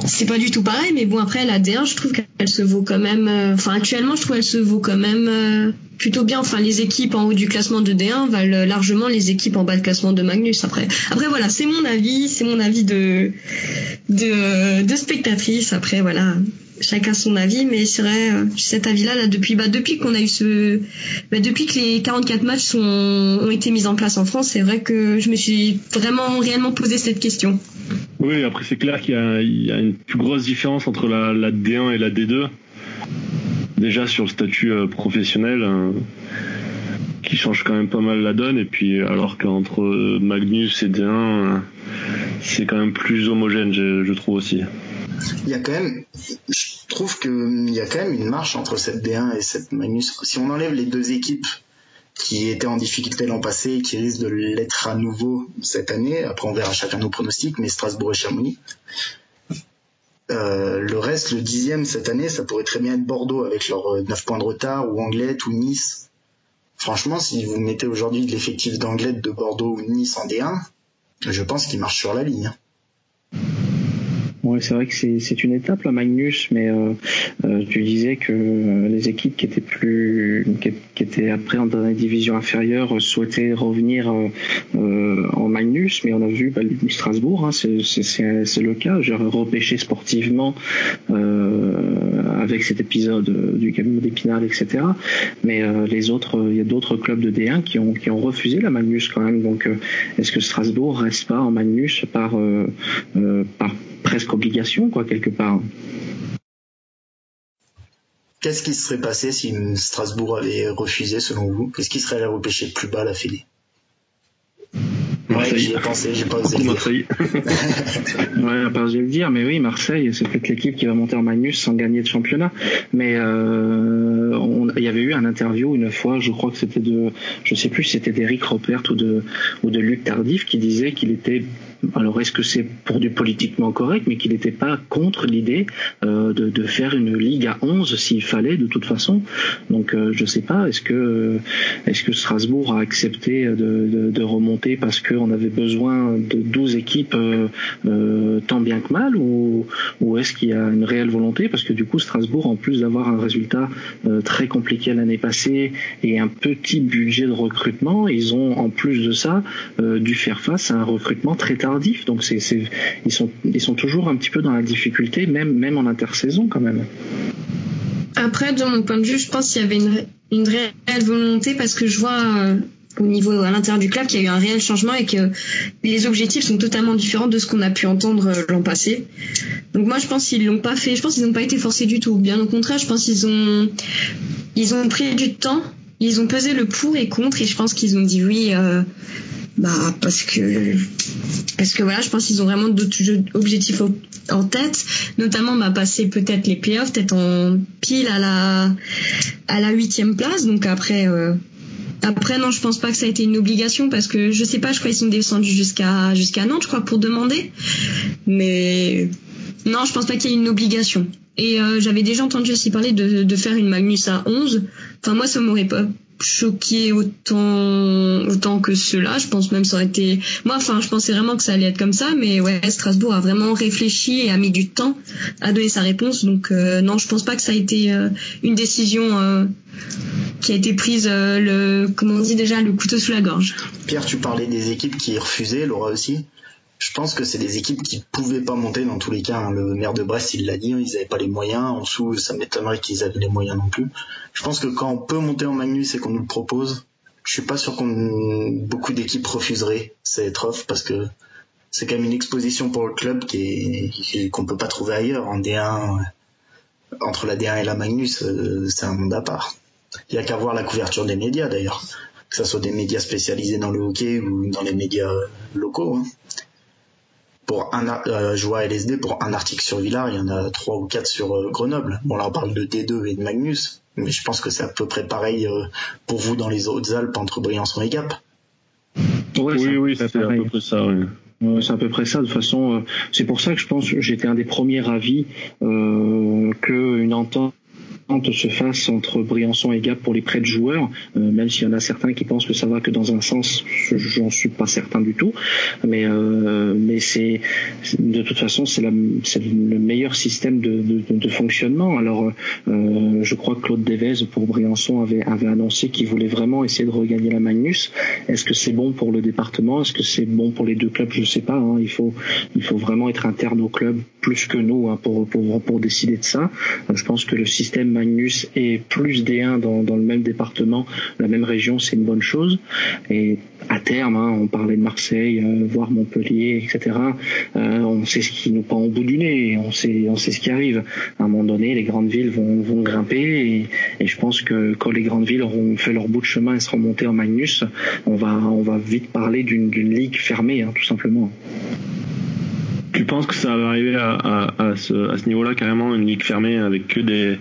c'est pas du tout pareil. Mais bon, après, la D1, je trouve qu'elle se vaut quand même. Euh, enfin, actuellement, je trouve qu'elle se vaut quand même euh, plutôt bien. Enfin, les équipes en haut du classement de D1 valent largement les équipes en bas de classement de Magnus. Après, après voilà, c'est mon avis. C'est mon avis de, de, de spectatrice. Après, voilà chacun son avis, mais c'est vrai, euh, cet avis-là, là, depuis, bah, depuis qu'on a eu ce, bah, depuis que les 44 matchs sont, ont été mis en place en France, c'est vrai que je me suis vraiment réellement posé cette question. Oui, après c'est clair qu'il y, a une plus grosse différence entre la, D1 et la D2. Déjà sur le statut euh, professionnel, hein, qui change quand même pas mal la donne, et puis alors qu'entre euh, Magnus et D1, c'est quand même plus homogène, je trouve aussi il y a quand même, je trouve qu'il y a quand même une marche entre cette D1 et cette Magnus. Si on enlève les deux équipes qui étaient en difficulté l'an passé et qui risquent de l'être à nouveau cette année, après on verra chacun nos pronostics, mais Strasbourg et Chamonix. Euh, le reste, le dixième cette année, ça pourrait très bien être Bordeaux avec leurs 9 points de retard, ou Anglette, ou Nice. Franchement, si vous mettez aujourd'hui l'effectif d'Anglette, de Bordeaux ou Nice en D1, je pense qu'ils marchent sur la ligne. Oui, c'est vrai que c'est une étape la Magnus, mais euh, euh, tu disais que euh, les équipes qui étaient plus qui, étaient après la division inférieure souhaitaient revenir en Magnus, mais on a vu bah, Strasbourg, hein, c'est le cas. J'ai repêché sportivement avec cet épisode du camion d'Épinal, etc. Mais les autres, il y a d'autres clubs de D1 qui ont refusé la Magnus quand même. Donc, est-ce que Strasbourg reste pas en Magnus par presque obligation, quoi, quelque part. Qu'est-ce qui serait passé si Strasbourg avait refusé, selon vous? Qu'est-ce qui serait allé repêcher plus bas la Fédé? Ouais, j'y ai pensé, j'ai pas osé le dire. ouais, pas osé le dire, mais oui, Marseille, c'est peut-être l'équipe qui va monter en Magnus sans gagner de championnat. Mais euh, il y avait eu un interview une fois, je crois que c'était de, je sais plus, c'était d'Eric Ropert ou de ou de Luc Tardif qui disait qu'il était alors est-ce que c'est pour du politiquement correct, mais qu'il n'était pas contre l'idée euh, de, faire une ligue à 11 s'il fallait de toute façon? Donc euh, je sais pas, est-ce que Strasbourg a accepté de, remonter parce qu'on avait besoin de 12 équipes euh, euh, tant bien que mal, ou, ou est-ce qu'il y a une réelle volonté? Parce que du coup Strasbourg, en plus d'avoir un résultat très compliqué l'année passée et un petit budget de recrutement, ils ont en plus de ça dû faire face à un recrutement très tard donc c'est, ils sont, ils sont toujours un petit peu dans la difficulté, même, même en intersaison quand même. Après, de mon point de vue, je pense qu'il y avait une, une réelle volonté parce que je vois euh, au niveau à l'intérieur du club qu'il y a eu un réel changement et que les objectifs sont totalement différents de ce qu'on a pu entendre euh, l'an passé. Donc moi, je pense qu'ils l'ont pas fait. Je pense qu'ils n'ont pas été forcés du tout. Bien au contraire, je pense qu'ils ont ils ont pris du temps. Ils ont pesé le pour et contre et je pense qu'ils ont dit oui. Bah parce que parce que voilà, je pense qu'ils ont vraiment d'autres objectifs en tête, notamment bah, passer peut-être les playoffs, peut-être en pile à la à la huitième place. Donc après. Euh, après non, je pense pas que ça a été une obligation parce que je sais pas, je crois qu'ils sont descendus jusqu'à jusqu'à Nantes, je crois, pour demander. Mais non, je pense pas qu'il y ait une obligation. Et euh, j'avais déjà entendu aussi parler de, de faire une Magnus à 11. Enfin, moi, ça m'aurait pas choqué autant autant que cela. Je pense même ça aurait été moi enfin je pensais vraiment que ça allait être comme ça mais ouais Strasbourg a vraiment réfléchi et a mis du temps à donner sa réponse. Donc euh, non je pense pas que ça a été euh, une décision euh, qui a été prise le comment on dit déjà le couteau sous la gorge. Pierre tu parlais des équipes qui refusaient Laura aussi? Je pense que c'est des équipes qui pouvaient pas monter dans tous les cas. Hein. Le maire de Brest, il l'a dit, ils n'avaient pas les moyens. En dessous, ça m'étonnerait qu'ils avaient les moyens non plus. Je pense que quand on peut monter en Magnus et qu'on nous le propose, je suis pas sûr qu'on beaucoup d'équipes refuseraient cette offre parce que c'est quand même une exposition pour le club qui qu'on peut pas trouver ailleurs en D1 entre la D1 et la Magnus euh, c'est un monde à part il y a qu'à voir la couverture des médias d'ailleurs que ce soit des médias spécialisés dans le hockey ou dans les médias locaux hein pour un euh, je vois LSD pour un article sur Villars, il y en a trois ou quatre sur euh, Grenoble. Bon là on parle de D2 et de Magnus, mais je pense que c'est à peu près pareil euh, pour vous dans les Hautes-Alpes entre Briançon et Gap. oui, oui, c'est à peu près ça. Oui. c'est à peu près ça. De toute façon, c'est pour ça que je pense que j'étais un des premiers avis euh, qu'une entente se fasse entre Briançon et Gap pour les prêts de joueurs, euh, même s'il y en a certains qui pensent que ça va que dans un sens, j'en suis pas certain du tout. Mais euh, c'est de toute façon c'est le meilleur système de, fonctionnement. Alors euh, je crois que Claude Devez pour Briançon avait annoncé qu'il voulait vraiment essayer de regagner la Magnus. Est-ce que c'est bon pour le département? Est-ce que c'est bon pour les deux clubs? Je sais pas. Hein. Il faut vraiment être interne au club plus que nous hein, pour pour décider de ça. Je pense que le système Magnus et plus D1 dans, le même département, la même région, c'est une bonne chose. Et à terme, hein, on parlait de Marseille, euh, voire Montpellier, etc. Euh, on sait ce qui nous prend au bout du nez, on sait, ce qui arrive. À un moment donné, les grandes villes vont, grimper et, je pense que quand les grandes villes auront fait leur bout de chemin et seront montées en Magnus, on va, on va vite parler d'une ligue fermée, hein, tout simplement. Tu penses que ça va arriver à, ce, niveau-là carrément une ligue fermée avec que des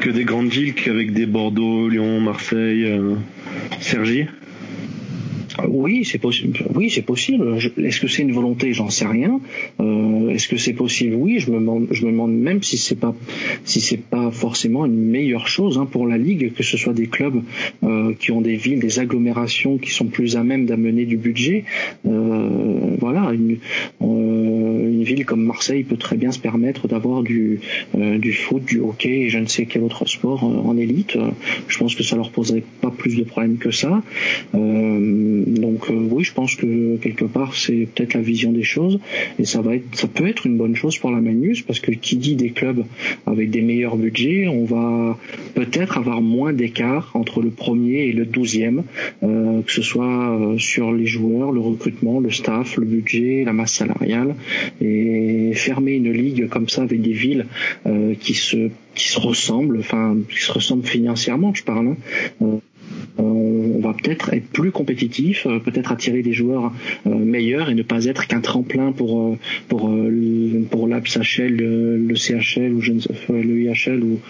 que des grandes villes qu'avec des Bordeaux, Lyon, Marseille, euh, oui, c'est possible. Oui, c'est possible. Est-ce que c'est une volonté? J'en sais rien. Euh, Est-ce que c'est possible? Oui, je me demande. Je me demande même si c'est pas si c'est pas forcément une meilleure chose hein, pour la ligue que ce soit des clubs euh, qui ont des villes, des agglomérations qui sont plus à même d'amener du budget. Euh, voilà, une, euh, une ville comme Marseille peut très bien se permettre d'avoir du euh, du foot, du hockey et je ne sais quel autre sport euh, en élite. Je pense que ça leur poserait pas plus de problèmes que ça. Euh, donc euh, oui, je pense que quelque part c'est peut-être la vision des choses et ça va être, ça peut être une bonne chose pour la Magnus parce que qui dit des clubs avec des meilleurs budgets, on va peut-être avoir moins d'écart entre le premier et le douzième, euh, que ce soit euh, sur les joueurs, le recrutement, le staff, le budget, la masse salariale et fermer une ligue comme ça avec des villes euh, qui se qui se ressemblent, enfin qui se ressemblent financièrement, je parle. Hein, on va peut-être être plus compétitif, euh, peut-être attirer des joueurs euh, meilleurs et ne pas être qu'un tremplin pour euh, pour l'APSHL, le CHL ou je ne sais, le IHL ou,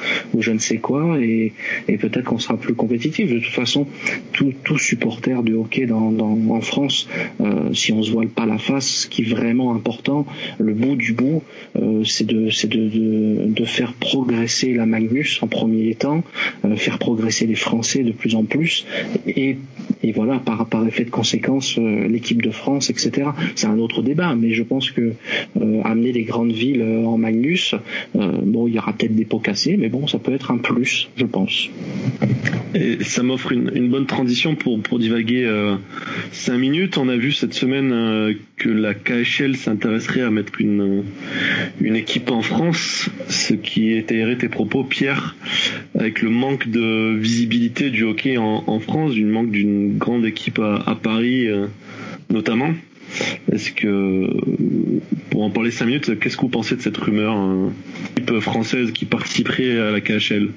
je ne sais quoi et, peut-être qu'on sera plus compétitif. De toute façon, tout, tout supporter du hockey dans, en France, si on se voile pas la face, ce qui est vraiment important, le bout du bout, c'est de c'est de, de, de faire progresser la Magnus en premier temps, faire progresser les Français de plus en plus et, et voilà, par, par effet de conséquence, euh, l'équipe de France, etc. C'est un autre débat, mais je pense que euh, amener les grandes villes euh, en Magnus, bon, il y aura peut-être des pots cassés, mais bon, ça peut être un plus, je pense. Et ça m'offre une, une, bonne transition pour, pour divaguer cinq minutes. On a vu cette semaine que la KHL s'intéresserait à mettre une, une équipe en France, ce qui était tes propos, Pierre, avec le manque de visibilité du hockey en France, du manque d'une grande équipe à, Paris euh, notamment. Est-ce que, pour en parler cinq minutes, qu'est-ce que vous pensez de cette rumeur, une équipe française qui participerait à la KHL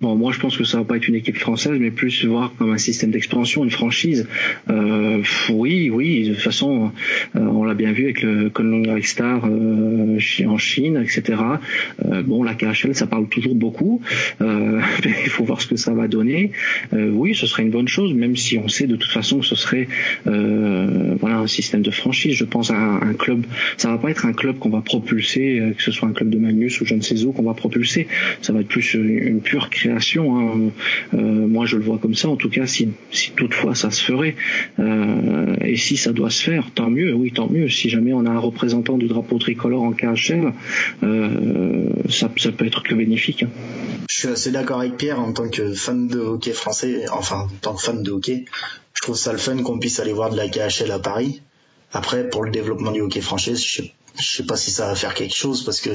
Bon, moi, je pense que ça va pas être une équipe française, mais plus voir comme un système d'expansion, une franchise. Euh, oui, oui. De toute façon, euh, on l'a bien vu avec le Kunlun Star euh, en Chine, etc. Bon, la KHL, ça parle toujours beaucoup. Euh, il faut voir ce que ça va donner. oui, ce serait une bonne chose, même si on sait de toute façon que ce serait voilà un système de franchise. Je pense à un, club. Ça va pas être un club qu'on va propulser, que ce soit un club de Magnus ou je ne sais où qu'on va propulser. Ça va être plus une pure création Hein. Euh, moi, je le vois comme ça. En tout cas, si, toutefois ça se ferait, euh, et si ça doit se faire, tant mieux. Oui, tant mieux. Si jamais on a un représentant du drapeau tricolore en KHL, euh, ça, peut être que bénéfique. Hein. Je suis assez d'accord avec Pierre en tant que fan de hockey français, enfin en tant que fan de hockey, je trouve ça le fun qu'on puisse aller voir de la KHL à Paris. Après, pour le développement du hockey français, je sais, sais pas si ça va faire quelque chose parce que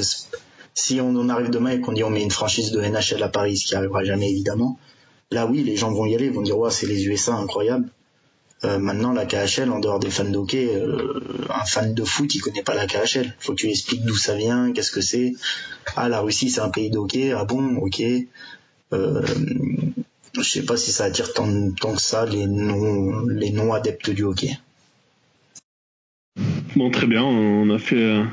si on en arrive demain et qu'on dit on met une franchise de NHL à Paris, ce qui arrivera jamais évidemment, là oui, les gens vont y aller, vont dire ouais, c'est les USA, incroyable. Euh, maintenant, la KHL, en dehors des fans de hockey, euh, un fan de foot, il connaît pas la KHL. Faut que tu expliques d'où ça vient, qu'est-ce que c'est. Ah, la Russie, c'est un pays de hockey. Ah bon, ok. Euh, je sais pas si ça attire tant, tant que ça les non, les non adeptes du hockey. Bon, très bien. On a fait euh,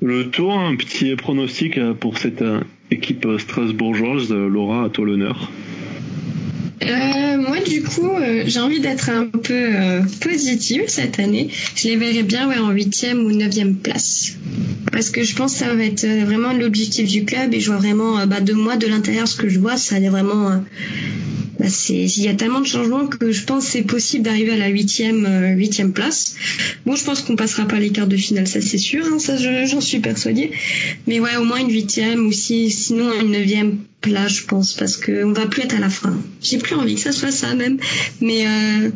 le tour, un petit pronostic euh, pour cette euh, équipe strasbourgeoise. Laura, à toi l'honneur. moi, du coup, j'ai envie d'être un peu positive cette année. Je les verrais bien ouais, en huitième ou neuvième place. Parce que je pense que ça va être vraiment l'objectif du club et je vois vraiment, bah, de moi, de l'intérieur, ce que je vois, ça est vraiment il y a tellement de changements que je pense c'est possible d'arriver à la huitième euh, huitième place. Bon, je pense qu'on passera pas les quarts de finale, ça c'est sûr, hein, ça j'en suis persuadée. Mais ouais, au moins une huitième ou si, sinon une neuvième place, je pense, parce que on va plus être à la fin. J'ai plus envie que ça soit ça même, mais euh,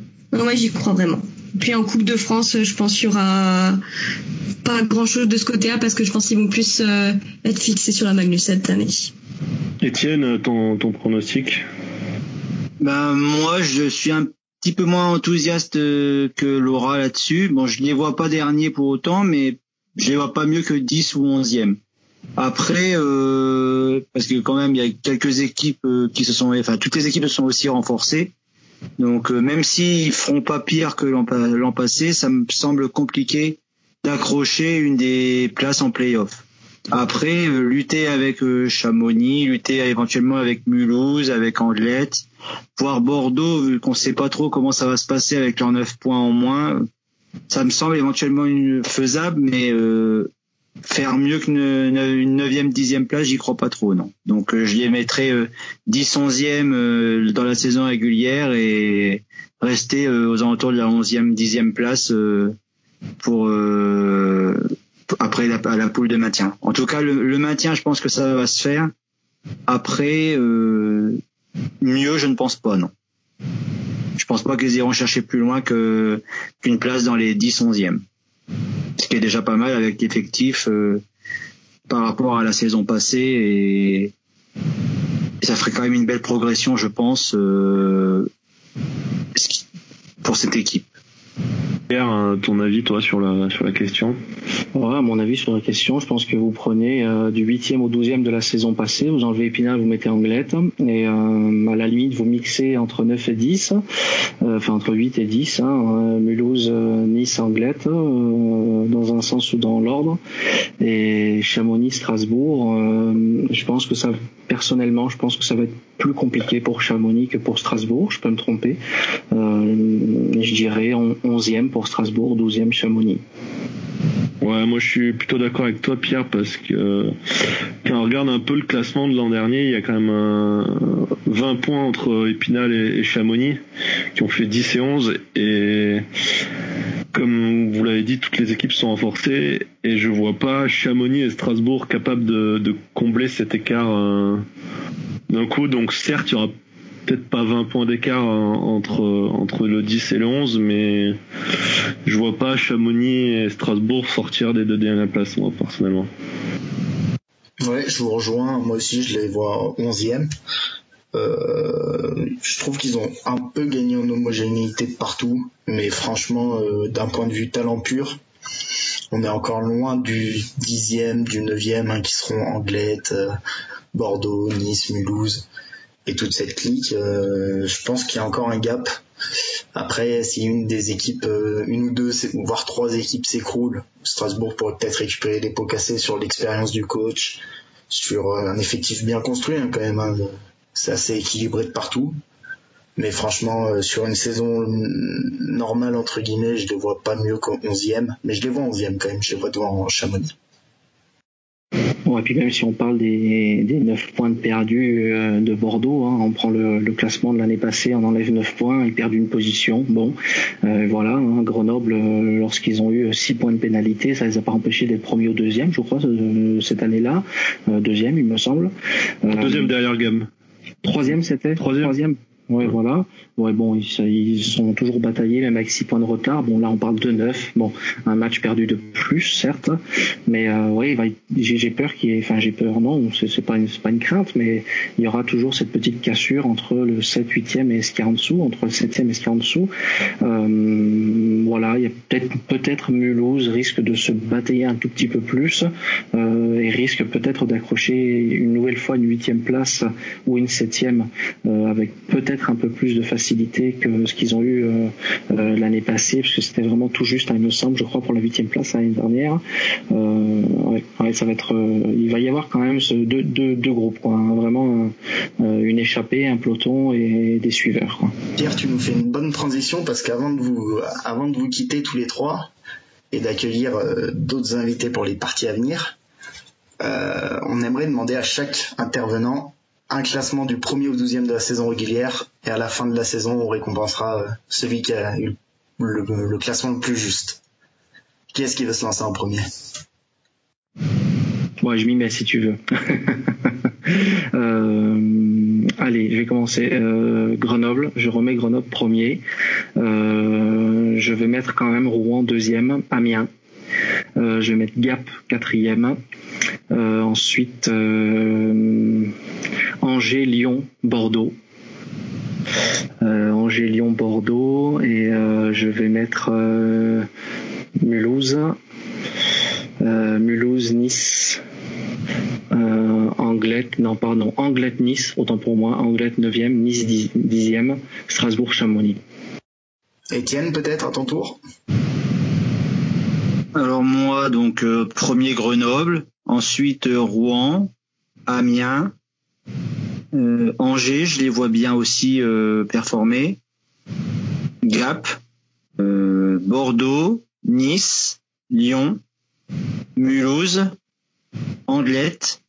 ouais, j'y crois vraiment. Puis en Coupe de France, je pense qu'il y aura pas grand chose de ce côté-là parce que je pense qu'ils vont plus euh, être fixés sur la Magnus cette année. Étienne, ton, ton pronostic? Ben moi, je suis un petit peu moins enthousiaste euh, que Laura là-dessus. Bon, je ne les vois pas derniers pour autant, mais je les vois pas mieux que 10 ou 11e. Après, euh, parce que quand même, il y a quelques équipes euh, qui se sont, enfin, toutes les équipes se sont aussi renforcées. Donc, même s'ils feront pas pire que l'an passé, ça me semble compliqué d'accrocher une des places en playoff. Après, euh, lutter avec euh, Chamonix, lutter éventuellement avec Mulhouse, avec Anglette, voire Bordeaux, vu qu'on sait pas trop comment ça va se passer avec leurs 9 points en moins, ça me semble éventuellement faisable, mais euh, faire mieux qu'une une neuvième, dixième place, j'y crois pas trop, non. Donc je les mettrais 10, 11e dans la saison régulière et rester aux alentours de la 11e, 10e place pour après la, la poule de maintien. En tout cas, le, maintien, je pense que ça va se faire. Après, euh, mieux, je ne pense pas, non. Je pense pas qu'ils iront chercher plus loin que qu'une place dans les 10 11e. Ce qui est déjà pas mal avec l'effectif euh, par rapport à la saison passée et, ça ferait quand même une belle progression, je pense, euh, pour cette équipe. Pierre, ton avis, toi, sur la, sur la question? Ouais, mon avis sur la question, je pense que vous prenez euh, du 8e au 12e de la saison passée, vous enlevez Épinal, vous mettez Anglette, et euh, à la limite, vous mixez entre 9 et 10, euh, enfin entre 8 et 10, hein, Mulhouse, Nice, Anglette, dans un sens ou dans l'ordre, et Chamonix, Strasbourg, je pense que ça, personnellement, je pense que ça va être plus compliqué pour Chamonix que pour Strasbourg, je peux me tromper. je dirais 11e pour Strasbourg, 12e Chamonix. Ouais, moi je suis plutôt d'accord avec toi Pierre parce que quand on regarde un peu le classement de l'an dernier, il y a quand même un 20 points entre Épinal et, Chamonix qui ont fait 10 et 11 et comme vous l'avez dit, toutes les équipes sont renforcées et je vois pas Chamonix et Strasbourg capables de, combler cet écart euh, d'un coup. Donc certes, il y aura peut-être pas 20 points d'écart entre, entre le 10 et le 11, mais je vois pas Chamonix et Strasbourg sortir des deux dernières places, moi, personnellement. Ouais, je vous rejoins. Moi aussi, je les vois 11e. Euh, je trouve qu'ils ont un peu gagné en homogénéité partout, mais franchement, euh, d'un point de vue talent pur, on est encore loin du 10e, du 9e, hein, qui seront Anglette, euh, Bordeaux, Nice, Mulhouse et toute cette clique, euh, je pense qu'il y a encore un gap. Après, si une des équipes, euh, une ou deux, voire trois équipes s'écroulent, Strasbourg pourrait peut-être récupérer des pots cassés sur l'expérience du coach, sur un effectif bien construit hein, quand même. Hein. C'est assez équilibré de partout. Mais franchement, sur une saison normale, entre guillemets, je les vois pas mieux qu'en 11e. Mais je les vois en 11e quand même, je les vois devant Chamonix. Bon, et puis même si on parle des, des 9 points de perdus euh, de Bordeaux, hein, on prend le, le classement de l'année passée, on enlève 9 points, ils perdent une position. Bon, euh, voilà, hein, Grenoble, euh, lorsqu'ils ont eu 6 points de pénalité, ça les a pas empêchés d'être premier ou deuxième, je crois, cette année-là. deuxième, il me semble. deuxième derrière le gamme. Troisième, c'était? Troisième. Troisième. Ouais, voilà. Ouais, bon, ils, ils, sont toujours bataillés, même avec 6 points de retard. Bon, là, on parle de 9. Bon, un match perdu de plus, certes. Mais euh, oui, j'ai peur qu'il y ait... Enfin, j'ai peur, non, c'est pas, une, pas une crainte, mais il y aura toujours cette petite cassure entre le 7, 8e et ce qui est en dessous, entre le 7e et ce qui est en dessous. Euh, voilà, il y a peut-être peut-être Mulhouse risque de se batailler un tout petit peu plus euh, et risque peut-être d'accrocher une nouvelle fois une huitième place ou une septième euh, avec peut-être un peu plus de facilité que ce qu'ils ont eu euh, euh, l'année passée, parce que c'était vraiment tout juste, hein, il me semble, je crois, pour la huitième place l'année dernière. Euh, ouais, ça va être, il va y avoir quand même deux, deux, deux groupes, quoi, hein, vraiment une échappée, un peloton et des suiveurs. Quoi. Pierre, tu nous fais une bonne transition parce qu'avant de vous, avant de vous quitter tous les trois et d'accueillir d'autres invités pour les parties à venir, on aimerait demander à chaque intervenant un classement du premier au douzième de la saison régulière et à la fin de la saison on récompensera euh, celui qui a eu le, classement le plus juste. Qui est-ce qui veut se lancer en premier? Moi je m'y mets si tu veux. Euh, allez, je vais commencer. Euh, Grenoble, je remets Grenoble premier. je vais mettre quand même Rouen deuxième, Amiens. Je vais mettre Gap quatrième. ensuite, Angers, Lyon, Bordeaux. Euh, Angers, Lyon, Bordeaux. Et euh, je vais mettre euh, Mulhouse, Mulhouse, Nice, Anglette, non pardon, Anglette, Nice, autant pour moi, Anglette 9e, Nice 10e, Strasbourg, Chamonix. Étienne, peut-être à ton tour? Alors moi, donc premier Grenoble, ensuite Rouen, Amiens, euh, Angers, je les vois bien aussi euh, performer. Gap, euh, Bordeaux, Nice, Lyon, Mulhouse, Anglette,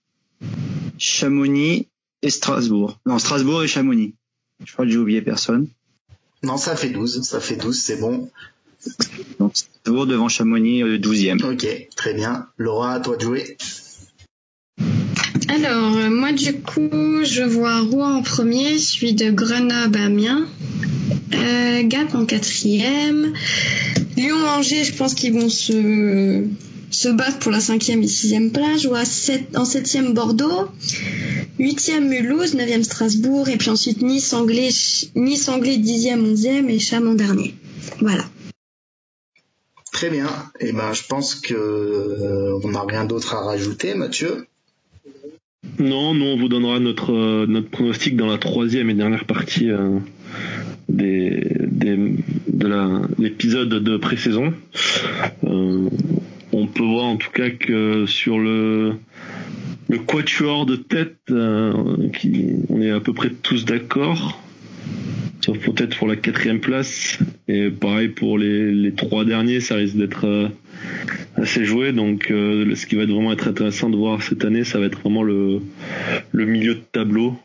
Chamonix et Strasbourg. Non, Strasbourg et Chamonix. Je crois que j'ai oublié personne. Non, ça fait 12. Ça fait 12, c'est bon. Donc, Strasbourg devant Chamonix, 12e. Ok, très bien. Laura, à toi de jouer. Alors, euh, moi, du coup, je vois Rouen en premier, suivi de Grenoble, Amiens. Euh, Gap en quatrième. Lyon-Angers, je pense qu'ils vont se, se battre pour la cinquième et sixième place. Je vois en septième Bordeaux. Huitième Mulhouse, neuvième Strasbourg. Et puis ensuite Nice, Anglais, Nice, Anglais, dixième, onzième et Chamon dernier. Voilà. Très bien. Et eh ben, je pense que euh, on n'a rien d'autre à rajouter, Mathieu. Non, nous on vous donnera notre euh, notre pronostic dans la troisième et dernière partie euh, des, de l'épisode de pré-saison. On peut voir en tout cas que sur le le quatuor de tête, on est à peu près tous d'accord, sauf peut-être pour la quatrième place. Et pareil pour les, les trois derniers, ça risque d'être assez joué. Donc, euh, ce qui va être vraiment être intéressant de voir cette année, ça va être vraiment le, le milieu de tableau.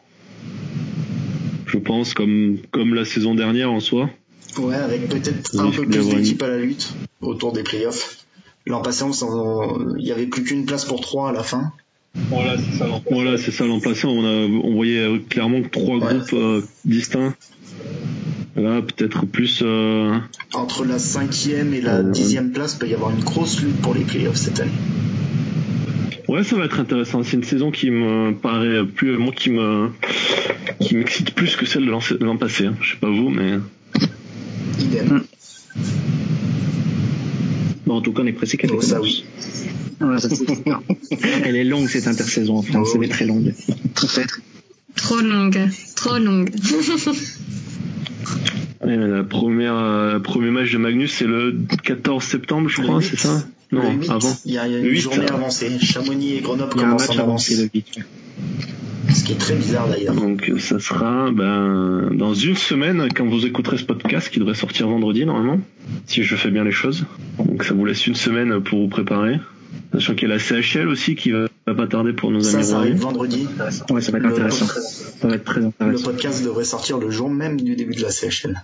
Je pense, comme, comme la saison dernière en soi. Ouais, avec peut-être un peu plus d'équipes à la lutte autour des playoffs. L'an passé, il n'y avait plus qu'une place pour trois à la fin. Voilà, c'est ça. Voilà, c'est ça. L'an passé, on, a, on voyait clairement trois groupes euh, distincts. Peut-être plus. Euh, Entre la cinquième et la dixième place, peut y avoir une grosse lutte pour les playoffs cette année. Ouais, ça va être intéressant. C'est une saison qui me paraît plus, moi, qui me, qui m'excite plus que celle de l'an passé. Hein. Je sais pas vous, mais. Idem. Bon, en tout cas, on est pressé qu'elle oh, ça oui. Elle est longue cette intersaison en France, oh, elle est très longue. Peut-être. Trop longue, trop longue. Allez, la première, euh, premier match de Magnus, c'est le 14 septembre, je crois, c'est ça? Non, Le 8, avant. Il y a, il y a une Le 8, journée avancée. Chamonix et Grenoble commencent en avance. le 8. Ce qui est très bizarre d'ailleurs. Donc ça sera ben, dans une semaine quand vous écouterez ce podcast qui devrait sortir vendredi normalement, si je fais bien les choses. Donc ça vous laisse une semaine pour vous préparer. Sachant qu'il y a la CHL aussi qui va, va pas tarder pour nos Ça, amis ça arrive vendredi. Ouais, ça va être Le, intéressant. Ça va être très le intéressant. podcast devrait sortir le jour même du début de la CHL.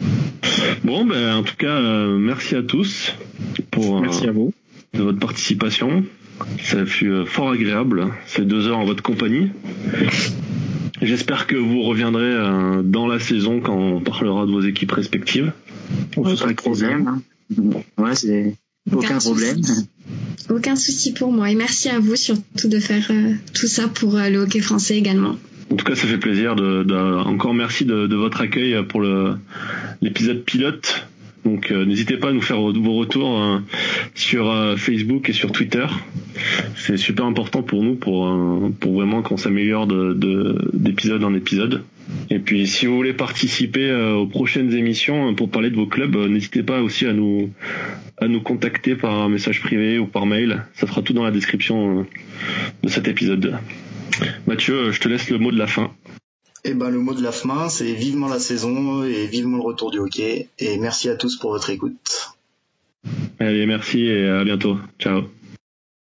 Bon ben en tout cas euh, merci à tous pour euh, Merci à vous. de votre participation. Ça fut euh, fort agréable ces deux heures en votre compagnie. J'espère que vous reviendrez euh, dans la saison quand on parlera de vos équipes respectives. On se sera hein. Ouais, c'est aucun Aucun problème. souci. Aucun souci pour moi. Et merci à vous surtout de faire euh, tout ça pour euh, le hockey français également. En tout cas, ça fait plaisir. De, de- encore merci de, de votre accueil pour le- l'épisode pilote. Donc, euh, n'hésitez pas à nous faire vos retours euh, sur Facebook et sur Twitter. C'est super important pour nous, pour, euh, pour vraiment qu'on s'améliore de- de- d'épisode en épisode. Et puis, si vous voulez participer euh, aux prochaines émissions euh, pour parler de vos clubs, n'hésitez pas aussi à nous à nous contacter par un message privé ou par mail. Ça sera tout dans la description de cet épisode. Mathieu, je te laisse le mot de la fin. Et ben le mot de la fin, c'est vivement la saison et vivement le retour du hockey. Et merci à tous pour votre écoute. Merci et à bientôt. Ciao.